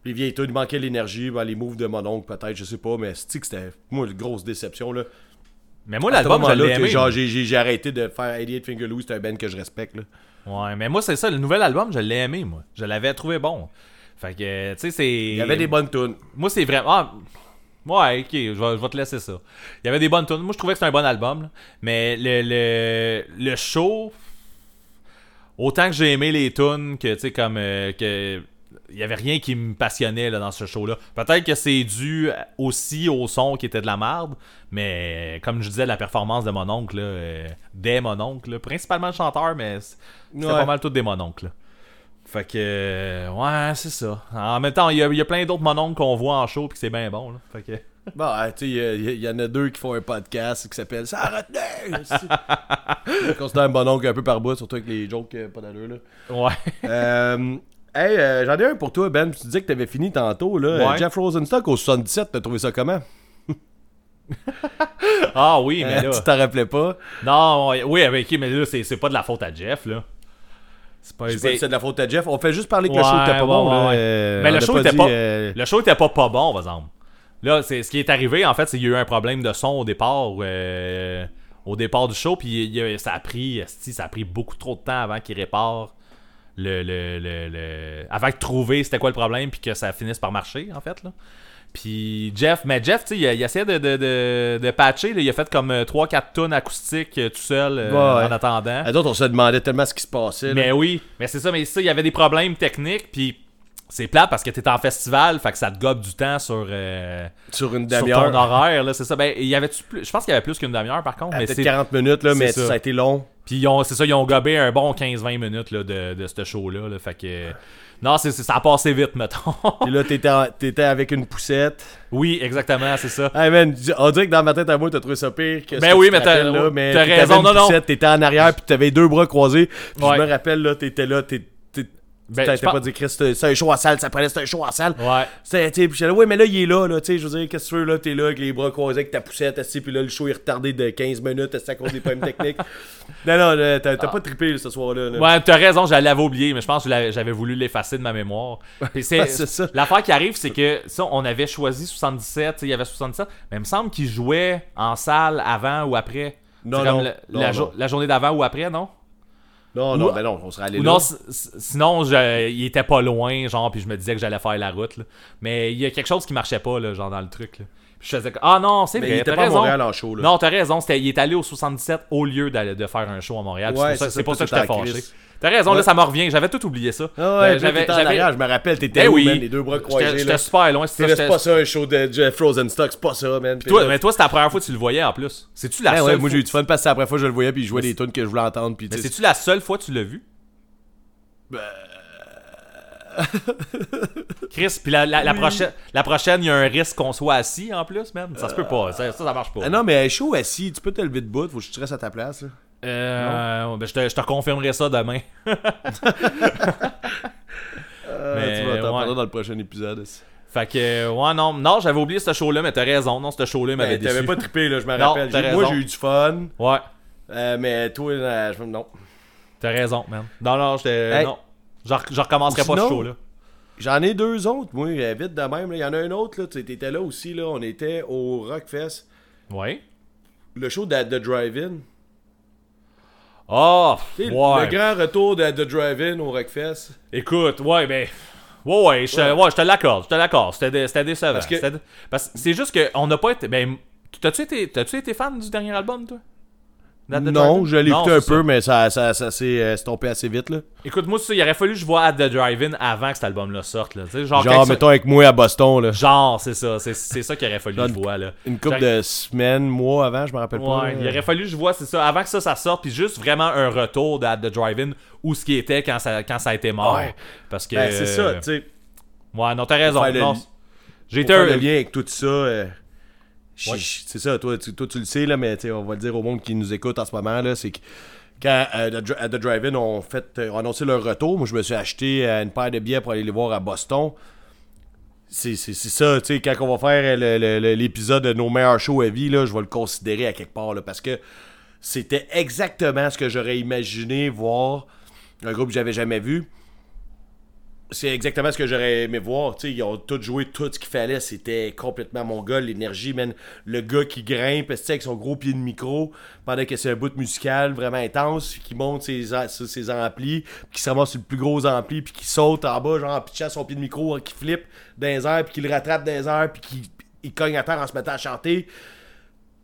Les vieilles tunes, il manquait l'énergie, ben, les moves de mon oncle, peut-être, je sais pas, mais c'est que c'était, moi, une grosse déception, là. Mais moi, l'album, je l'ai aimé. genre, j'ai- j'ai j'ai arrêté de faire 88 Finger Louis, c'est un band que je respecte, là. Ouais, mais moi, c'est ça, le nouvel album, je l'ai aimé, moi. Je l'avais trouvé bon. Fait que, tu sais, c'est. Il y avait des bonnes tunes. Moi, c'est vraiment. Ah, ouais, ok, je vais, je vais te laisser ça. Il y avait des bonnes tunes. Moi, je trouvais que c'était un bon album. là. Mais le, le, le show. Autant que j'ai aimé les tunes, que, tu sais, comme. euh, que. Il y avait rien qui me passionnait là, dans ce show-là. Peut-être que c'est dû aussi au son qui était de la merde, mais comme je disais, la performance de mon oncle, là, euh, des mon oncle, là, principalement le chanteur, mais c'était Ouais. pas mal tout des mononcles. là. Fait que, ouais, c'est ça. En même temps, il y, a- il y a plein d'autres mononcles qu'on voit en show, puis que c'est bien bon. Là. Fait que, Bon, hein, tu sais, il y y, en a deux qui font un podcast qui s'appelle Ça a retenu! Je considère un bon oncle un peu par bout, surtout avec les jokes euh, pas d'allure, là. ouais. Euh, hey, euh, j'en ai un pour toi, Ben. Tu disais que t'avais fini tantôt, là. Ouais. Jeff Rosenstock au 77, t'as trouvé ça comment? Ah oui, mais là. tu t'en rappelais pas? Non, oui, mais, ok, mais là, c'est c'est pas de la faute à Jeff, là. C'est pas. C'est de la faute à Jeff. On fait juste parler que Ouais, le show était pas ouais, bon, ouais, là. ouais. Euh, Mais le a show était dit, pas. euh, Le show était pas pas bon, par exemple. Là, c'est ce qui est arrivé, en fait, c'est qu'il y a eu un problème de son au départ. euh, au départ du show, puis il ça a pris. Ça a pris beaucoup trop de temps avant qu'il répare le, le, le, le- Avant de trouver c'était quoi le problème, puis que ça finisse par marcher, en fait, là. Puis Jeff, mais Jeff, tu sais, il, a- il essayait de, de, de, de patcher, là. il a fait comme 3-4 tonnes acoustiques euh, tout seul euh, Ouais, en attendant. À d'autres, on se demandait tellement ce qui se passait. là. Mais oui, mais c'est ça, mais ça, il y avait des problèmes techniques, puis c'est plate parce que t'es en festival, fait que ça te gobe du temps sur, euh, Sur une sur ton demi-heure. horaire, là, c'est ça. Ben, il y avait plus, je pense qu'il y avait plus qu'une demi-heure par contre, Ah, mais Peut-être c'est 40 minutes, là, mais ça. ça. a été long. puis ils ont, c'est ça, ils ont gobé un bon 15-20 minutes là, de, de ce show-là, là, fait que non, c'est, c'est- ça a passé vite, mettons. Puis là, t'étais, t'étais avec une poussette. oui, exactement, c'est ça. Hey man, on dirait que dans ma tête à moi, t'as trouvé ça pire que ce Ben que oui, tu te mais t'as- là, mais t'as raison, une non, non. poussette, T'étais en arrière, puis t'avais deux bras croisés. Puis Ouais. je me rappelle, là, t'étais là, t'es- Ben, T'as pas dit, Chris, c'est un show à salle, ça prenait, c'est un show à salle. Ouais. C'était, tu sais, puis j'étais là, ouais, mais là, il est là, là, tu sais, je veux dire, qu'est-ce que tu veux, là, t'es là, avec les bras croisés, avec ta poussette, assis, puis là, le show est retardé de 15 minutes, c'est à cause des problèmes techniques. Non, non, t'as t'as pas trippé, ce soir-là. là. Ouais, t'as raison, je l'avais oublié, mais je pense que j'avais voulu l'effacer de ma mémoire. C'est, ça. L'affaire qui arrive, c'est que ça, on avait choisi 77, tu sais, il y avait 77, mais il me semble qu'il jouait en salle avant ou après. Non, comme non, la, non, la non. jo- la journée d'avant ou après, non? Non, non, Ou- mais non, on serait allé Ou là. non, si- si- sinon, je- il était pas loin, genre, puis je me disais que j'allais faire la route, là. Mais il y a quelque chose qui marchait pas, là, genre, dans le truc, là. Puis je faisais ah non, c'est mais vrai, il était pas à raison. Montréal en show, là. Non, t'as raison, c'était- il est allé au 77 au lieu d'aller- de faire un show à Montréal. Ouais, c'est pour ça, que t'étais en fâché. T'as raison, là, Ouais. ça me revient. J'avais tout oublié ça. Ah ouais, Ben, arrière, je me rappelle, t'étais où, oui. man, les deux bras croisés, j'étais là? super loin. là, c'est pas ça, un show de Jeff Frozen Stock, c'est pas ça, man. Puis Toi, là- mais toi, c'était la première fois que tu le voyais en plus. C'est-tu la Ouais, seule ouais, moi j'ai eu du fun parce que c'est la première fois que je le voyais puis je jouais des tunes que je voulais entendre puis Mais c'est-tu la seule fois que tu l'as vu? Ben, Chris, puis la, la, la prochaine, la prochaine, il y a un risque qu'on soit assis en plus, même. Ça se peut pas. Ça, ça, ça marche pas. Ah non, mais chaud assis, tu peux te lever de bout, faut que je te reste à ta place. Là. Euh, ben, je, te, je te confirmerai ça demain. Euh, Mais, tu vas t'en ouais. parler dans le prochain épisode. Fait que, ouais, non, non, j'avais oublié ce show-là, mais t'as raison. Non, ce show-là m'avait Ben, déçu. T'avais pas trippé, là, je me Non, rappelle. t'as J'ai- Moi raison. j'ai eu du fun, Ouais, euh, mais toi, euh, je- non. t'as raison, man. Non, non, j'étais. Hey. Non. Je rec- je recommencerai pas ce show-là. J'en ai deux autres, moi, euh, vite de même. Il y en a un autre, là, tu étais là aussi, là. On était au Rockfest. Ouais. Le show de The Drive-In. Oh, Tu sais, ouais. Le grand retour de The Drive-In au Rockfest. Écoute, ouais, ben. Ouais, ouais, je, te- ouais, je te l'accorde, je te l'accorde. C'était dé- c'était décevant. Parce que- c'est juste qu'on n'a pas été. Ben, t'as-tu été, t'as-tu été fan du dernier album, toi? Non, je l'ai écouté un peu, mais ça, ça, ça s'est euh, stompé assez vite, là. Écoute, moi, ça, il aurait fallu que je vois At the Drive-In avant que cet album-là sorte, là. Genre, mettons avec moi à Boston, là. Genre, c'est ça. C'est c'est ça qu'il aurait fallu que je vois, là. Une couple de semaines, mois avant, je me rappelle pas. Ouais, il aurait fallu que je vois, c'est ça, avant que ça, ça sorte, puis juste vraiment un retour d'At the Drive-In où ce qui était quand ça, quand ça a été mort. Ouais. Parce que. Ben, c'est ça, tu sais. Ouais, non, t'as raison. J'ai été un. le lien avec tout ça, euh, C'est ça, toi tu, toi, tu le sais, là, mais on va le dire au monde qui nous écoute en ce moment, c'est que quand euh, The Drive-In ont, fait, euh, annoncé leur retour, moi je me suis acheté euh, une paire de billets pour aller les voir à Boston. C'est ça, tu sais, quand on va faire l'épisode de nos meilleurs shows à vie, là, je vais le considérer à quelque part, là, parce que c'était exactement ce que j'aurais imaginé voir un groupe que j'avais jamais vu c'est exactement ce que j'aurais aimé voir. Tu sais, ils ont tout joué tout ce qu'il fallait. C'était complètement mon gars, l'énergie, man. Le gars qui grimpe, avec son gros pied de micro, pendant que c'est un bout musical vraiment intense, qui monte ses, ses amplis, puis qui se ramasse sur le plus gros ampli, puis qui saute en bas, genre en pitchant son pied de micro, hein, qui flippe dans les airs, puis qui le rattrape dans les airs, puis qui il cogne à terre en se mettant à chanter.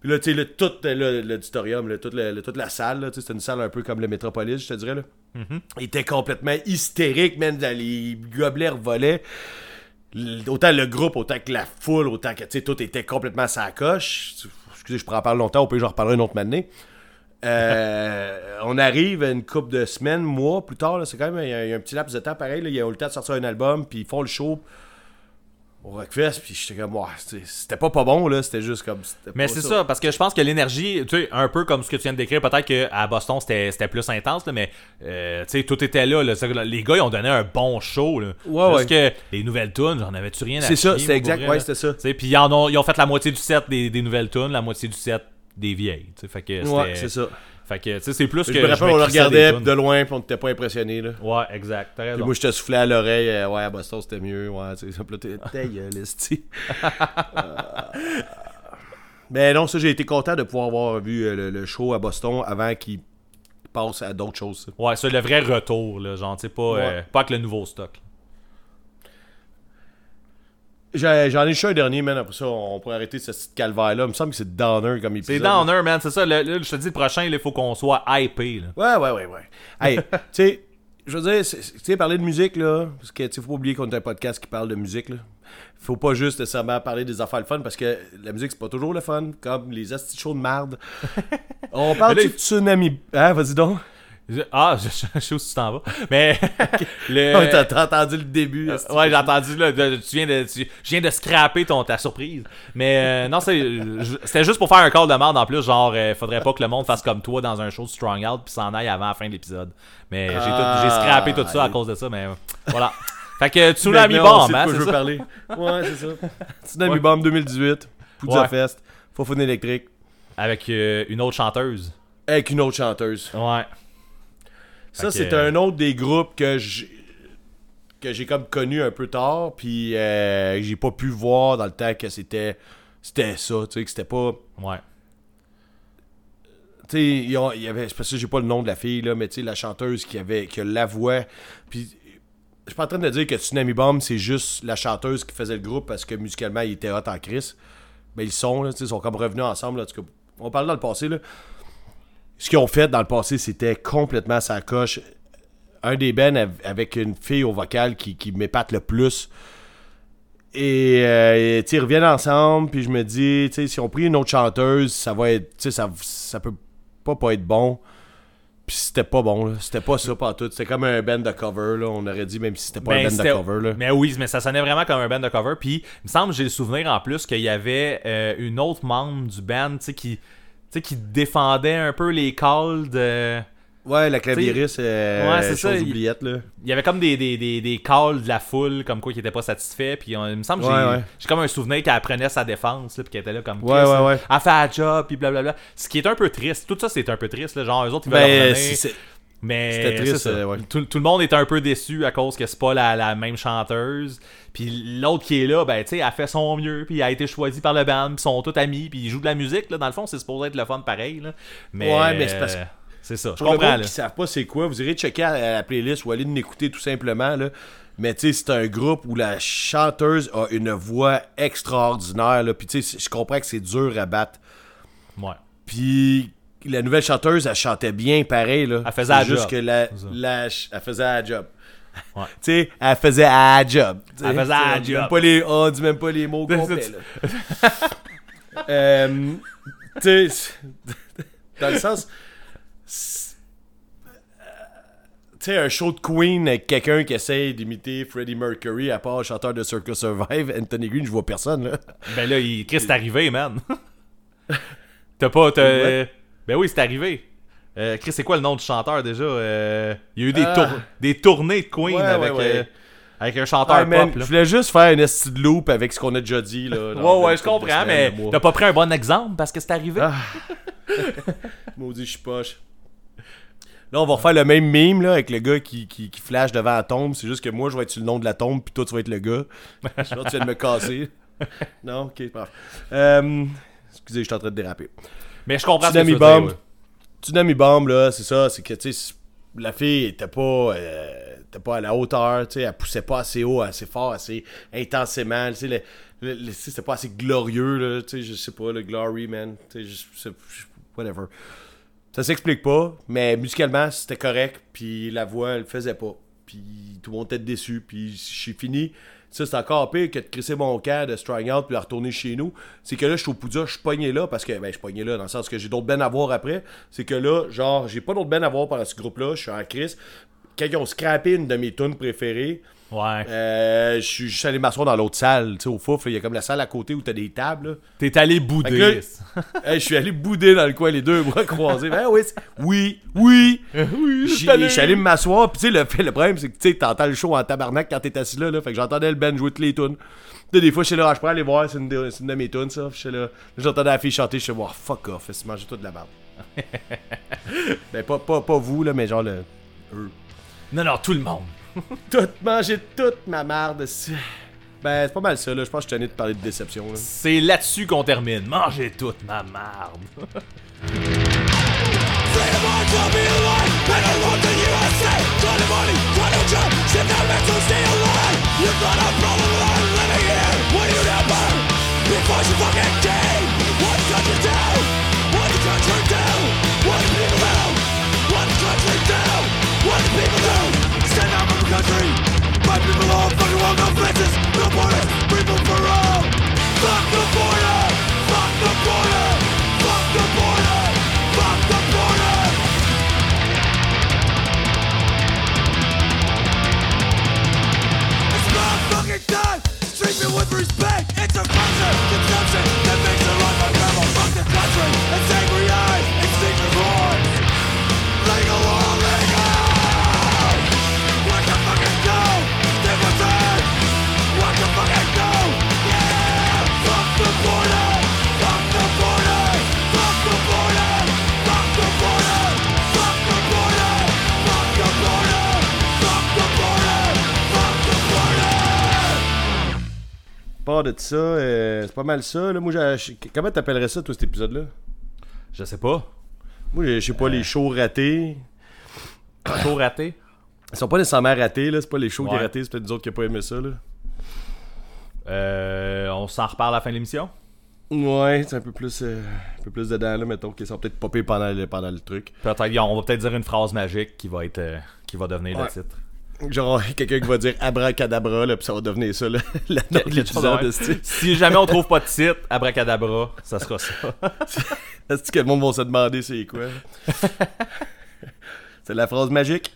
Puis là, tu sais, tout l'auditorium, toute, toute la salle, là, tu sais, c'était une salle un peu comme le Métropolis, je te dirais. Là. Il était complètement hystérique, man. Les gobelets volaient. Autant le groupe, autant que la foule, autant que, tu sais, tout était complètement sa coche. Excusez, je pourrais en parler longtemps, au pire, j'en reparlerai une autre matinée. Euh, on arrive une couple de semaines, mois plus tard, c'est quand même il y a- il y a un petit laps de temps pareil. Là, ils ont eu le temps de sortir un album, puis ils font le show au Rockfest, puis j'étais comme, c'était pas pas bon, là, c'était juste comme. Mais c'est ça. parce que je pense que l'énergie, tu sais, un peu comme ce que tu viens de décrire, peut-être qu'à Boston c'était plus intense, là, mais euh, tu sais, tout était là. C'est Les gars, ils ont donné un bon show. Là. Ouais, Juste que les nouvelles tunes, j'en avais-tu rien à C'est ça, moi, exact, vrai, ouais, c'était ça. Puis ils, en ont, ils ont fait la moitié du set des, des nouvelles tunes, la moitié du set des vieilles. tu sais. Fait que Ouais, c'est ça. Fait que, tu sais, c'est plus Je que. me rappelle, me on le regardait de loin, puis on n'était pas impressionné, là. Ouais, exact. T'as Puis moi, je te soufflais à l'oreille, euh, ouais, à Boston, c'était mieux. Ouais, tu sais, ça, ta gueule, esti. Euh, Mais non, ça, j'ai été content de pouvoir avoir vu euh, le, le show à Boston avant qu'il passe à d'autres choses. ça. Ouais, c'est le vrai retour, là. Genre, tu sais, pas, euh, pas avec le nouveau stock. J'en ai juste un dernier, man. Après ça, on pourrait arrêter ce petit calvaire-là. Il me semble que c'est Downer comme épisode. C'est Downer, man. C'est ça. le- le- je te dis, le prochain, il faut qu'on soit hypé, là. Ouais, ouais, ouais, ouais. Hey, tu sais, je veux dire, tu sais, parler de musique, là, parce que, tu faut pas oublier qu'on est un podcast qui parle de musique, là. Faut pas juste nécessairement parler des affaires le fun, parce que la musique, c'est pas toujours le fun, comme les astis shows de marde. On parle là, du tsunami. Hein, vas-y donc. Ah, je, je sais où tu t'en vas. Mais. le... Ouais, t'as t'as entendu le début. Euh, ouais, j'ai entendu, là, tu viens de, tu- je viens de scraper ton, ta surprise. Mais euh, non, c'est, c'était juste pour faire un call de merde en plus, genre, euh, faudrait pas que le monde fasse comme toi dans un show de Strong Out puis s'en aille avant la fin de l'épisode. Mais j'ai, tout, j'ai scrappé tout ça à cause de ça, mais voilà. Fait que Tsunami Bomb, hein, c'est ça? parler. Ouais, c'est ça. Tsunami Ouais. Bomb 2018, Poudza Ouais. Fest, Fofone électrique, Avec euh, une autre chanteuse. avec une autre chanteuse. Ouais. Ça, Fait c'est que- un autre des groupes que j'ai que j'ai comme connu un peu tard, puis euh, j'ai pas pu voir dans le temps que c'était c'était ça, tu sais, que c'était pas... Ouais. Tu sais, il y il avait... C'est parce que j'ai pas le nom de la fille, là, mais tu sais, la chanteuse qui avait qui a la voix, puis... Je suis pas en train de dire que Tsunami Bomb, c'est juste la chanteuse qui faisait le groupe parce que musicalement, ils étaient hot en crise. Mais ils sont, là, ils sont comme revenus ensemble. Là, en tout cas, on parle dans le passé. Là. Ce qu'ils ont fait dans le passé, c'était complètement sa coche. Un des bands av- avec une fille au vocal qui, qui m'épate le plus. Et euh, ils reviennent ensemble, puis je me dis, tu sais, si on pris une autre chanteuse, ça va être, tu sais, ça, ça peut pas pas être bon. Puis c'était pas bon. C'était pas ça, pas tout. C'était comme un band de cover, là. On aurait dit, même si c'était pas Ben, un band de cover, là. Mais oui, mais ça sonnait vraiment comme un band de cover. Puis, il me semble, j'ai le souvenir en plus qu'il y avait euh, une autre membre du band, tu sais, qui, sais, qui défendait un peu les calls de. Ouais, la clavieriste, euh, Ouais, c'est ça, chose il- oubliette, là. Il y avait comme des, des, des, des calls de la foule, comme quoi qui était pas satisfait. Puis, on- il me semble que Ouais, j'ai, ouais. j'ai comme un souvenir qu'elle prenait sa défense, là, puis qu'elle était là comme. Ouais, Chris, ouais, ouais. Elle fait un job, puis blablabla. Ce qui est un peu triste. Tout ça, c'est un peu triste, là. Genre, eux autres, ils veulent Ben, Mais C'était triste, ça. euh, ouais. tout, tout le monde est un peu déçu à cause que c'est pas la, la même chanteuse. Puis l'autre qui est là, ben tu sais, elle fait son mieux, puis elle a été choisie par le band, puis ils sont tous amis, puis ils jouent de la musique là, dans le fond, c'est supposé être le fun pareil là. Mais Ouais, mais c'est parce que- euh, c'est ça, je Pour le comprends là. qui savent pas c'est quoi, vous irez checker à à la playlist ou aller l'écouter tout simplement. Là. Mais tu sais, c'est un groupe où la chanteuse a une voix extraordinaire. Là. Puis tu sais, je comprends que c'est dur à battre. Ouais. Puis la nouvelle chanteuse, elle chantait bien pareil. Là. Elle faisait C'est la juste job. que la, la ch- elle faisait la job. Ouais. tu sais, elle faisait la job. tu. Elle faisait la job. même pas les, on dit même pas les mots complets. là. Euh, tu sais, dans le sens. c'est- Tu sais, un show de Queen avec quelqu'un qui essaye d'imiter Freddie Mercury, à part le chanteur de Circus Survive, Anthony Green, je vois personne, là. Ben là, il... Chris, c'est arrivé, man. T'as pas. t'as- Ouais. Ben oui, c'est arrivé. Euh, Chris, c'est quoi le nom du chanteur déjà? Euh, Il y a eu des, tour- des tournées de Queen Ouais, avec, ouais, ouais. euh, avec un chanteur Ah, man, pop. je voulais juste faire un esti de loop avec ce qu'on a déjà dit, là. Ouais, ouais, une je comprends, mais t'as pas pris un bon exemple parce que c'est arrivé? Ah. Maudit, je suis poche. Là, on va refaire le même meme là, avec le gars qui, qui, qui flash devant la tombe. C'est juste que moi, je vais être sur le nom de la tombe, puis toi, tu vas être le gars. Je que tu viens de me casser. Non, ok, parfait. Euh, excusez, je suis en train de déraper. Mais je comprends ce que tu Tsunami veux dire, ouais. Tsunami Bomb, là, c'est ça. C'est que, tu sais, la fille était pas, euh, était pas à la hauteur, tu sais. Elle poussait pas assez haut, assez fort, assez intensément. Tu sais, c'était pas assez glorieux, là. Tu sais, je sais pas, le glory, man. Tu sais, whatever. Ça s'explique pas, mais musicalement, c'était correct. Puis la voix, elle le faisait pas. Puis tout le monde était déçu. Puis j'ai fini. Ça, c'est encore pire que de crisser mon camp, de strike out, puis de retourner chez nous. C'est que là, je suis au Poudja, je suis pogné là, parce que, ben, je suis pogné là, dans le sens que j'ai d'autres bennes à voir après. C'est que là, genre, j'ai pas d'autres bennes à voir pendant ce groupe-là, je suis en crise. Quand ils ont scrappé une de mes tunes préférées, Ouais. euh, je suis juste allé m'asseoir dans l'autre salle, tu sais, au fouf. Il y a comme la salle à côté où t'as des tables. T'es allé bouder. je suis allé bouder dans le coin, les deux bras croisés. Ben oui, oui, oui. Je suis allé m'asseoir, puis tu sais, le, problème, c'est que tu sais, t'entends le show en tabarnak quand t'es assis là, là. Fait que j'entendais le band jouer toutes les tunes. Des fois, je suis là, ah, je peux aller voir, c'est une, de- c'est une de mes tunes, ça. Je suis là, j'entendais la fille chanter, je suis là, wow, fuck off, c'est manger toute la merde. ben, pas, pas, pas vous, là, mais genre le. Eux. Non, non, tout le monde. Tout, manger toute ma merde. c'est- Ben, c'est pas mal ça, là. Je pense que je tanné de parler de déception, là. C'est là-dessus qu'on termine. Mangez toute ma marde. Before fucking What you? What? What do? Stand up for country. People all no fences, no borders, for all. Fuck the fuck the fuck the fuck the. It's fucking. Treat me with respect. Pas de ça, euh, c'est pas mal ça. Là. Moi, comment t'appellerais ça, toi, cet épisode-là? Je sais pas. Moi, j'ai- je sais pas, les shows ratés. Trop raté. Ils sont pas nécessairement ratés, là. C'est pas les shows qui Ouais. sont ratés, c'est peut-être nous autres qui n'ont pas aimé ça, là. Euh, on s'en reparle à la fin de l'émission? Ouais, c'est un peu plus, euh, un peu plus dedans, là, mettons, qu'ils sont peut-être popés pendant le, pendant le truc. Peut-être, on va peut-être dire une phrase magique qui va être, euh, qui va devenir Ouais. le titre. Genre, quelqu'un qui va dire abracadabra, là, puis ça va devenir ça, là, la note de si jamais on trouve pas de titre, abracadabra, ça sera ça. Est-ce que le monde va se demander c'est quoi? c'est la phrase magique.